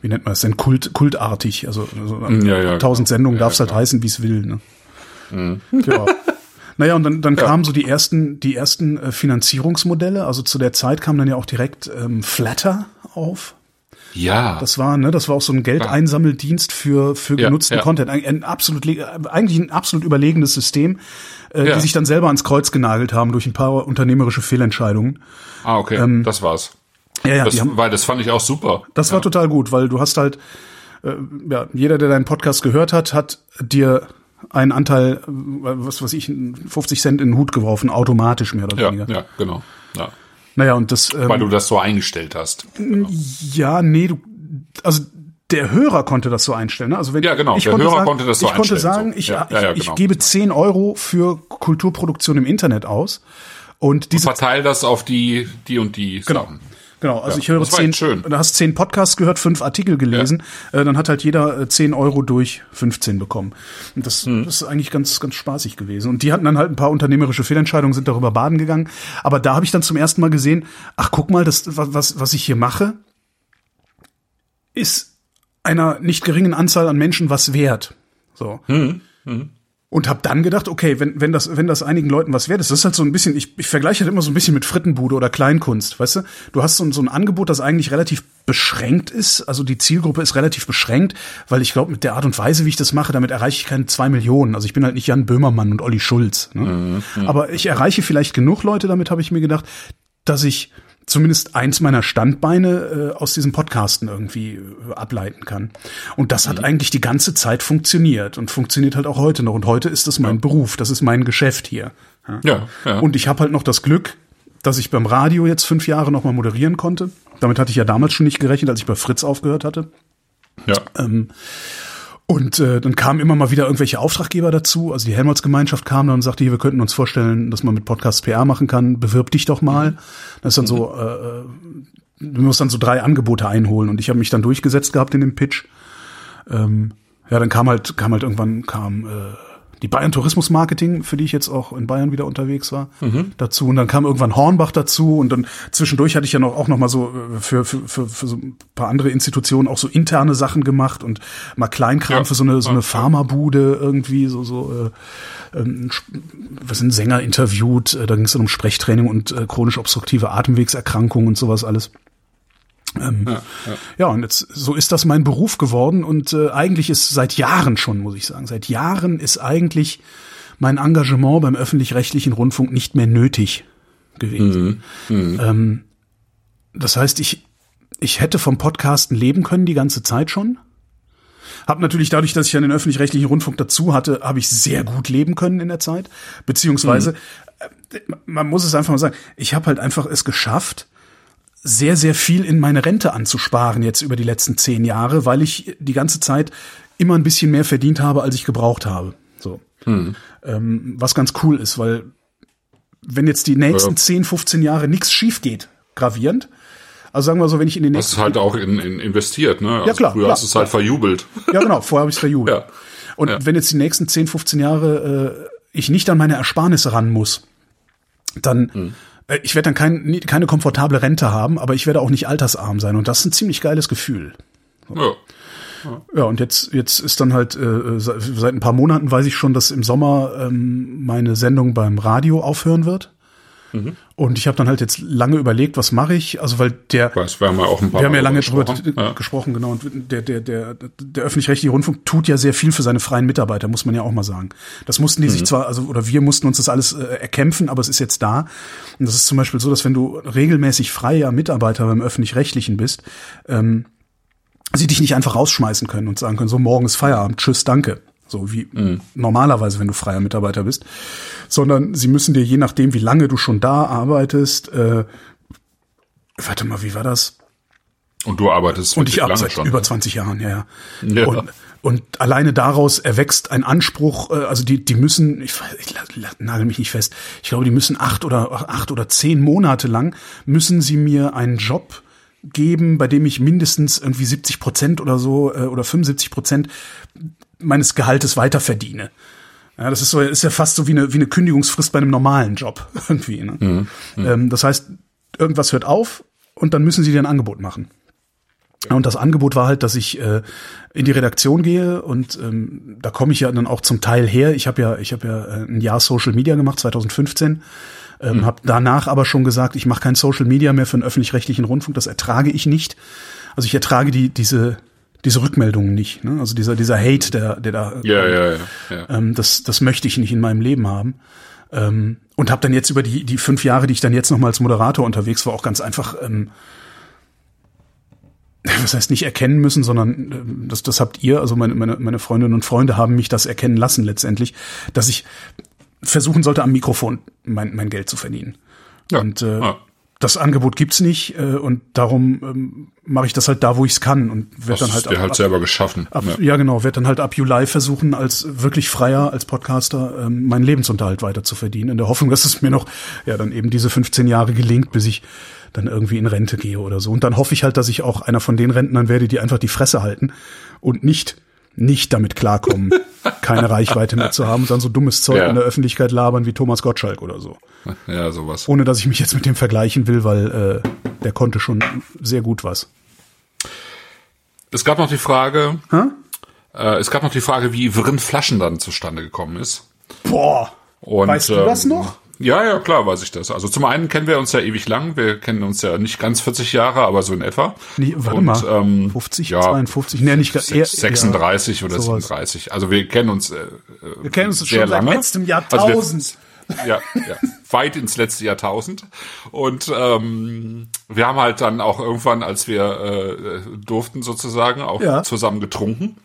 wie nennt man das denn, Kult, kultartig. Also, also ja, ja, tausend genau. Sendungen ja, darf es halt heißen, wie es will. Ne? Mhm. Ja. Naja, und dann, dann ja. kamen so die ersten, die ersten äh, Finanzierungsmodelle. Also zu der Zeit kam dann ja auch direkt ähm, Flatter auf. Ja. Das war, ne, das war auch so ein Geldeinsammeldienst für, für genutzten ja, Content. Ein, ein, absolut, eigentlich ein absolut überlegenes System, äh, ja. die sich dann selber ans Kreuz genagelt haben durch ein paar unternehmerische Fehlentscheidungen. Ah, okay. Ähm, das war's. Ja, ja, das, haben, weil das fand ich auch super. Das ja. war total gut, weil du hast halt, äh, ja, jeder, der deinen Podcast gehört hat, hat dir einen Anteil, was weiß ich, 50 Cent in den Hut geworfen, automatisch mehr oder ja, weniger. Ja, genau. Ja. Naja, und das. Ähm, Weil du das so eingestellt hast. Genau. Ja, nee, du, also der Hörer konnte das so einstellen. Ne? Also wenn, ja, genau. Ich der konnte Hörer sagen, konnte das so ich einstellen. Ich konnte sagen, ich, ja, ich, ja, genau. ich gebe 10 Euro für Kulturproduktion im Internet aus. Und diese und verteile das auf die, die und die genau. Sachen. Genau, also ja, ich höre zehn, schön. du hast zehn Podcasts gehört, fünf Artikel gelesen, ja. äh, dann hat halt jeder äh, zehn Euro durch 15 bekommen. Und das, hm. das ist eigentlich ganz, ganz spaßig gewesen. Und die hatten dann halt ein paar unternehmerische Fehlentscheidungen, sind darüber baden gegangen. Aber da habe ich dann zum ersten Mal gesehen, ach guck mal, das, was, was ich hier mache, ist einer nicht geringen Anzahl an Menschen was wert. So. Hm. Hm und habe dann gedacht, okay, wenn wenn das wenn das einigen Leuten was wert ist, das ist halt so ein bisschen, ich, ich vergleiche das immer so ein bisschen mit Frittenbude oder Kleinkunst, weißt du? Du hast so, so ein Angebot, das eigentlich relativ beschränkt ist, also die Zielgruppe ist relativ beschränkt, weil ich glaube, mit der Art und Weise, wie ich das mache, damit erreiche ich keine zwei Millionen. Also ich bin halt nicht Jan Böhmermann und Olli Schulz. Ne? Mhm, mhm. Aber ich erreiche vielleicht genug Leute, damit habe ich mir gedacht, dass ich zumindest eins meiner Standbeine äh, aus diesem Podcasten irgendwie äh, ableiten kann. Und das hat mhm. eigentlich die ganze Zeit funktioniert und funktioniert halt auch heute noch. Und heute ist das mein ja. Beruf, das ist mein Geschäft hier. Ja, ja. ja. Und ich habe halt noch das Glück, dass ich beim Radio jetzt fünf Jahre nochmal moderieren konnte. Damit hatte ich ja damals schon nicht gerechnet, als ich bei Fritz aufgehört hatte. Ja. Ähm, und äh, dann kamen immer mal wieder irgendwelche Auftraggeber dazu. Also die Helmholtz-Gemeinschaft kam dann und sagte, hier, wir könnten uns vorstellen, dass man mit Podcasts PR machen kann. Bewirb dich doch mal. Das ist dann so, äh, äh, du musst dann so drei Angebote einholen. Und ich habe mich dann durchgesetzt gehabt in dem Pitch. Ähm, ja, dann kam halt, kam halt irgendwann, kam äh, die Bayern Tourismus Marketing, für die ich jetzt auch in Bayern wieder unterwegs war, mhm. dazu. Und dann kam irgendwann Hornbach dazu und dann zwischendurch hatte ich ja noch auch noch mal so äh, für, für, für, für so ein paar andere Institutionen auch so interne Sachen gemacht und mal Kleinkram ja. für so eine so eine Pharmabude irgendwie so so äh, ähm, was sind Sänger interviewt, äh, da ging es dann um Sprechtraining und äh, chronisch obstruktive Atemwegserkrankungen und sowas alles. Ähm, ja, ja. ja, und jetzt so ist das mein Beruf geworden und äh, eigentlich ist seit Jahren schon, muss ich sagen, seit Jahren ist eigentlich mein Engagement beim öffentlich-rechtlichen Rundfunk nicht mehr nötig gewesen. Mhm. Mhm. Ähm, das heißt, ich ich hätte vom Podcasten leben können die ganze Zeit schon. Hab natürlich dadurch, dass ich ja den öffentlich-rechtlichen Rundfunk dazu hatte, habe ich sehr gut leben können in der Zeit. Beziehungsweise, mhm. äh, man muss es einfach mal sagen, ich habe halt einfach es geschafft, sehr, sehr viel in meine Rente anzusparen jetzt über die letzten zehn Jahre, weil ich die ganze Zeit immer ein bisschen mehr verdient habe, als ich gebraucht habe. So. Hm. Ähm, was ganz cool ist, weil wenn jetzt die nächsten ja. 10, 15 Jahre nichts schief geht, gravierend, also sagen wir so, wenn ich in den nächsten... Das ist halt auch in, in investiert, ne? Also ja, klar. Früher klar, hast du es halt verjubelt. Ja, genau, vorher habe ich es verjubelt. ja. Und ja. wenn jetzt die nächsten 10, 15 Jahre äh, ich nicht an meine Ersparnisse ran muss, dann... Hm ich werde dann kein, keine komfortable Rente haben, aber ich werde auch nicht altersarm sein. Und das ist ein ziemlich geiles Gefühl. Ja. Ja, und jetzt, jetzt ist dann halt, äh, seit ein paar Monaten weiß ich schon, dass im Sommer ähm, meine Sendung beim Radio aufhören wird. Mhm. Und ich habe dann halt jetzt lange überlegt, was mache ich? Also weil der, weiß, wir haben ja auch ein paar wir haben ja lange drüber gesprochen, ja. gesprochen genau. Und der der der der öffentlich-rechtliche Rundfunk tut ja sehr viel für seine freien Mitarbeiter, muss man ja auch mal sagen. Das mussten die mhm. sich zwar, also oder wir mussten uns das alles äh, erkämpfen, aber es ist jetzt da. Und das ist zum Beispiel so, dass wenn du regelmäßig freier Mitarbeiter beim öffentlich-rechtlichen bist, ähm, sie dich nicht einfach rausschmeißen können und sagen können, so morgen ist Feierabend, tschüss, danke so wie mhm. normalerweise, wenn du freier Mitarbeiter bist, sondern sie müssen dir je nachdem, wie lange du schon da arbeitest, äh, warte mal, wie war das? Und du arbeitest und ich arbeite seit schon, über ne? 20 Jahren, ja, ja. ja. Und, und alleine daraus erwächst ein Anspruch, äh, also die, die müssen, ich, ich nagel mich nicht fest, ich glaube, die müssen acht oder acht oder zehn Monate lang müssen sie mir einen Job geben, bei dem ich mindestens irgendwie 70 Prozent oder so äh, oder 75 Prozent meines Gehaltes weiter verdiene. Ja, das ist so, ist ja fast so wie eine, wie eine Kündigungsfrist bei einem normalen Job irgendwie. Ne? Mhm. Mhm. Ähm, das heißt, irgendwas hört auf und dann müssen sie dir ein Angebot machen. Und das Angebot war halt, dass ich äh, in die Redaktion gehe und ähm, da komme ich ja dann auch zum Teil her. Ich habe ja, ich habe ja äh, ein Jahr Social Media gemacht, 2015. Ähm, mhm. Habe danach aber schon gesagt, ich mache kein Social Media mehr für einen öffentlich-rechtlichen Rundfunk. Das ertrage ich nicht. Also ich ertrage die diese diese Rückmeldungen nicht. Ne? Also dieser, dieser Hate, der, der da. Ja, ja, ja. ja. Ähm, das, das möchte ich nicht in meinem Leben haben. Ähm, und habe dann jetzt über die, die fünf Jahre, die ich dann jetzt noch mal als Moderator unterwegs war, auch ganz einfach, ähm, das heißt nicht erkennen müssen, sondern äh, das, das habt ihr, also meine, meine, meine Freundinnen und Freunde haben mich das erkennen lassen letztendlich, dass ich versuchen sollte, am Mikrofon mein, mein Geld zu verdienen. Ja. Und äh, ja das Angebot gibt's nicht äh, und darum ähm, mache ich das halt da, wo ich's kann und werde dann halt ab, halt selber geschaffen. Ab, ja. ja. genau, werde dann halt ab Juli versuchen, als wirklich freier, als Podcaster ähm, meinen Lebensunterhalt weiter zu verdienen, in der Hoffnung, dass es mir noch ja dann eben diese 15 Jahre gelingt, bis ich dann irgendwie in Rente gehe oder so. Und dann hoffe ich halt, dass ich auch einer von den Rentnern werde, die einfach die Fresse halten und nicht nicht damit klarkommen, keine Reichweite mehr zu haben und dann so dummes Zeug ja. in der Öffentlichkeit labern wie Thomas Gottschalk oder so. Ja, sowas. Ohne dass ich mich jetzt mit dem vergleichen will, weil äh, der konnte schon sehr gut was. Es gab noch die Frage, äh, es gab noch die Frage, wie Vrin Flaschen dann zustande gekommen ist. Boah. Und, weißt du das ähm, noch? Ja, ja, klar weiß ich das. Also zum einen kennen wir uns ja ewig lang. Wir kennen uns ja nicht ganz 40 Jahre, aber so in etwa. Nee, warte und, mal. Ähm, 50, ja, 52, nee, nicht eher, 36 ja, oder sowas. 37. Also wir kennen uns äh, Wir kennen uns sehr schon lange. seit letztem Jahrtausend. Also ja, ja, weit ins letzte Jahrtausend. Und ähm, wir haben halt dann auch irgendwann, als wir äh, durften sozusagen, auch ja. zusammen getrunken.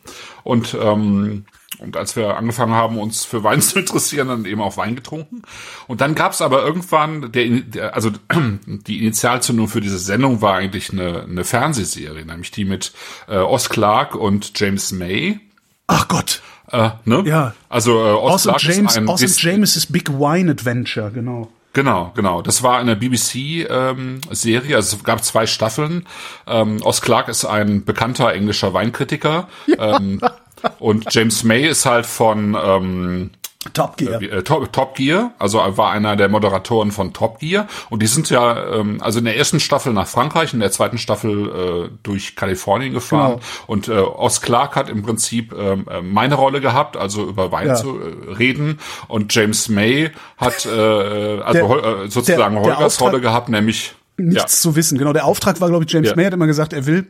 Und ähm, und als wir angefangen haben, uns für Wein zu interessieren, dann eben auch Wein getrunken. Und dann gab es aber irgendwann, der, der, also die Initialzündung für diese Sendung war eigentlich eine, eine Fernsehserie, nämlich die mit äh, Oz Clark und James May. Ach Gott. Äh, ne? Ja. Also äh, Oz awesome Clark James, ist ein awesome James' Big Wine Adventure, genau. Genau, genau. Das war eine BBC-Serie, ähm, also es gab zwei Staffeln. Ähm, Oz Clark ist ein bekannter englischer Weinkritiker. Ja. Ähm, Und James May ist halt von ähm, Top Gear. äh, Top, Top Gear, also war einer der Moderatoren von Top Gear und die sind ja ähm, also in der ersten Staffel nach Frankreich, in der zweiten Staffel äh, durch Kalifornien gefahren Genau. und äh, Oz Clark hat im Prinzip ähm, äh, meine Rolle gehabt, also über Wein Ja. zu äh, reden und James May hat äh, also Der- äh, sozusagen der- der Holgers Rolle gehabt, nämlich Nichts zu wissen. Genau, der Auftrag war, glaube ich, James Ja. May hat immer gesagt, er will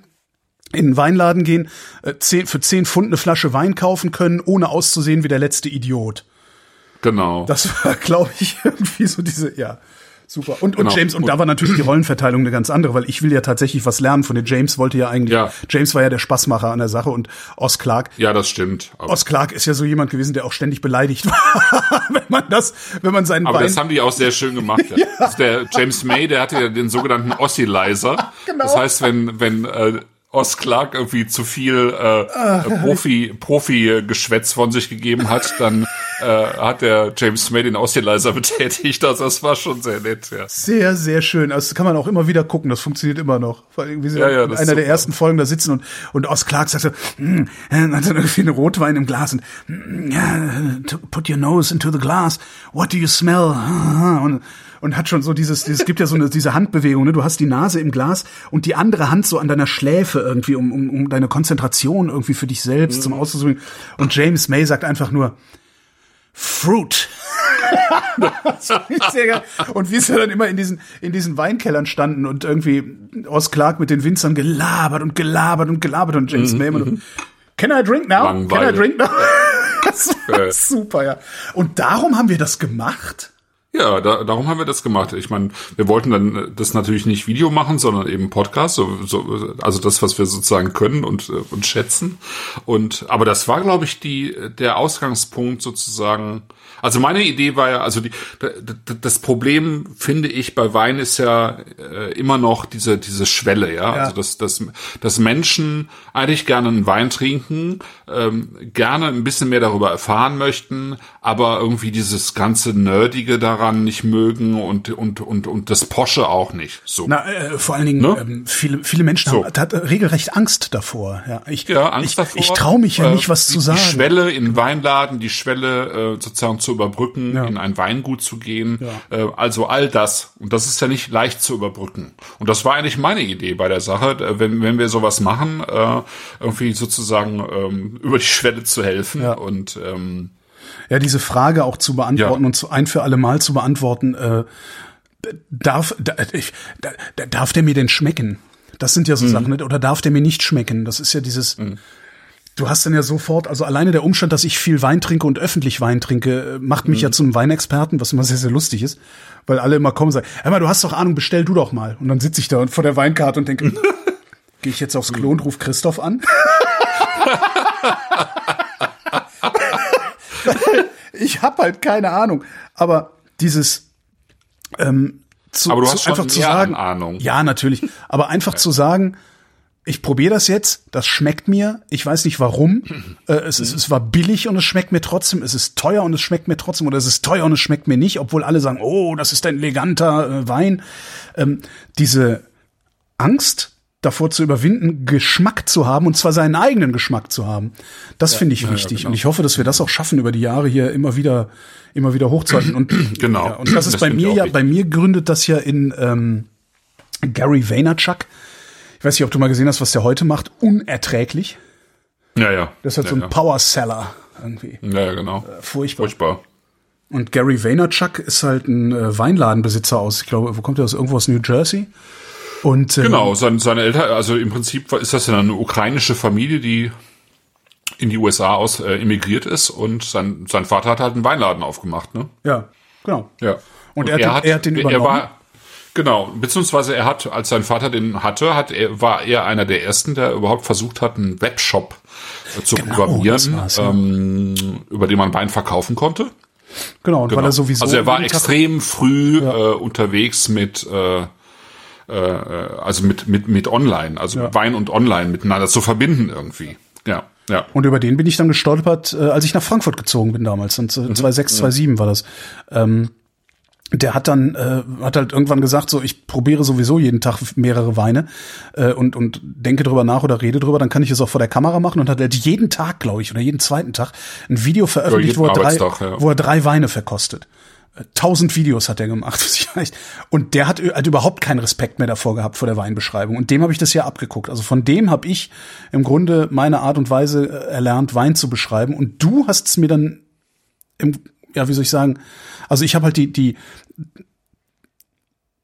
in einen Weinladen gehen, äh, zehn, für 10 Pfund eine Flasche Wein kaufen können, ohne auszusehen wie der letzte Idiot. genau. Das war, glaube ich, irgendwie so diese, ja, super. Und, Genau. und James, und da war natürlich die Rollenverteilung eine ganz andere, weil ich will ja tatsächlich was lernen von den James wollte ja eigentlich, Ja. James war ja der Spaßmacher an der Sache und Oz Clark, ja, das stimmt. Aber, Oz Clark ist ja so jemand gewesen, der auch ständig beleidigt war, wenn man das, wenn man seinen aber Wein, das haben die auch sehr schön gemacht. ja. Also der James May, der hatte ja den sogenannten Oscillizer. Genau. Das heißt, wenn wenn äh, Oz Clark irgendwie zu viel äh, Ah. Profi Profi Geschwätz von sich gegeben hat, dann äh, hat der James May den Oscillizer betätigt. Also das war schon sehr nett. Ja. Sehr, sehr schön. Also das kann man auch immer wieder gucken. Das funktioniert immer noch. Vor allem, wie sie Ja, ja, in einer der super. ersten Folgen da sitzen und, und Oz Clark sagt so, hm, äh, hat dann irgendwie einen Rotwein im Glas und, hm, ja, to- put your nose into the glass. What do you smell? Und, und hat schon so dieses, dieses gibt ja so eine, diese Handbewegung, ne? Du hast die Nase im Glas und die andere Hand so an deiner Schläfe irgendwie, um, um, um deine Konzentration irgendwie für dich selbst Mhm. zum Auszusuchen. Und James May sagt einfach nur, Fruit. Und wie sie dann immer in diesen, in diesen Weinkellern standen und irgendwie Oz Clark mit den Winzern gelabert und gelabert und gelabert und James May immer nur, Can I drink now? Can I drink now? Das war super, ja. Und darum haben wir das gemacht? Ja, da, darum haben wir das gemacht. Ich meine, wir wollten dann äh, das natürlich nicht Video machen, sondern eben Podcast, so, so, also das, was wir sozusagen können und, äh, und schätzen. Und aber das war, glaube ich, die der Ausgangspunkt sozusagen. Also meine Idee war ja, also die, das Problem finde ich bei Wein ist ja äh, immer noch diese diese Schwelle, ja, Ja. also dass, dass, dass Menschen eigentlich gerne einen Wein trinken, ähm, gerne ein bisschen mehr darüber erfahren möchten, aber irgendwie dieses ganze Nerdige daran nicht mögen und und und und das Posche auch nicht. So. Na, äh, vor allen Dingen, Ne? ähm, viele, viele Menschen So. haben hat, äh, regelrecht Angst davor. Ja, ich, ja, Angst ich, davor. Ich traue mich ja Äh, nicht, was die, zu sagen. Die Schwelle in den Weinladen, die Schwelle äh, sozusagen zu überbrücken, Ja. in ein Weingut zu gehen. Äh, also all das. Und das ist ja nicht leicht zu überbrücken. Und das war eigentlich meine Idee bei der Sache, wenn, wenn wir sowas machen, äh, irgendwie sozusagen ähm, über die Schwelle zu helfen. Ja. Und ähm, Ja, diese Frage auch zu beantworten Ja. und zu ein für alle Mal zu beantworten, äh, darf, da, ich, da, da, darf der mir denn schmecken? Das sind ja Mhm. so Sachen, ne? oder darf der mir nicht schmecken? Das ist ja dieses, du hast dann ja sofort, also alleine der Umstand, dass ich viel Wein trinke und öffentlich Wein trinke, äh, macht Mhm. mich ja zum Weinexperten, was immer sehr, sehr lustig ist, weil alle immer kommen und sagen, hör mal, du hast doch Ahnung, bestell du doch mal. Und dann sitze ich da vor der Weinkarte und denke, gehe ich jetzt aufs Klo und ruf Christoph an? ich habe halt keine Ahnung. Aber dieses ähm, zu, Aber du zu, hast schon einfach zu sagen, Ahnung. ja natürlich, aber einfach zu sagen, ich probiere das jetzt, das schmeckt mir, ich weiß nicht warum, äh, es, ist, es war billig und es schmeckt mir trotzdem, es ist teuer und es schmeckt mir trotzdem oder es ist teuer und es schmeckt mir nicht, obwohl alle sagen, oh, das ist ein eleganter äh, Wein. Ähm, diese Angst davor zu überwinden, Geschmack zu haben und zwar seinen eigenen Geschmack zu haben. Das finde ich wichtig genau. und ich hoffe, dass wir das auch schaffen über die Jahre hier immer wieder immer wieder hochzuhalten und Genau. ja, und das ist Das bei mir ja wichtig. bei mir gründet das ja in ähm, Gary Vaynerchuk. Ich weiß nicht, ob du mal gesehen hast, was der heute macht. Unerträglich. ja, ja. Das ist halt ja, so ein ja. Power Seller irgendwie. Ja, ja, genau. Furchtbar. Furchtbar. Und Gary Vaynerchuk ist halt ein äh, Weinladenbesitzer aus, ich glaube, wo kommt er aus? Irgendwo aus New Jersey. Und ähm, Genau, sein, seine Eltern, also im Prinzip ist das ja eine ukrainische Familie, die in die USA aus äh, emigriert ist und sein, sein Vater hat halt einen Weinladen aufgemacht, ne? ja, genau. Ja. Und er hat den- er hat den er übernommen? war, genau, beziehungsweise er hat, als sein Vater den hatte, hat er, war er einer der ersten, der überhaupt versucht hat, einen Webshop äh, zu Genau, programmieren, ja. ähm, über den man Wein verkaufen konnte. Genau, und weil Genau. er sowieso also er war extrem früh äh, unterwegs mit äh, äh, also mit mit mit Online, also Ja. Wein und Online miteinander zu verbinden irgendwie. Ja, ja. Und über den bin ich dann gestolpert, äh, als ich nach Frankfurt gezogen bin damals. Und Mhm. äh, 2006, 2007 war das. Ähm, der hat dann äh, hat halt irgendwann gesagt so ich probiere sowieso jeden Tag mehrere Weine äh, und und denke drüber nach oder rede drüber dann kann ich es auch vor der Kamera machen. Und hat halt jeden Tag glaube ich oder jeden zweiten Tag ein Video veröffentlicht wo er drei ja. wo er drei Weine verkostet. Äh, tausend Videos hat er gemacht und der hat, hat überhaupt keinen Respekt mehr davor gehabt vor der Weinbeschreibung. Und dem habe ich das ja abgeguckt. Also von dem habe ich im Grunde meine Art und Weise äh, erlernt Wein zu beschreiben. Und du hast es mir dann im ja, wie soll ich sagen, also ich habe halt die, die,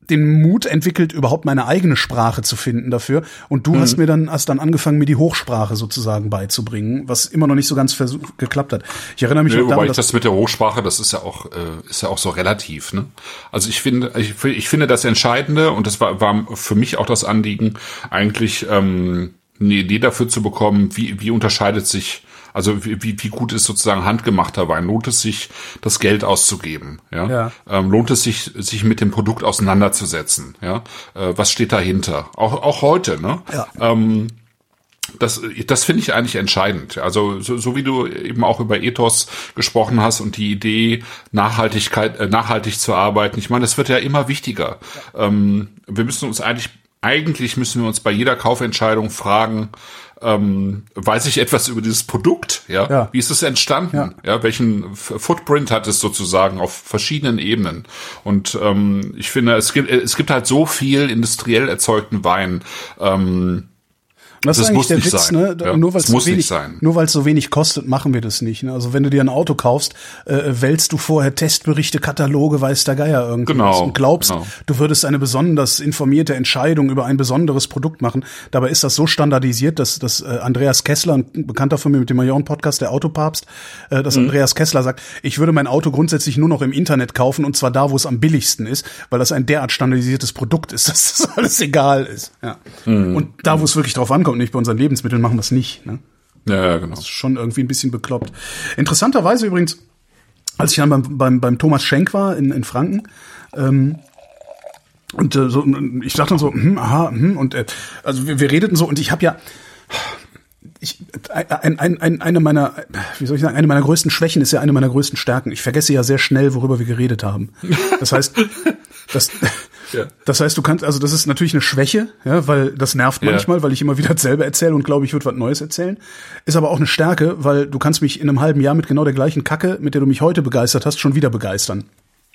den Mut entwickelt, überhaupt meine eigene Sprache zu finden dafür. Und du mhm. hast mir dann, hast dann angefangen, mir die Hochsprache sozusagen beizubringen, was immer noch nicht so ganz versuch, geklappt hat. Ich erinnere mich nee, auch daran, ich das mit der Hochsprache, das ist ja auch, äh, ist ja auch so relativ, ne? Also ich finde, ich, ich finde das Entscheidende, und das war, war für mich auch das Anliegen, eigentlich ähm, eine Idee dafür zu bekommen, wie, wie unterscheidet sich also wie, wie gut ist sozusagen handgemachter Wein? Lohnt es sich, das Geld auszugeben? Ja. Ja. Ähm, lohnt es sich, sich mit dem Produkt auseinanderzusetzen? Ja. Äh, was steht dahinter? Auch auch heute. Ne. Ja. Ähm, das, das finde ich eigentlich entscheidend. Also so, so wie du eben auch über Ethos gesprochen hast und die Idee Nachhaltigkeit, äh, nachhaltig zu arbeiten. Ich meine, das wird ja immer wichtiger. Ähm, wir müssen uns eigentlich eigentlich müssen wir uns bei jeder Kaufentscheidung fragen, ähm, weiß ich etwas über dieses Produkt? Ja? ja. Wie ist es entstanden? Ja. ja welchen Footprint hat es sozusagen auf verschiedenen Ebenen? Und ähm, ich finde, es gibt es gibt halt so viel industriell erzeugten Wein. Ähm, das, das ist eigentlich muss der Witz, sein. ne? Ja, nur weil es so wenig, sein. nur weil es so wenig kostet, machen wir das nicht. Ne? Also wenn du dir ein Auto kaufst, äh, wählst du vorher Testberichte, Kataloge, weiß der Geier irgendwas Genau, und glaubst, genau. du würdest eine besonders informierte Entscheidung über ein besonderes Produkt machen. Dabei ist das so standardisiert, dass, dass äh, Andreas Kessler, ein Bekannter von mir mit dem Majoren-Podcast, der Autopapst, äh, dass Mhm. Andreas Kessler sagt, ich würde mein Auto grundsätzlich nur noch im Internet kaufen und zwar da, wo es am billigsten ist, weil das ein derart standardisiertes Produkt ist, dass das alles egal ist. Ja. Mhm. Und da, wo es wirklich drauf ankommt, nicht bei unseren Lebensmitteln, machen wir es nicht. Ne? Ja, ja, genau. schon irgendwie ein bisschen bekloppt. Interessanterweise übrigens, als ich dann beim, beim, beim Thomas Schenk war in, in Franken, ähm, und äh, so, ich dachte dann so, hm, aha, hm, und äh, also wir, wir redeten so und ich habe ja ich, ein, ein, ein, eine meiner, wie soll ich sagen, eine meiner größten Schwächen ist ja eine meiner größten Stärken. Ich vergesse ja sehr schnell, worüber wir geredet haben. Das heißt, das, Ja. das heißt, du kannst, also das ist natürlich eine Schwäche, ja, weil das nervt Ja. manchmal, weil ich immer wieder dasselbe erzähle und glaube, ich würde was Neues erzählen. Ist aber auch eine Stärke, weil du kannst mich in einem halben Jahr mit genau der gleichen Kacke, mit der du mich heute begeistert hast, schon wieder begeistern.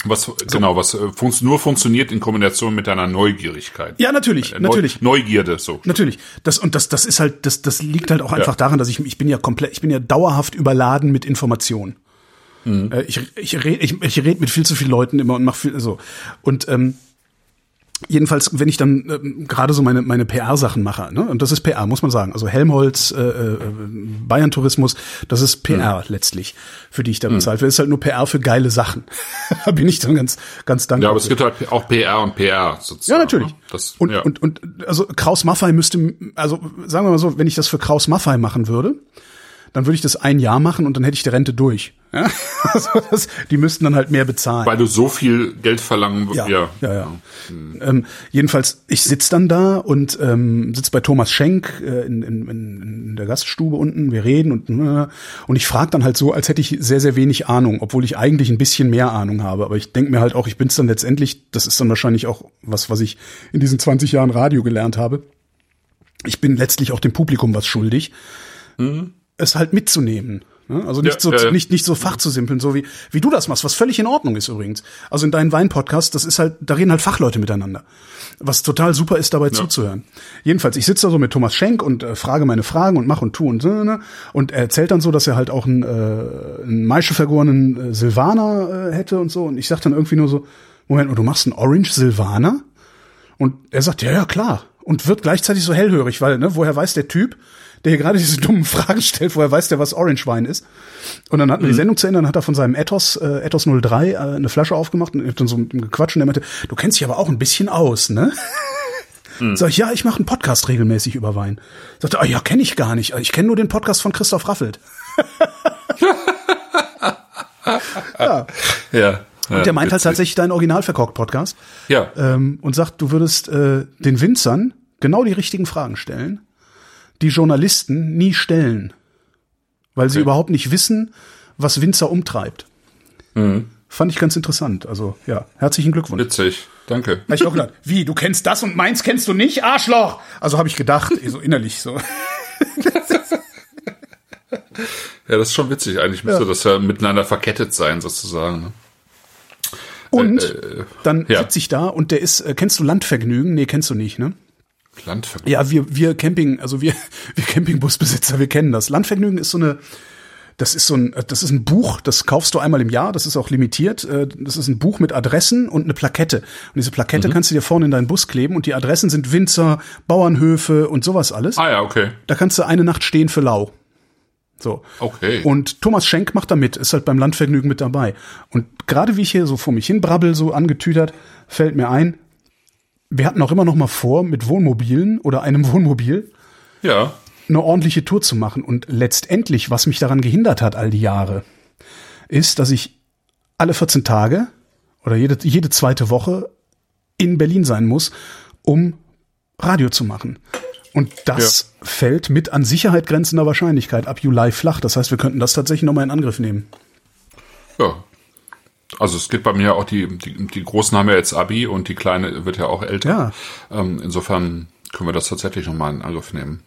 Was genau, was äh, funz nur funktioniert in Kombination mit deiner Neugierigkeit. Ja, natürlich, Äh, Neu natürlich. Neugierde so. Natürlich. Das und das das ist halt das das liegt halt auch einfach daran, dass ich ich bin ja komplett ich bin ja dauerhaft überladen mit Informationen. Äh, Ich ich rede ich, ich red mit viel zu vielen Leuten immer und mache viel so und ähm, Jedenfalls, wenn ich dann ähm, gerade so meine meine PR-Sachen mache, ne? und das ist PR, muss man sagen. Also Helmholtz, äh, äh, Bayern Tourismus, das ist PR letztlich, für die ich da bezahlt werde. Das ist halt nur PR für geile Sachen. da bin ich dann ganz ganz dankbar. Ja, aber es gibt halt auch PR und PR sozusagen. Ja, natürlich. ne? Das, und, ja. und, und also Kraus Maffei müsste, also sagen wir mal so, wenn ich das für Kraus Maffei machen würde, dann würde ich das ein Jahr machen und dann hätte ich die Rente durch. Ja? Also das, die müssten dann halt mehr bezahlen. Weil du so viel Geld verlangen Ja, ja. ja, ja. Ähm, jedenfalls, ich sitz dann da und ähm, sitz bei Thomas Schenk äh, in, in, in der Gaststube unten. Wir reden und äh, und ich frage dann halt so, als hätte ich sehr sehr wenig Ahnung, obwohl ich eigentlich ein bisschen mehr Ahnung habe. Aber ich denke mir halt auch, ich bin's dann letztendlich. Das ist dann wahrscheinlich auch was, was ich in diesen 20 Jahren Radio gelernt habe. Ich bin letztlich auch dem Publikum was schuldig, es halt mitzunehmen. ne? Also nicht Ja, so ja, ja. nicht nicht so fachzusimpeln, so wie wie du das machst, was völlig in Ordnung ist übrigens. Also in deinen Wein-Podcast, das ist halt, da reden halt Fachleute miteinander, was total super ist, dabei zuzuhören. Jedenfalls, ich sitze da so mit Thomas Schenk und äh, frage meine Fragen und mach und tu und so, ne? Und er erzählt dann so, dass er halt auch einen, äh, einen Maische vergorenen äh, Silvaner äh, hätte und so. Und ich sag dann irgendwie nur so, Moment, mal, du machst einen Orange Silvaner? Und er sagt, ja, ja, klar. Und wird gleichzeitig so hellhörig, weil, ne, woher weiß der Typ, der hier gerade diese dummen Fragen stellt, woher weiß der, was Orange Wein ist? Und dann hatten wir die Sendung zu Ende, dann hat er von seinem Ethos, äh, Ethos 03 äh, eine Flasche aufgemacht und ich hab dann so gequatscht und er meinte, du kennst dich aber auch ein bisschen aus, ne? Sag ich, ja, ich mache einen Podcast regelmäßig über Wein. Sagte, ah ja, kenne ich gar nicht. Ich kenne nur den Podcast von Christoph Raffelt. ja. ja. Und der meint halt tatsächlich deinen Original-Verkorkt-Podcast. Ja. ähm, und sagt, du würdest äh, den Winzern genau die richtigen Fragen stellen, die Journalisten nie stellen, weil sie Okay. überhaupt nicht wissen, was Winzer umtreibt. Mhm. fand ich ganz interessant. Also ja, herzlichen Glückwunsch. Witzig. Danke. Hab ich auch gedacht, wie, du kennst das und meins kennst du nicht, Arschloch? Also habe ich gedacht, eh, so innerlich so. Ja, das ist schon witzig. Eigentlich müsste das ja miteinander verkettet sein, sozusagen. ne? Und Äh, äh, dann ja. sitze ich da und der ist, äh, kennst du Landvergnügen? Nee, kennst du nicht, ne? Landvergnügen. Ja, wir, wir Camping, also wir, wir Campingbusbesitzer, wir kennen das. Landvergnügen ist so eine, das ist so ein, das ist ein Buch, das kaufst du einmal im Jahr, das ist auch limitiert. äh, Das ist ein Buch mit Adressen und eine Plakette. Und diese Plakette kannst du dir vorne in deinen Bus kleben und die Adressen sind Winzer, Bauernhöfe und sowas alles. Ah ja, okay. Da kannst du eine Nacht stehen für lau. So. Okay. Und Thomas Schenk macht da mit, ist halt beim Landvergnügen mit dabei. Und gerade wie ich hier so vor mich hin brabbel, so angetütert, fällt mir ein, wir hatten auch immer noch mal vor, mit Wohnmobilen oder einem Wohnmobil ja. eine ordentliche Tour zu machen. Und letztendlich, was mich daran gehindert hat all die Jahre, ist, dass ich alle 14 Tage oder jede, jede zweite Woche in Berlin sein muss, um Radio zu machen. Und das fällt mit an Sicherheit grenzender Wahrscheinlichkeit ab Juli flach. Das heißt, wir könnten das tatsächlich nochmal in Angriff nehmen. Ja. Also es geht bei mir auch, die, die, die Großen haben ja jetzt Abi und die Kleine wird ja auch älter. Ja. Ähm, insofern können wir das tatsächlich nochmal in Angriff nehmen.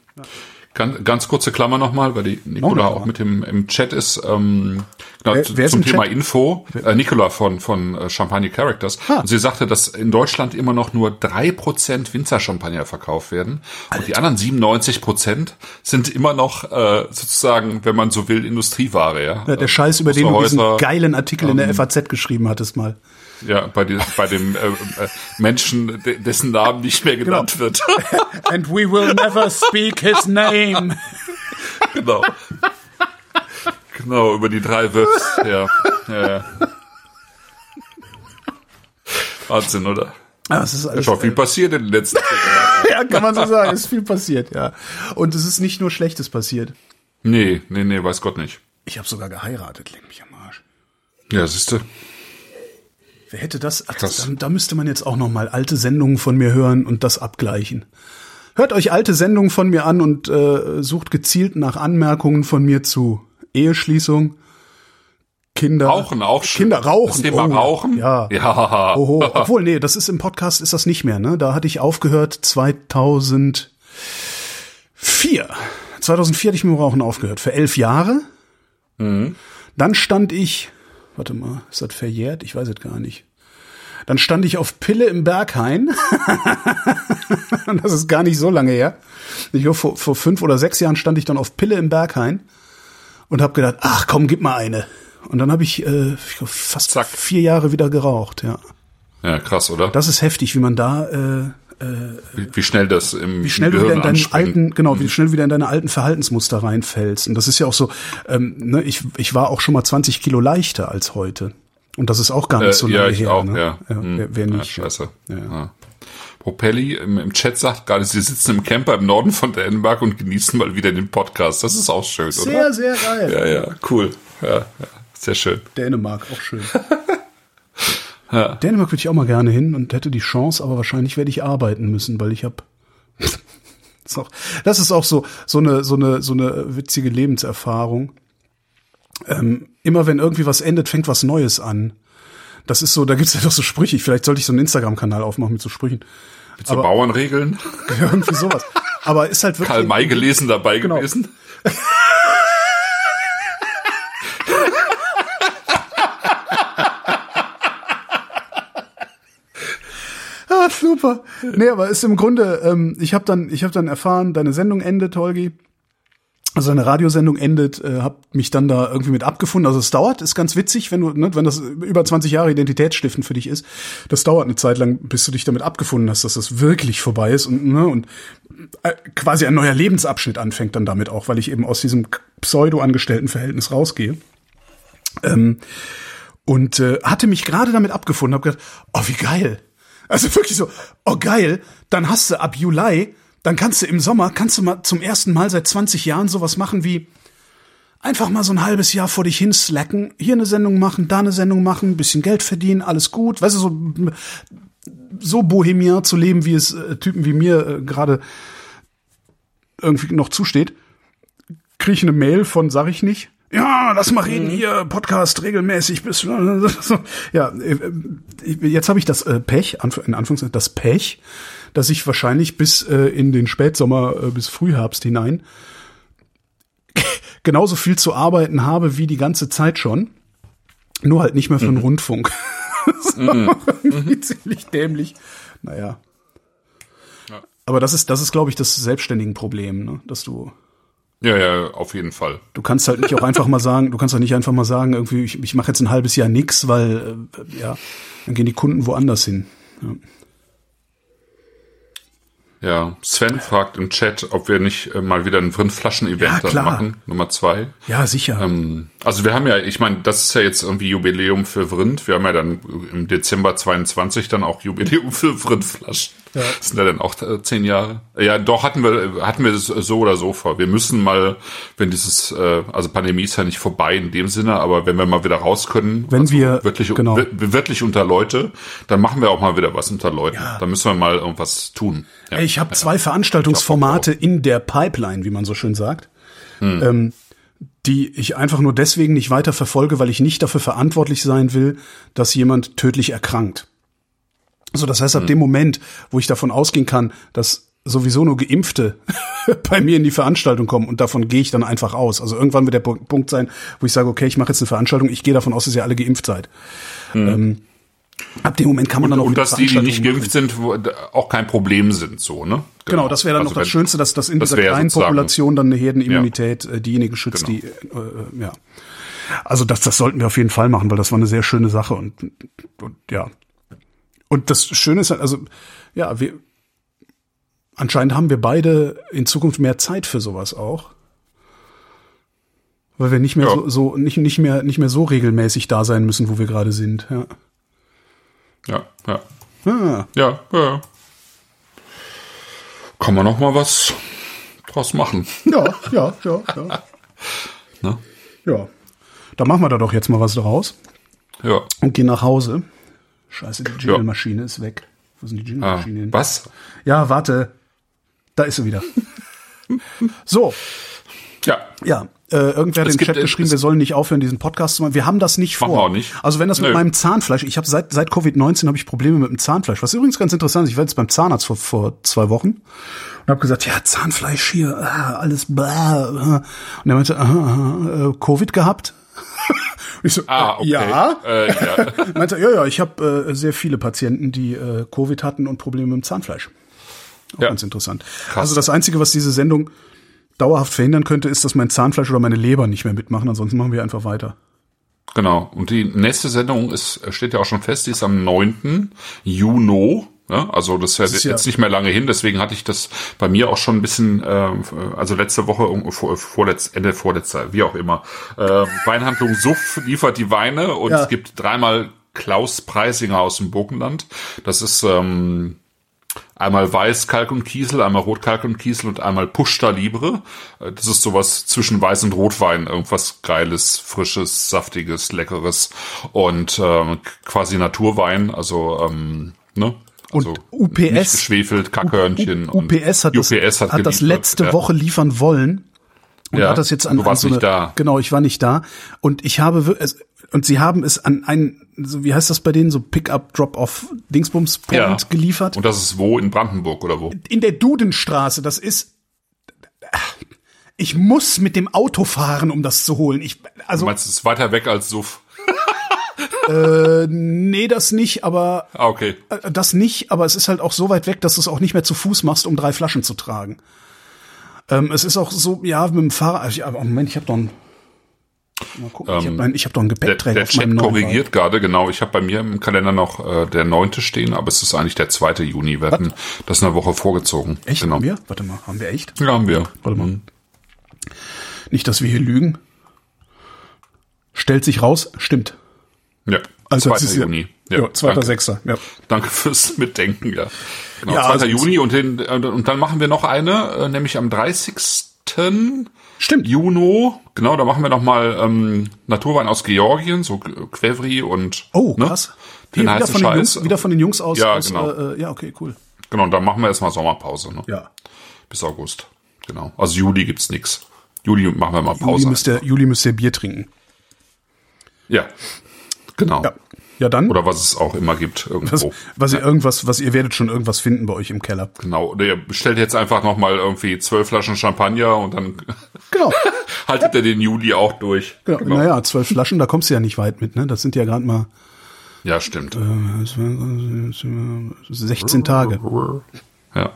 Ganz, ganz kurze Klammer nochmal, weil die Nicola Klammer. auch mit dem im Chat ist. Ähm, genau, Wer- wer zum im Thema Chat? Info. Äh, Nicola von von äh, Champagne Characters. Ha. Und sie sagte, dass in Deutschland immer noch nur drei Prozent Winzer-Champagner verkauft werden und die anderen 97 Prozent sind immer noch äh, sozusagen, wenn man so will, Industrieware. Ja, Ja, der Scheiß, über den du diesen geilen Artikel in der FAZ geschrieben hattest mal. Ja, bei, die, bei dem äh, äh, Menschen, de- dessen Namen nicht mehr Genau. genannt wird. And we will never speak his name. genau. Genau, über die drei Wiffs. Ja, ja, ja. Wahnsinn, oder? Ja, es ist alles, Schau, viel passiert in den letzten Jahren. ja, kann man so sagen. Es ist viel passiert, ja. Und es ist nicht nur Schlechtes passiert. Nee, nee, nee, weiß Gott nicht. Ich habe sogar geheiratet, leck mich am Arsch. Ja, siehste. Wer hätte das? Ach, Krass. da, da müsste man jetzt auch noch mal alte Sendungen von mir hören und das abgleichen. Hört euch alte Sendungen von mir an und äh, sucht gezielt nach Anmerkungen von mir zu Eheschließung, Kinder, Rauchen auch schon. Kinder rauchen. Das Thema Oh, Rauchen? Ja. Ja. Oho. Obwohl, nee, das ist im Podcast ist das nicht mehr, ne? Da hatte ich aufgehört 2004. 2004 hatte ich mit dem Rauchen aufgehört. Für elf Jahre. Dann stand ich, warte mal, ist das verjährt? Ich weiß es gar nicht. Dann stand ich auf Pille im Berghain. das ist gar nicht so lange her. Ich glaube, vor, vor fünf oder sechs Jahren stand ich dann auf Pille im Berghain und habe gedacht, ach komm, gib mal eine. Und dann habe ich, äh, ich glaub, fast Zack. vier Jahre wieder geraucht, ja. Ja, krass, oder? Das ist heftig, wie man da, äh, wie, wie schnell das im wie schnell du wieder Gehirn in deinen anspringt. alten, genau, wie schnell du wieder in deine alten Verhaltensmuster reinfällst. Und das ist ja auch so, ähm, ne, ich, ich war auch schon mal 20 Kilo leichter als heute. Und das ist auch gar nicht Äh, so ja, lange ich her. auch, ne? ja. ja Hm. wer, wer Ja, nicht. scheiße. Ja. Ja. Propelli im, im Chat sagt gerade, sie sitzen im Camper im Norden von Dänemark und genießen mal wieder den Podcast. Das ist auch schön, Sehr, oder? sehr geil. Ja, ja, cool. Ja, ja, sehr schön. Dänemark, auch schön. Dänemark würde ich auch mal gerne hin und hätte die Chance, aber wahrscheinlich werde ich arbeiten müssen, weil ich habe das ist auch- das ist auch so so eine so eine so eine witzige Lebenserfahrung. Ähm, immer wenn irgendwie was endet, fängt was Neues an. Das ist so, da gibt's ja doch so Sprüche. Vielleicht sollte ich so einen Instagram-Kanal aufmachen mit so Sprüchen. Mit so Aber- Bauernregeln. Irgendwie sowas. Aber ist halt wirklich. Karl May gelesen dabei Genau. gewesen. Ah, super. Nee, aber ist im Grunde, ähm, ich habe dann, ich habe dann erfahren, deine Sendung endet, Holgi. Also eine Radiosendung endet, äh, hab mich dann da irgendwie mit abgefunden. Also es dauert, ist ganz witzig, wenn du, ne, wenn das über 20 Jahre Identitätsstiften für dich ist. Das dauert eine Zeit lang, bis du dich damit abgefunden hast, dass das wirklich vorbei ist und, ne, und äh, quasi ein neuer Lebensabschnitt anfängt dann damit auch, weil ich eben aus diesem Pseudo-Angestelltenverhältnis rausgehe. Ähm, und äh, hatte mich gerade damit abgefunden, habe gedacht, oh wie geil. Also wirklich so, oh geil, dann hast du ab Juli, dann kannst du im Sommer, kannst du mal zum ersten Mal seit 20 Jahren sowas machen wie einfach mal so ein halbes Jahr vor dich hin slacken, hier eine Sendung machen, da eine Sendung machen, bisschen Geld verdienen, alles gut, weißt du, so, so bohemian zu leben, wie es äh, Typen wie mir äh, gerade irgendwie noch zusteht. Kriege ich eine Mail von, sag ich nicht, ja, lass mal reden hier, Podcast regelmäßig bis ja, äh, jetzt habe ich das äh, Pech, in Anführungszeichen das Pech, dass ich wahrscheinlich bis äh, in den Spätsommer bis Frühherbst hinein genauso viel zu arbeiten habe wie die ganze Zeit schon, nur halt nicht mehr für den mhm. Rundfunk. mhm. ziemlich dämlich. Naja. Ja. Aber das ist, das ist, glaube ich, das selbstständigen Problem, ne? dass du ja, ja, auf jeden Fall. Du kannst halt nicht auch einfach mal sagen, du kannst doch nicht einfach mal sagen, irgendwie, ich, ich mache jetzt ein halbes Jahr nix, weil äh, ja, dann gehen die Kunden woanders hin. Ja. Ja, Sven fragt im Chat, ob wir nicht äh, mal wieder ein Vrindflaschen-Event ja, machen, Nummer zwei. Ja, sicher. Ähm, also wir haben ja, ich meine, das ist ja jetzt irgendwie Jubiläum für Vrind. Wir haben ja dann im Dezember 22 dann auch Jubiläum für Vrindflaschen. Ja. Das sind ja dann auch äh, zehn Jahre. Ja, doch hatten wir hatten wir das so oder so vor. Wir müssen mal, wenn dieses, äh, also Pandemie ist ja nicht vorbei in dem Sinne, aber wenn wir mal wieder raus können, wenn also wir wirklich genau. wirklich unter Leute, dann machen wir auch mal wieder was unter Leuten. Ja. Dann müssen wir mal irgendwas tun. Ja. Ich habe zwei Veranstaltungsformate in der Pipeline, wie man so schön sagt. Hm. Ähm, die ich einfach nur deswegen nicht weiter verfolge, weil ich nicht dafür verantwortlich sein will, dass jemand tödlich erkrankt. So, das heißt, ab hm. dem Moment, wo ich davon ausgehen kann, dass sowieso nur Geimpfte bei mir in die Veranstaltung kommen und davon gehe ich dann einfach aus. Also irgendwann wird der Punkt sein, wo ich sage, okay, ich mache jetzt eine Veranstaltung, ich gehe davon aus, dass ihr alle geimpft seid. Hm. Ähm, ab dem Moment kann man und, dann auch und dass die, die nicht geimpft sind, auch kein Problem sind, so ne? Genau, genau das wäre dann also noch das wenn, Schönste, dass, dass in das dieser kleinen Population dann eine Herdenimmunität ja. äh, diejenige schützt, genau. die äh, ja. Also das, das sollten wir auf jeden Fall machen, weil das war eine sehr schöne Sache und, und ja, und das Schöne ist halt, also, ja, wir, anscheinend haben wir beide in Zukunft mehr Zeit für sowas auch. Weil wir nicht mehr ja. so, so, nicht, nicht mehr, nicht mehr so regelmäßig da sein müssen, wo wir gerade sind, ja. Ja, ja. Ah. Ja, ja. Kann man noch mal was draus machen. Ja, ja, ja, ja. ne? Ja. Da machen wir da doch jetzt mal was draus. Ja. Und gehen nach Hause. Scheiße, die Jingle-Maschine ja. ist weg. Wo sind die Jingle-Maschinen ah, hin? Was? Ja, warte. Da ist sie wieder. so. Ja. Ja. Äh, irgendwer hat in den Chat geschrieben, wir sollen nicht aufhören, diesen Podcast zu machen. Wir haben das nicht vor. Machen wir auch nicht. Also wenn das Nö. mit meinem Zahnfleisch, ich habe seit seit Covid-19 habe ich Probleme mit dem Zahnfleisch. Was übrigens ganz interessant ist, ich war jetzt beim Zahnarzt vor, vor zwei Wochen und habe gesagt, ja, Zahnfleisch hier, ah, alles bla. Und er meinte, aha, äh, Covid gehabt? Ich so, ah, okay. ja. Äh, ja. Meinte, ja, ja, ich habe äh, sehr viele Patienten, die äh, Covid hatten und Probleme mit dem Zahnfleisch. Auch ja. ganz interessant. Krass. Also das Einzige, was diese Sendung dauerhaft verhindern könnte, ist, dass mein Zahnfleisch oder meine Leber nicht mehr mitmachen. Ansonsten machen wir einfach weiter. Genau. Und die nächste Sendung ist, steht ja auch schon fest, die ist am 9. Juni. Ja, also das ist ja das jetzt nicht mehr lange hin, deswegen hatte ich das bei mir auch schon ein bisschen, äh, also letzte Woche, vor, vorletz, Ende vorletzter, wie auch immer. Äh, Weinhandlung Suff liefert die Weine und ja. es gibt dreimal Klaus Preisinger aus dem Burgenland. Das ist ähm, einmal Weiß Kalk und Kiesel, einmal Rot Kalk und Kiesel und einmal Pushta Libre. Äh, das ist sowas zwischen Weiß und Rotwein, irgendwas geiles, frisches, saftiges, leckeres und ähm, quasi Naturwein, also ähm, ne, also und UPS, geschwefelt, Kackhörnchen. UPS hat, UPS das, hat, hat das letzte ja. Woche liefern wollen. Und ja, hat das jetzt an, du warst an so nicht da. Genau, ich war nicht da. Und ich habe, und sie haben es an einen, so wie heißt das bei denen, so Pick-up, Drop-off, Dingsbums Point ja. geliefert. Und das ist wo? In Brandenburg oder wo? In der Dudenstraße. Das ist, ich muss mit dem Auto fahren, um das zu holen. Ich, also. Du meinst, es ist weiter weg als Suff? Äh, nee, das nicht, aber ah, okay. Äh, das nicht, aber es ist halt auch so weit weg, dass du es auch nicht mehr zu Fuß machst, um drei Flaschen zu tragen. Ähm, es ist auch so, ja, mit dem Fahrrad. Also, Moment, ich habe doch ein Mal gucken, ich habe hab doch einen Gepäckträger. Der, der Chat korrigiert gerade, genau. Ich habe bei mir im Kalender noch äh, der neunte stehen, aber es ist eigentlich der zweite Juni. Wir Was? hatten das eine Woche vorgezogen. Echt? Genau. Haben wir? Warte mal, haben wir echt? Ja, haben wir. Warte mal. Mhm. Nicht, dass wir hier lügen. Stellt sich raus, stimmt. Ja, also 2. Juni. Ja, ja 2.6. Ja. Danke fürs Mitdenken, ja. Genau, ja, 2. Also Juni und, den, und dann machen wir noch eine, äh, nämlich am 30. Stimmt. Juno, genau, da machen wir noch mal ähm, Naturwein aus Georgien, so Quevri und Oh, ne? krass. Den wieder, von den Jungs, wieder von den Jungs aus. Ja, aus, genau. Äh, ja, okay, cool. Genau, und dann machen wir erstmal Sommerpause, ne? Ja. Bis August. Genau. Also Juli gibt's nix. Juli machen wir mal Pause. Juli müsst, ihr, Juli müsst ihr Bier trinken. ja, genau. Ja. Ja, dann. Oder was es auch immer gibt irgendwo. was, was ihr irgendwas, was ihr werdet schon irgendwas finden bei euch im Keller. Genau. Oder ihr bestellt jetzt einfach noch mal irgendwie zwölf Flaschen Champagner und dann Genau. haltet ihr den Juli auch durch. genau. Naja, zwölf Flaschen, da kommst du ja nicht weit mit, ne? Das sind ja gerade mal Ja, stimmt. äh, 16 Tage. Ja.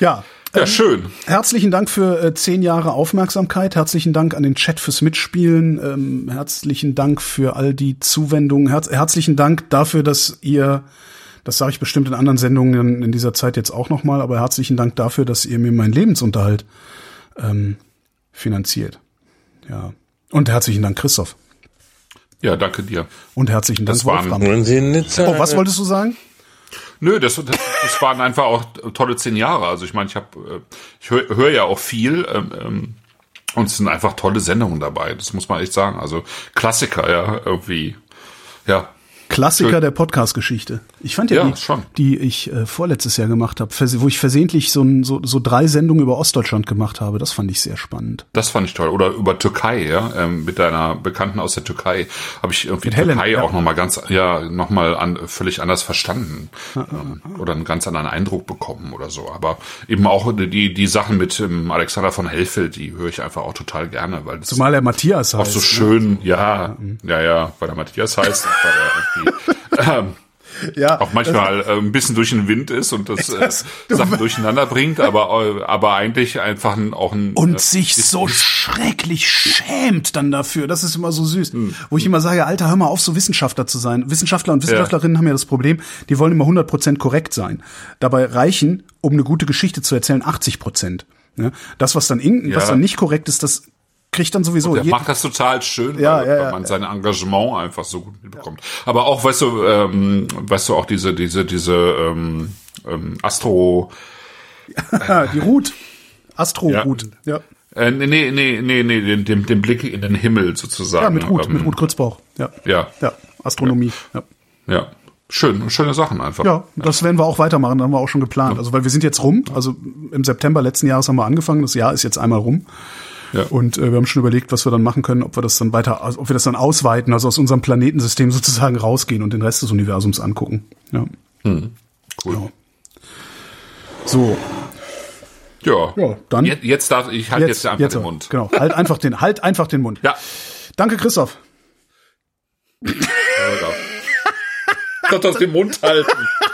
Ja. Ja, schön. Herzlichen Dank für äh, zehn Jahre Aufmerksamkeit. Herzlichen Dank an den Chat fürs Mitspielen. Ähm, herzlichen Dank für all die Zuwendungen. Herz herzlichen Dank dafür, dass ihr, das sage ich bestimmt in anderen Sendungen in, in dieser Zeit jetzt auch nochmal, aber herzlichen Dank dafür, dass ihr mir meinen Lebensunterhalt ähm, finanziert. Ja. Und herzlichen Dank, Christoph. Ja, danke dir. Und herzlichen Dank, Das waren- Wolfram. Sie Nizza Oh, was wolltest du sagen? Nö, das, das, das waren einfach auch tolle zehn Jahre. Also ich meine, ich habe, ich höre hör ja auch viel ähm, ähm, und es sind einfach tolle Sendungen dabei. Das muss man echt sagen. Also Klassiker, ja, irgendwie. Ja, Klassiker Schön. der Podcast-Geschichte. Ich fand ja, Ja, die, schon. die ich äh, vorletztes Jahr gemacht habe, wo ich versehentlich so, ein, so, so drei Sendungen über Ostdeutschland gemacht habe. Das fand ich sehr spannend. das fand ich toll. Oder über Türkei, ja, ähm, mit deiner Bekannten aus der Türkei habe ich irgendwie Mit Helen, Türkei ja. auch noch mal ganz, ja, noch mal an, völlig anders verstanden ähm, oder einen ganz anderen Eindruck bekommen oder so. Aber eben auch die die Sachen mit ähm, Alexander von Hellfeld, die höre ich einfach auch total gerne, weil das Zumal er Matthias auch heißt. so ne? schön, ja, ja, ja, weil der Matthias heißt, weil er irgendwie, ähm, Ja, auch manchmal äh, ein bisschen durch den Wind ist und das, Das- äh, Sachen durcheinander bringt, aber äh, aber eigentlich einfach ein, auch ein und äh, sich so schrecklich schämt dann dafür. Das ist immer so süß. Hm. Wo ich immer sage, Alter, hör mal auf, so Wissenschaftler zu sein. Wissenschaftler und Wissenschaftlerinnen haben ja das Problem, die wollen immer 100% korrekt sein. Dabei reichen, um eine gute Geschichte zu erzählen, 80%. Ne? Das, was dann, in, Ja. was dann nicht korrekt ist, das kriegt dann sowieso Der macht das total schön, Ja, weil, ja, weil man sein Engagement einfach so gut mitbekommt. Aber auch, weißt du, ähm, weißt du auch diese diese diese ähm, ähm, Astro die Ruth. Astro Ja. Äh, nee nee nee nee den, den, den Blick in den Himmel sozusagen. ja, mit Ruth, ähm, mit Ruth Grützbauch. Ja. Ja, Ja, Astronomie. Ja. ja, schön, schöne Sachen einfach. Ja, das werden wir auch weitermachen, haben wir auch schon geplant. Also, weil wir sind jetzt rum, also im September letzten Jahres haben wir angefangen, das Jahr ist jetzt einmal rum. Ja. Und äh, wir haben schon überlegt, was wir dann machen können, ob wir das dann weiter, ob wir das dann ausweiten, also aus unserem Planetensystem sozusagen rausgehen und den Rest des Universums angucken. Ja. Cool. Ja. So, Ja. Ja, dann- Jetzt, jetzt darf ich halt jetzt, einfach den Mund. Genau, halt einfach den, halt einfach den Mund. Ja. Danke, Christoph. Gott aus dem Mund halten.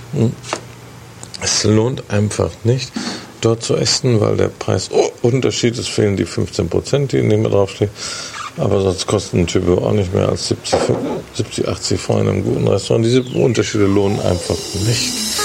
Es lohnt einfach nicht, dort zu essen, weil der Preisunterschied ist, fehlen die 15 Prozent, die in dem draufstehen. Aber sonst kosten ein Typ auch nicht mehr als 70, 70 80 Franc in einem guten Restaurant. Diese Unterschiede lohnen einfach nicht.